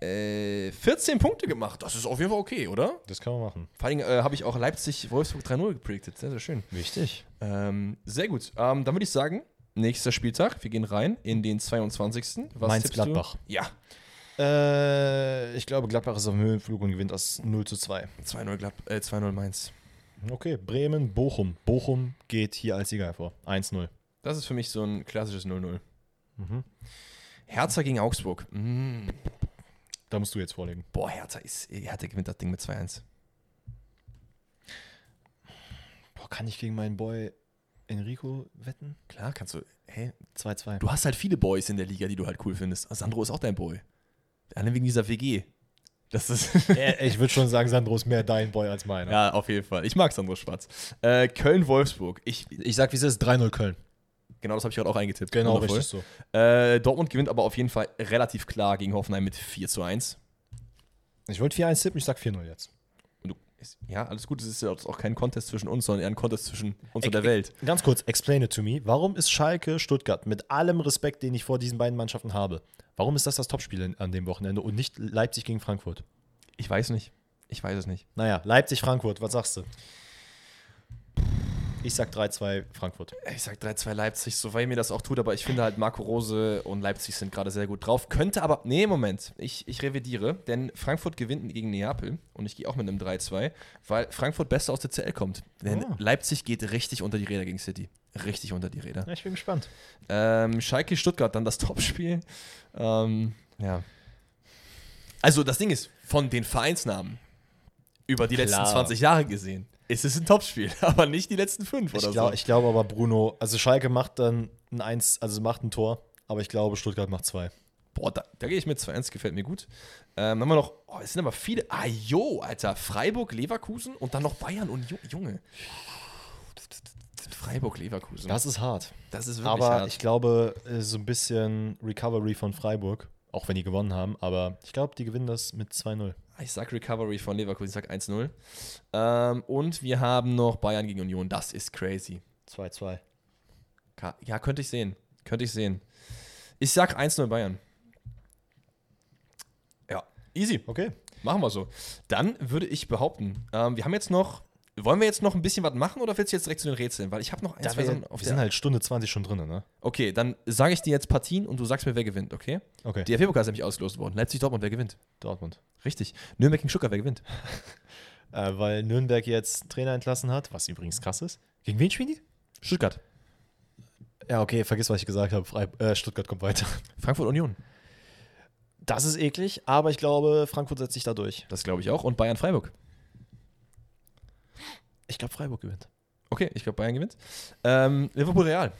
äh, 14 Punkte gemacht. Das ist auf jeden Fall okay, oder? Das kann man machen. Vor allem äh, habe ich auch Leipzig-Wolfsburg 3-0 gepredicted. Sehr, sehr schön. Wichtig. Ähm, sehr gut. Ähm, dann würde ich sagen, nächster Spieltag. Wir gehen rein in den 22. Was Mainz tippst du? Gladbach. Ja. Äh, ich glaube, Gladbach ist auf dem Höhenflug und gewinnt das 0 zu 2. 2-0 Glad äh, 2-0 Mainz. Okay, Bremen, Bochum. Bochum geht hier als Sieger hervor. 1-0. Das ist für mich so ein klassisches 0-0. Mhm. Hertha gegen Augsburg. Mm. Da musst du jetzt vorlegen. Boah, Hertha, ist, Hertha gewinnt das Ding mit 2-1. Boah, kann ich gegen meinen Boy Enrico wetten? Klar, kannst du. Hey, 2-2. du hast halt viele Boys in der Liga, die du halt cool findest. Sandro ist auch dein Boy. Alle wegen dieser WG. Das ist. ich würde schon sagen, Sandro ist mehr dein Boy als meiner. ja, auf jeden Fall. Ich mag Sandro Schwarz. Äh, Köln-Wolfsburg. Ich, Ich sag, wie es ist, 3-0 Köln. genau, das habe ich gerade auch eingetippt. Genau, Wundervoll. richtig so. Äh, Dortmund gewinnt aber auf jeden Fall relativ klar gegen Hoffenheim mit 4 zu 1. Ich wollte 4-1 tippen, ich sag 4-0 jetzt. Ist, ja, alles gut. Es ist ja auch kein Contest zwischen uns, sondern eher ein Contest zwischen uns und der Welt. Ganz kurz, explain it to me. Warum ist Schalke Stuttgart mit allem Respekt, den ich vor diesen beiden Mannschaften habe, warum ist das das Topspiel an dem Wochenende und nicht Leipzig gegen Frankfurt? Ich weiß nicht. Ich weiß es nicht. Naja, Leipzig-Frankfurt, was sagst du? Ich sag 3-2 Frankfurt. Ich sag 3-2 Leipzig, so weh mir das auch tut, aber ich finde halt Marco Rose und Leipzig sind gerade sehr gut drauf. Könnte aber, nee, Moment, ich, ich revidiere, denn Frankfurt gewinnt gegen Neapel und ich gehe auch mit einem 3-2, weil Frankfurt besser aus der CL kommt. Denn Oh. Leipzig geht richtig unter die Räder gegen City. Richtig unter die Räder. Ja, ich bin gespannt. Ähm, Schalke Stuttgart, dann das Topspiel. Ähm, ja. Also das Ding ist, von den Vereinsnamen über die letzten Klar. 20 Jahre gesehen, ist es ein Topspiel, aber nicht die letzten fünf Ich oder glaube so. ich glaub aber, Bruno, also Schalke macht dann ein 1, also macht ein Tor, aber ich glaube, Stuttgart macht zwei. Boah, da, da gehe ich mit 2-1, gefällt mir gut. Ähm, dann haben wir noch, oh, es sind aber viele. Ah, jo, Alter. Freiburg, Leverkusen und dann noch Bayern und Ju- Junge. Freiburg, Leverkusen. Das ist hart. das ist wirklich Aber hart. ich glaube, äh, so ein bisschen Recovery von Freiburg, auch wenn die gewonnen haben, aber ich glaube, die gewinnen das mit 2-0. Ich sag Recovery von Leverkusen, ich sag 1-0. Ähm, und wir haben noch Bayern gegen Union. Das ist crazy. 2-2. Ka- Ja, könnte ich sehen. Könnte ich sehen. Ich sag 1-0 Bayern. Ja, easy. Okay. Machen wir so. Dann würde ich behaupten, ähm, wir haben jetzt noch. Wollen wir jetzt noch ein bisschen was machen oder willst du jetzt direkt zu den Rätseln? Weil ich habe noch ein, Da zwei wir, Sachen auf wir der. sind halt Stunde 20 schon drin, ne? okay, dann sage ich dir jetzt Partien und du sagst mir, wer gewinnt, okay? Okay. DFB-Pokal ist nämlich ausgelost worden. Leipzig-Dortmund, wer gewinnt? Dortmund. Richtig. Nürnberg gegen Stuttgart, wer gewinnt? Äh, weil Nürnberg jetzt Trainer entlassen hat, was übrigens krass ist. Gegen wen spielen die? Stuttgart. Ja, okay, vergiss, was ich gesagt habe. Frei äh, Stuttgart kommt weiter. Frankfurt Union. Das ist eklig, aber ich glaube, Frankfurt setzt sich da durch. Das glaube ich auch. Und Bayern-Freiburg. Ich glaube, Freiburg gewinnt. Okay, ich glaube, Bayern gewinnt. Ähm, Liverpool-Real.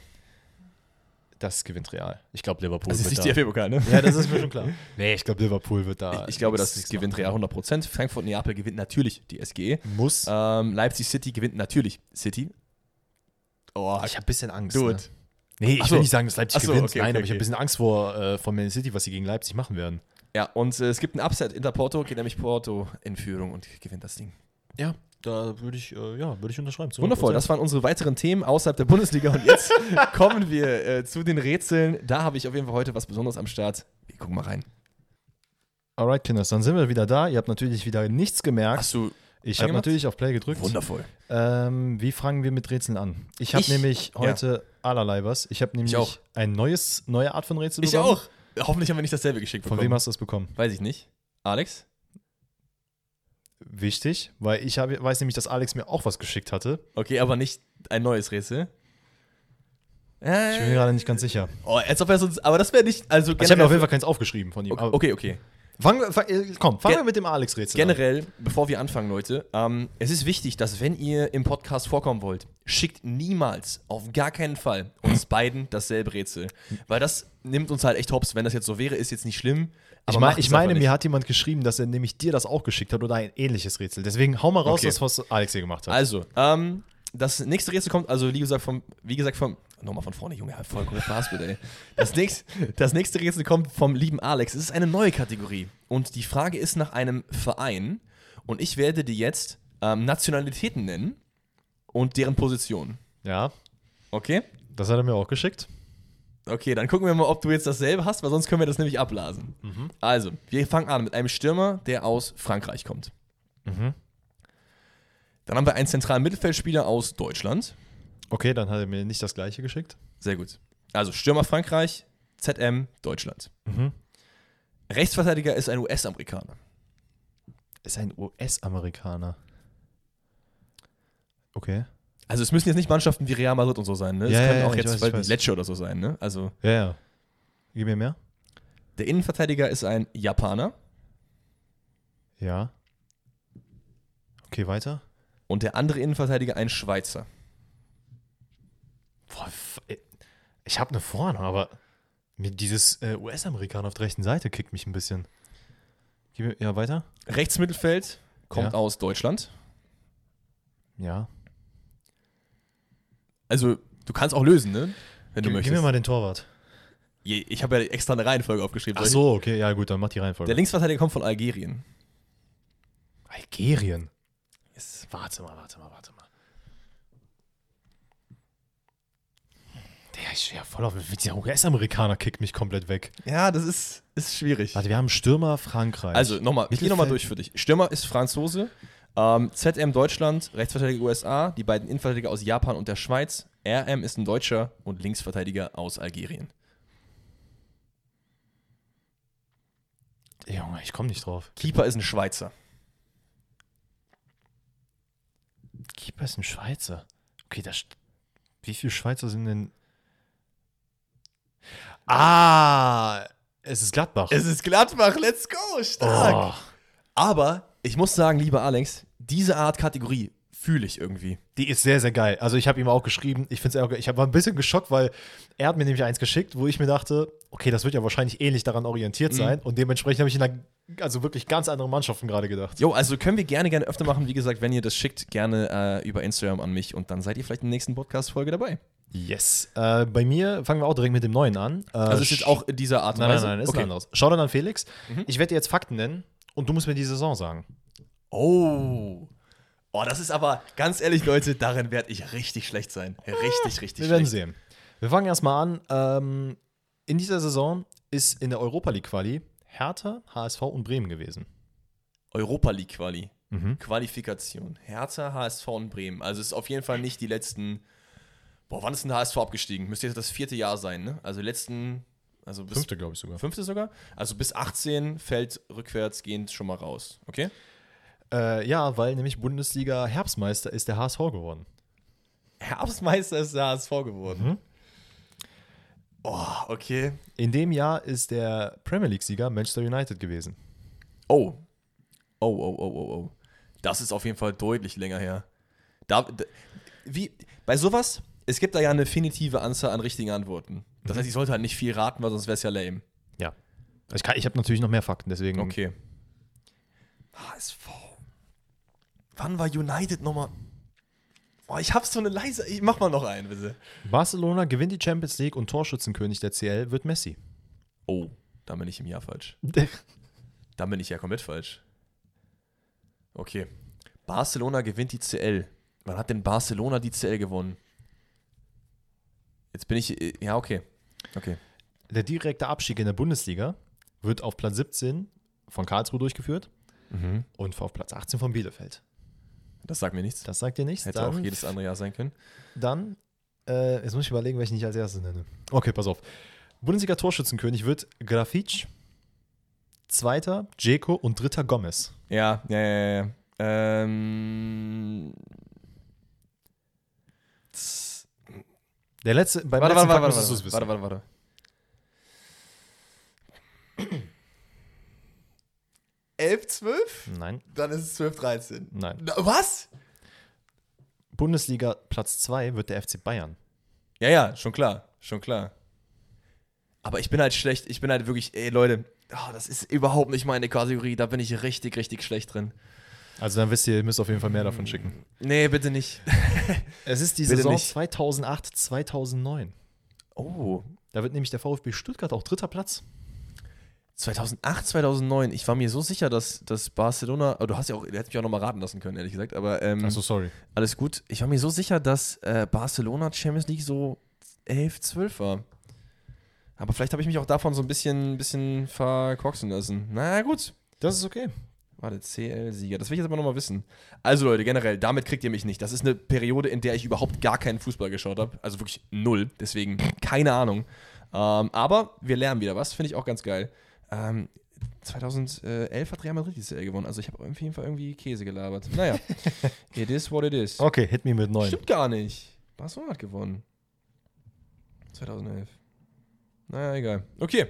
Das gewinnt Real. Ich glaube, Liverpool Das ist wird nicht da. DFB-Pokal, ne? Ja, das ist mir schon klar. Nee, ich glaube, Liverpool wird da. Ich, ich glaube, das gewinnt. Real 100%. Frankfurt-Neapel gewinnt natürlich die SGE. Muss. Ähm, Leipzig City gewinnt natürlich City. Oh, ich habe ein bisschen Angst. Dude. Ne? Nee, ich Ach will so. nicht sagen, dass Leipzig Ach so, gewinnt. okay, Nein, okay, aber ich habe ein okay. bisschen Angst vor äh, von Man City, was sie gegen Leipzig machen werden. Ja, und äh, es gibt ein Upset. Inter Porto geht nämlich Porto in Führung und gewinnt das Ding. Ja, da würde ich, äh, ja, würde ich unterschreiben. zu Wundervoll, 100%. das waren unsere weiteren Themen außerhalb der Bundesliga. Und jetzt kommen wir äh, zu den Rätseln. Da habe ich auf jeden Fall heute was Besonderes am Start. Wir gucken mal rein. Alright, Kinders, dann sind wir wieder da. Ihr habt natürlich wieder nichts gemerkt. Hast du ich habe natürlich auf Play gedrückt. wundervoll. Ähm, wie fangen wir mit Rätseln an? Ich habe Ich- nämlich heute allerlei was. Ich habe nämlich auch. ein neues, neue Art von Rätsel Ich bekommen. auch. Hoffentlich haben wir nicht dasselbe geschickt Von bekommen. wem hast du das bekommen? Weiß ich nicht. Alex? Wichtig, weil ich hab, weiß nämlich, dass Alex mir auch was geschickt hatte. Okay, aber nicht ein neues Rätsel. Ich bin mir gerade nicht ganz sicher. Oh, als ob er sonst. Aber das wäre nicht. Also ich habe mir auf jeden. Fall keins aufgeschrieben von ihm. Okay, okay, okay. Fang, fang, äh, komm, fangen Gen- wir mit dem Alex-Rätsel Generell, bevor wir anfangen, Leute, ähm, es ist wichtig, dass wenn ihr im Podcast vorkommen wollt, schickt niemals, auf gar keinen Fall, uns beiden dasselbe Rätsel. Weil das nimmt uns halt echt hops. Wenn das jetzt so wäre, ist jetzt nicht schlimm. Ich, mein, ich meine, mir hat jemand geschrieben, dass er nämlich dir das auch geschickt hat oder ein ähnliches Rätsel. Deswegen hau mal raus, Okay. das, was Alex hier gemacht hat. Also, ähm, das nächste Rätsel kommt, also wie gesagt, vom, wie gesagt, vom. Nochmal von vorne, Junge, voll groß Spaß bitte, ey. Das nächste, das nächste Rätsel kommt vom lieben Alex. Es ist eine neue Kategorie. Und die Frage ist nach einem Verein. Und ich werde dir jetzt ähm, Nationalitäten nennen und deren Position. ja, Okay? das hat er mir auch geschickt. Okay, dann gucken wir mal, ob du jetzt dasselbe hast, weil sonst können wir das nämlich abblasen. Also, wir fangen an mit einem Stürmer, der aus Frankreich kommt. Mhm. Dann haben wir einen zentralen Mittelfeldspieler aus Deutschland. Okay, dann hat er mir nicht das gleiche geschickt. Sehr gut. Also Stürmer Frankreich, ZM Deutschland. Mhm. Rechtsverteidiger ist ein US-Amerikaner. Ist ein US-Amerikaner. Okay. Also es müssen jetzt nicht Mannschaften wie Real Madrid und so sein, ne? Es Ja, können ja, auch jetzt weiß. Lecce oder so sein, ne? Also Ja, ja. Gib mir mehr. der Innenverteidiger ist ein Japaner Ja. Okay, weiter. und der andere Innenverteidiger ein Schweizer. Boah, ey, ich habe eine Vorahnung, aber mir dieses äh, US-Amerikaner auf der rechten Seite kickt mich ein bisschen. Ja, weiter? Rechtsmittelfeld kommt Ja. aus Deutschland. Ja. Also, du kannst auch lösen, ne? Wenn du Gib, gib möchtest. mir mal den Torwart. Ich habe ja extra eine Reihenfolge aufgeschrieben. Ach so, okay, ja gut, dann mach die Reihenfolge. Der Linksverteidiger kommt von Algerien. Algerien. Warte mal, warte mal, warte mal. Der ist ja voll auf. Der US-Amerikaner kickt mich komplett weg. Ja, das ist, ist schwierig. Warte, wir haben Stürmer Frankreich. Also, nochmal, ich gehe nochmal durch für dich. Stürmer ist Franzose. Ähm, ZM Deutschland, Rechtsverteidiger USA, die beiden Innenverteidiger aus Japan und der Schweiz. RM ist ein Deutscher und Linksverteidiger aus Algerien. Junge, ich komme nicht drauf. Keeper ist ein Schweizer. Keeper ist ein Schweizer. Okay, das. Wie viele Schweizer sind denn. Ah! Es ist Gladbach. Es ist Gladbach, let's go, stark. oh, Aber ich muss sagen, lieber Alex, diese Art Kategorie fühle ich irgendwie. die ist sehr, sehr geil. Also, ich habe ihm auch geschrieben. Ich finde es auch geil. Ich war ein bisschen geschockt, weil er hat mir nämlich eins geschickt, wo ich mir dachte, okay, das wird ja wahrscheinlich ähnlich daran orientiert sein. Und dementsprechend habe ich in einer, also wirklich ganz anderen Mannschaften gerade gedacht. Jo, also können wir gerne, gerne öfter machen. Wie gesagt, wenn ihr das schickt, gerne äh, über Instagram an mich und dann seid ihr vielleicht in der nächsten Podcast-Folge dabei. Yes. Äh, bei mir fangen wir auch direkt mit dem neuen an. Äh, Also es ist jetzt auch dieser Art und Nein, nein, Weise. nein, ist okay. ein anderes. Schau dann an Felix. Mhm. Ich werde dir jetzt Fakten nennen und du musst mir die Saison sagen. Oh. Oh, das ist aber, ganz ehrlich, Leute, darin werde ich richtig schlecht sein. Richtig, richtig Wir werden schlecht. sehen. Wir fangen erstmal an. Ähm, in dieser Saison ist in der Europa League Quali Hertha, HSV und Bremen gewesen. Europa League Quali. Mhm. Qualifikation. Hertha, HSV und Bremen. Also es ist auf jeden Fall nicht die letzten. Boah, wann ist denn der HSV abgestiegen? Müsste jetzt das vierte Jahr sein, ne? Also letzten. Also bis glaube ich sogar. fünfte sogar. Also bis 18 fällt rückwärts gehend schon mal raus. Okay? Äh, ja, weil nämlich Bundesliga Herbstmeister ist der HSV geworden. Herbstmeister ist der HSV geworden. Mhm. Oh, okay. In dem Jahr ist der Premier League-Sieger Manchester United gewesen. Oh. Oh, oh, oh, oh, oh. Das ist auf jeden Fall deutlich länger her. Da, d- wie, bei sowas, es gibt da ja eine definitive Anzahl an richtigen Antworten. Das heißt, ich sollte halt nicht viel raten, weil sonst wäre es ja lame. Ja. Ich, kann- ich habe natürlich noch mehr Fakten, deswegen. Okay. HSV. Wann war United nochmal? Boah, ich hab so eine leise. Ich mach mal noch einen, bitte. Barcelona gewinnt die Champions League und Torschützenkönig der CL wird Messi. Oh, da bin ich im Jahr falsch. Da bin ich ja komplett falsch. Okay. Barcelona gewinnt die CL. Wann hat denn Barcelona die CL gewonnen? Jetzt bin ich. Ja, okay. Okay. Der direkte Abstieg in der Bundesliga wird auf Platz 17 von Karlsruhe durchgeführt und auf Platz 18 von Bielefeld. Das sagt mir nichts. Das sagt dir nichts. Hätte dann, auch jedes andere Jahr sein können. Dann, äh, jetzt muss ich überlegen, welchen ich als erstes nenne. Okay, pass auf. Bundesliga-Torschützenkönig wird Grafic, zweiter Dzeko und dritter Gomez. Ja, ja, ja, ja. Ähm. Der letzte, beim Warte, letzten warte, warte, Fakt warte, du's wissen. warte, warte, warte. Elf, zwölf? Nein, Dann ist es 12, 13. nein. Na, was? Bundesliga Platz 2 wird der FC Bayern. Ja, ja, schon klar, schon klar. Aber ich bin halt schlecht, ich bin halt wirklich, ey Leute, oh, das ist überhaupt nicht meine Kategorie, da bin ich richtig, richtig schlecht drin. Also dann wisst ihr, ihr müsst auf jeden Fall mehr davon schicken. Nee, bitte nicht. Es ist die Bitte Saison nicht. 2008, 2009. Oh, Da wird nämlich der VfB Stuttgart auch dritter Platz. 2008, 2009, ich war mir so sicher, dass, dass Barcelona, oh, du hast ja auch, du hättest mich auch nochmal raten lassen können, ehrlich gesagt, aber ähm, Achso, sorry. alles gut. Ich war mir so sicher, dass äh, Barcelona Champions League so 11, 12 war. Aber vielleicht habe ich mich auch davon so ein bisschen, bisschen verkorksen lassen. Na gut. Das ist okay. Warte, CL-Sieger. Das will ich jetzt aber nochmal wissen. Also Leute, generell, damit kriegt ihr mich nicht. Das ist eine Periode, in der ich überhaupt gar keinen Fußball geschaut habe. Also wirklich null. Deswegen keine Ahnung. Ähm, aber wir lernen wieder was. Finde ich auch ganz geil. Ähm, 2011 hat Real Madrid die CL gewonnen. Also ich habe auf jeden Fall irgendwie Käse gelabert. Naja, it is what it is. Okay, hit me mit 9. Stimmt gar nicht. Barcelona hat gewonnen. 2011. Naja, egal. Okay.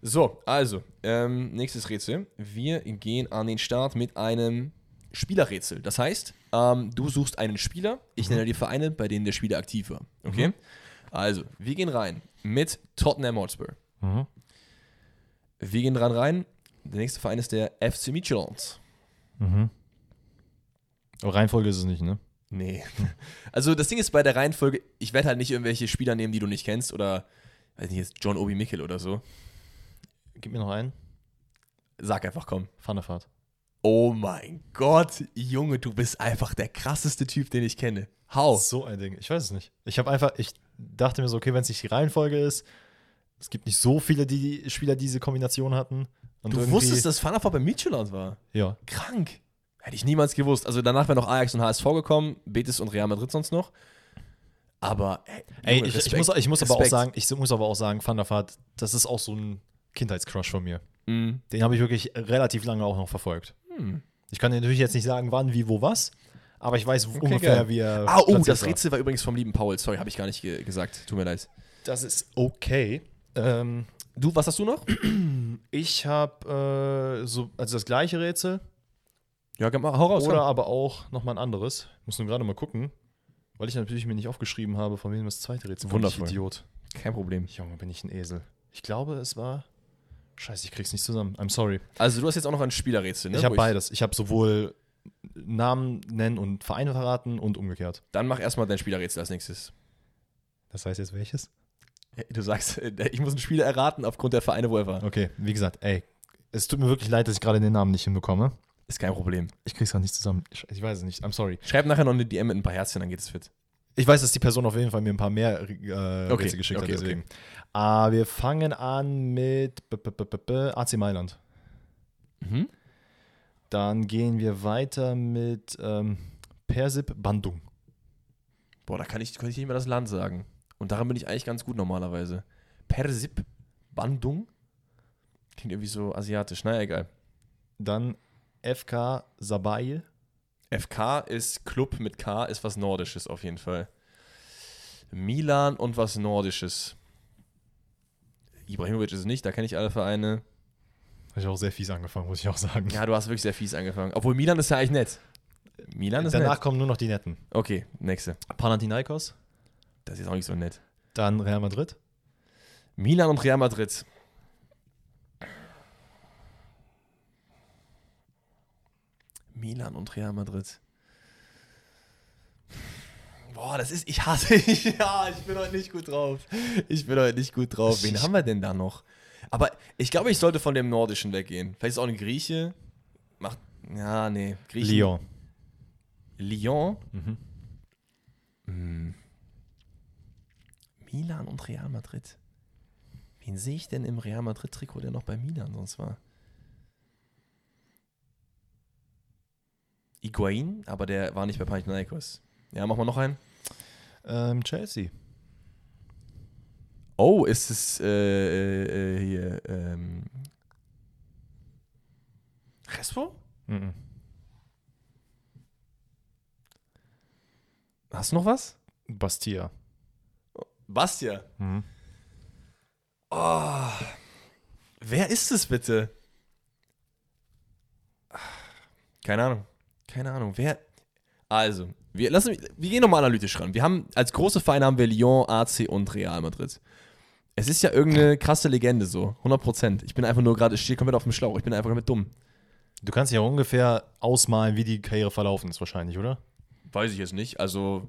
So, also, ähm, nächstes Rätsel. Wir gehen an den Start mit einem Spielerrätsel. Das heißt, ähm, du suchst einen Spieler, ich nenne die Vereine, bei denen der Spieler aktiv war. Okay? Also, wir gehen rein mit Tottenham Hotspur. Mhm. Wir gehen dran rein. Der nächste Verein ist der FC Midtjylland. Mhm. Aber Reihenfolge ist es nicht, ne? Nee. Also das Ding ist bei der Reihenfolge, ich werde halt nicht irgendwelche Spieler nehmen, die du nicht kennst oder, weiß nicht, jetzt John Obi Mikel oder so. Gib mir noch einen. Sag einfach, komm. Pfannefahrt. Oh mein Gott, Junge, du bist einfach der krasseste Typ, den ich kenne. Hau. So ein Ding. Ich weiß es nicht. Ich habe einfach, ich dachte mir so, okay, wenn es nicht die Reihenfolge ist, es gibt nicht so viele die Spieler, die diese Kombination hatten. Und Du wusstest, dass Fanafort bei Midtjylland war? Ja. Krank. Hätte ich niemals gewusst. Also danach wäre noch Ajax und HSV gekommen, Betis und Real Madrid sonst noch. Aber ey, Ey, ich, ich muss, ich muss aber auch sagen, ich muss aber auch sagen, Van der Vaart, das ist auch so ein Kindheitscrush von mir. Mhm. Den habe ich wirklich relativ lange auch noch verfolgt. Hm. Ich kann dir natürlich jetzt nicht sagen, wann, wie, wo, was, aber ich weiß ungefähr, geil. wie er. Ah, oh, das war. Rätsel war übrigens vom lieben Paul. Sorry, habe ich gar nicht ge gesagt. Tut mir leid. Das ist okay. Ähm, Du, was hast du noch? ich habe äh, so, also das gleiche Rätsel Ja, hau raus. oder komm. aber auch nochmal ein anderes. Muss nur gerade mal gucken, weil ich natürlich mir nicht aufgeschrieben habe, von wem das zweite Rätsel. Wundervoll. Ich Idiot. Kein Problem. Junge, bin ich ein Esel. Ich glaube, es war. Scheiße, ich krieg's nicht zusammen. I'm sorry. Also du hast jetzt auch noch ein Spielerrätsel, ne? ich habe beides. Ich habe sowohl Namen nennen und Vereine verraten und umgekehrt. Dann mach erstmal dein Spielerrätsel als nächstes. Das heißt jetzt welches? Du sagst, äh, ich muss einen Spieler erraten aufgrund der Vereine, wo er war. Okay, wie gesagt, ey, es tut mir wirklich leid, dass ich gerade den Namen nicht hinbekomme. Ist kein Problem. Ich krieg's gerade nicht zusammen. Ich, ich weiß es nicht. I'm sorry. Schreib nachher noch eine DM mit ein paar Herzchen, dann geht es fit. Ich weiß, dass die Person auf jeden Fall mir ein paar mehr äh, Okay, geschickt okay, hat, deswegen. Ah, wir fangen an mit B -b -b AC Mailand. Mhm. Dann gehen wir weiter mit ähm, Persip Bandung. Boah, da kann ich, kann ich nicht mehr das Land sagen. Und daran bin ich eigentlich ganz gut normalerweise. Persip Bandung. Klingt irgendwie so asiatisch. Naja, egal. Dann FK Sabail. FK ist Club mit K, ist was Nordisches auf jeden Fall. Milan und was Nordisches. Ibrahimovic ist es nicht, da kenne ich alle Vereine. Habe ich auch sehr fies angefangen, muss ich auch sagen. Ja, du hast wirklich sehr fies angefangen. Obwohl Milan ist ja eigentlich nett. Milan ist Danach nett. kommen nur noch die Netten. Okay, nächste. Panathinaikos. Das ist auch nicht so nett. Dann Real Madrid. Milan und Real Madrid. Milan und Real Madrid. Boah, das ist, ich hasse, ja, ich bin heute nicht gut drauf. Ich bin heute nicht gut drauf. Wen haben wir denn da noch? Aber ich glaube, ich sollte von dem Nordischen weggehen. Vielleicht ist auch ein Grieche. Macht, ja, nee. Griechen. Lyon. Lyon. Mhm. Hm. Milan und Real Madrid. Wen sehe ich denn im Real Madrid-Trikot, der noch bei Milan sonst war? Higuain, aber der war nicht bei Panathinaikos. Ja, machen wir noch einen. Ähm, Chelsea. Oh, ist es äh, äh, äh, hier ähm, Crespo? Mhm. Hast du noch was? Bastia. Bastia. Mhm. Oh, wer ist es bitte? Keine Ahnung. Keine Ahnung. Wer? Also, wir, lassen, wir gehen nochmal analytisch ran. Wir haben, als große Vereine haben wir Lyon, AC und Real Madrid. Es ist ja irgendeine krasse Legende so. 100 Prozent. Ich bin einfach nur gerade, ich stehe komplett auf dem Schlauch. Ich bin einfach komplett dumm. Du kannst ja ungefähr ausmalen, wie die Karriere verlaufen ist, wahrscheinlich, oder? Weiß ich jetzt nicht. Also,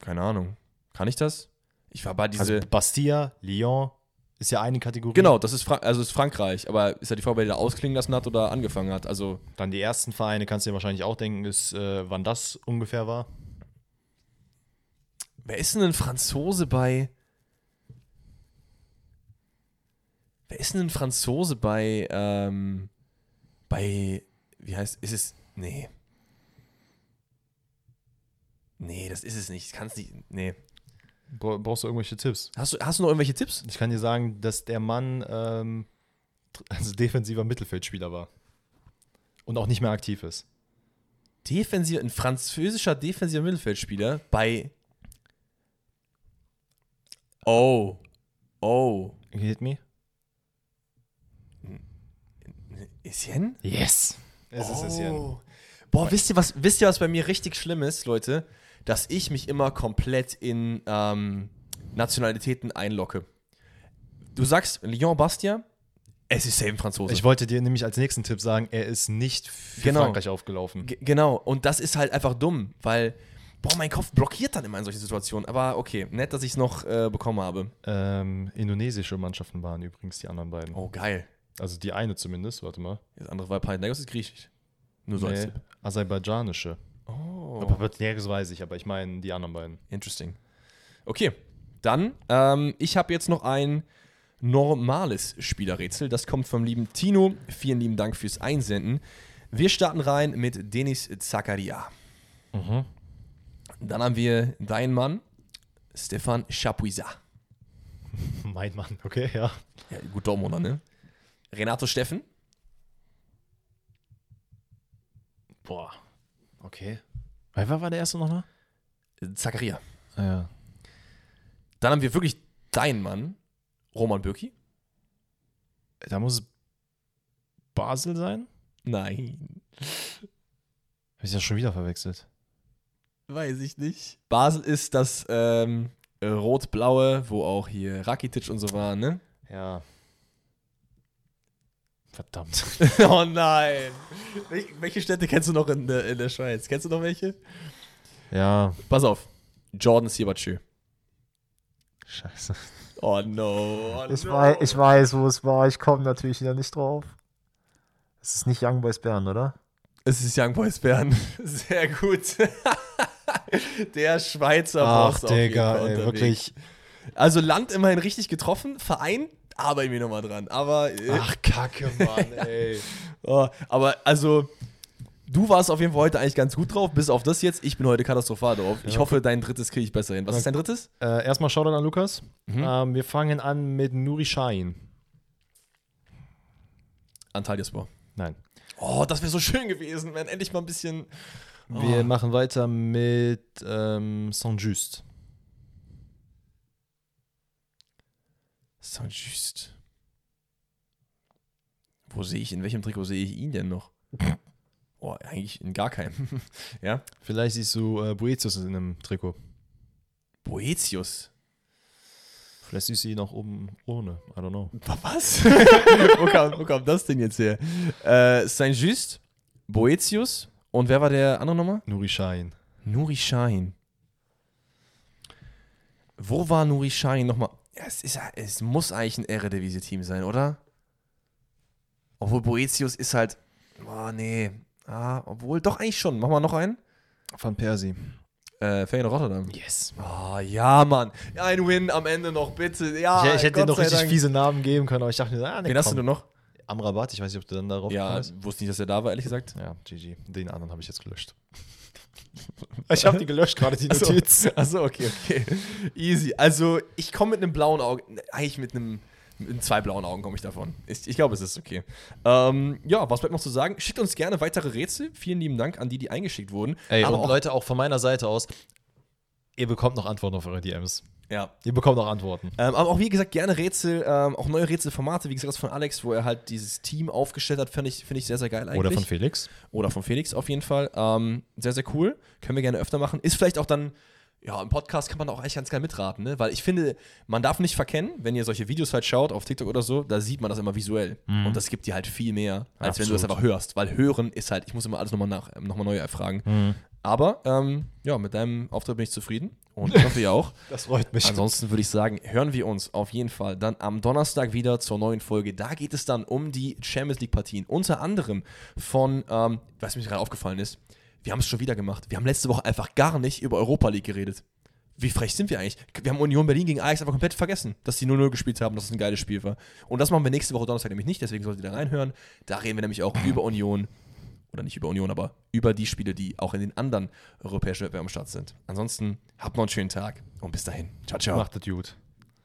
keine Ahnung. Kann ich das? Ich war bei diese. Also Bastia, Lyon ist ja eine Kategorie. genau, das ist, Fra also ist Frankreich. Aber ist ja die Frage, wer der ausklingen lassen hat oder angefangen hat. Also, Dann die ersten Vereine, kannst du dir wahrscheinlich auch denken, ist, äh, wann das ungefähr war. Wer ist denn ein Franzose bei. Wer ist denn ein Franzose bei. Ähm, bei. Wie heißt. Ist es. Nee. Nee, das ist es nicht. Kannst nicht. Nee. Bra- Brauchst du irgendwelche Tipps? Hast du, hast du noch irgendwelche Tipps? Ich kann dir sagen, dass der Mann ähm, also defensiver Mittelfeldspieler war. Und auch nicht mehr aktiv ist. Defensiv, ein französischer defensiver Mittelfeldspieler bei. Oh. Oh. Hit me? Etienne? Yes! Es ist es ja. Oh. Boah, wisst ihr, was, wisst ihr, was bei mir richtig schlimm ist, Leute? Dass ich mich immer komplett in, ähm, Nationalitäten einlocke. Du sagst Lyon Bastia, es ist safe ein Franzose. Ich wollte dir nämlich als nächsten Tipp sagen, er ist nicht für Genau. Frankreich aufgelaufen. G genau, und das ist halt einfach dumm, weil, boah, mein Kopf blockiert dann immer in solchen Situationen. Aber okay, nett, dass ich es noch äh, bekommen habe. Ähm, indonesische Mannschaften waren übrigens die anderen beiden. Oh, geil. Also die eine zumindest, warte mal. Das andere war Panathinaikos ist griechisch. Nur so als Nee, Tipp. aserbaidschanische. Oh, Aber Panathinaikos weiß ich, aber ich meine die anderen beiden. interesting. Okay, dann, ähm, ich habe jetzt noch ein normales Spielerrätsel. Das kommt vom lieben Tino. Vielen lieben Dank fürs Einsenden. Wir starten rein mit Denis Zakaria. Mhm. Dann haben wir deinen Mann, Stefan Chapuisa. Mein Mann, okay, ja. Ja, gut Dortmunder, ne? Renato Steffen. Boah. Okay. Wer war der erste nochmal? Zakaria. Ah, ja. Dann haben wir wirklich deinen Mann, Roman Bürki. Da muss es Basel sein? Nein. Habe ich das schon wieder verwechselt? Weiß ich nicht. Basel ist das ähm, äh, rot-blaue, wo auch hier Rakitic und so waren, ne? Ja. Verdammt. oh nein. Wel welche Städte kennst du noch in der, in der Schweiz? Kennst du noch welche? Ja. Pass auf. Jordan Siebertschö. Scheiße. Oh no. Oh Ich, no. weiß, ich weiß, wo es war. Ich komme natürlich wieder nicht drauf. Es ist nicht Young Boys Bern, oder? Es ist Young Boys Bern. Sehr gut. der Schweizer Ach, Boss auf jeden Digga, ey, wirklich. Also Land immerhin richtig getroffen. Verein arbeiten wir nochmal dran. Aber, äh, Ach, Kacke, Mann, ey. oh, aber also, du warst auf jeden Fall heute eigentlich ganz gut drauf, bis auf das jetzt. Ich bin heute katastrophal drauf. Ich Ja. hoffe, dein drittes kriege ich besser hin. Was ist dein drittes? Äh, erstmal Shoutout an Lukas. Mhm. Ähm, wir fangen an mit Nuri Shahin. Antalyaspor. Nein. Oh, das wäre so schön gewesen, wenn endlich mal ein bisschen. Wir Oh. machen weiter mit ähm, Saint-Just. Saint-Just. Wo sehe ich, in welchem Trikot sehe ich ihn denn noch? Oh, eigentlich in gar keinem. ja? Vielleicht siehst du äh, Boetius in einem Trikot. Boetius. Vielleicht siehst du ihn auch oben ohne. I don't know. Was? wo, kam, wo kam das denn jetzt her? Äh, Saint-Just, Boetius und wer war der andere nochmal? Nuri Shahin. Nuri Sahin. Wo war Nuri Sahin nochmal? Ja, es, ist, es muss eigentlich ein Eredivisie-Team sein, oder? Obwohl Boetius ist halt. Oh, nee. Ah, obwohl, doch eigentlich schon. Machen wir noch einen. Van Persie. Äh, Feyenoord Rotterdam. Yes. Oh, ja, Mann. Ein Win am Ende noch, bitte. Ja, ich, ich hätte dir noch richtig Dank. fiese Namen geben können, aber ich dachte mir, ah, ne, Wen hast du komm. denn noch? Amrabat, ich weiß nicht, ob du dann darauf Ja, kommst. wusste nicht, dass er da war, ehrlich gesagt. Ja, GG. Den anderen habe ich jetzt gelöscht. Ich habe die gelöscht, gerade die Achso. Notiz. Achso, okay, okay. Easy. Also, ich komme mit einem blauen Auge, eigentlich mit einem, mit zwei blauen Augen komme ich davon. Ich, ich glaube, es ist okay. Ähm, ja, was bleibt noch zu sagen? Schickt uns gerne weitere Rätsel. Vielen lieben Dank an die, die eingeschickt wurden. Ey, Aber und auch, Leute, auch von meiner Seite aus, ihr bekommt noch Antworten auf eure DMs. ja. Ihr bekommt noch Antworten. Ähm, aber auch wie gesagt, gerne Rätsel, ähm, auch neue Rätselformate, wie gesagt, das von Alex, wo er halt dieses Team aufgestellt hat, finde ich, find ich sehr, sehr geil eigentlich. Oder von Felix. Oder von Felix auf jeden Fall. Ähm, sehr, sehr cool. Können wir gerne öfter machen. Ist vielleicht auch dann, ja, im Podcast kann man auch eigentlich ganz geil mitraten, ne? Weil ich finde, man darf nicht verkennen, wenn ihr solche Videos halt schaut, auf TikTok oder so, da sieht man das immer visuell. Und das gibt dir halt viel mehr, als wenn du das Absolut. einfach hörst. Weil hören ist halt, ich muss immer alles nochmal nach, nochmal neu erfragen. Aber, ähm, ja, mit deinem Auftritt bin ich zufrieden. Und ich hoffe, ihr auch. Das freut mich. Ansonsten würde ich sagen, hören wir uns auf jeden Fall dann am Donnerstag wieder zur neuen Folge. Da geht es dann um die Champions League-Partien. Unter anderem von, ähm, was mir gerade aufgefallen ist, wir haben es schon wieder gemacht. Wir haben letzte Woche einfach gar nicht über Europa League geredet. Wie frech sind wir eigentlich? Wir haben Union Berlin gegen Ajax einfach komplett vergessen, dass die 0-0 gespielt haben, dass es ein geiles Spiel war. Und das machen wir nächste Woche Donnerstag nämlich nicht, deswegen solltet ihr da reinhören. Da reden wir nämlich auch über Union, oder nicht über Union, aber über die Spiele, die auch in den anderen europäischen Wettbewerben am Start sind. Ansonsten habt noch einen schönen Tag und bis dahin. Ciao, ciao. Macht das gut.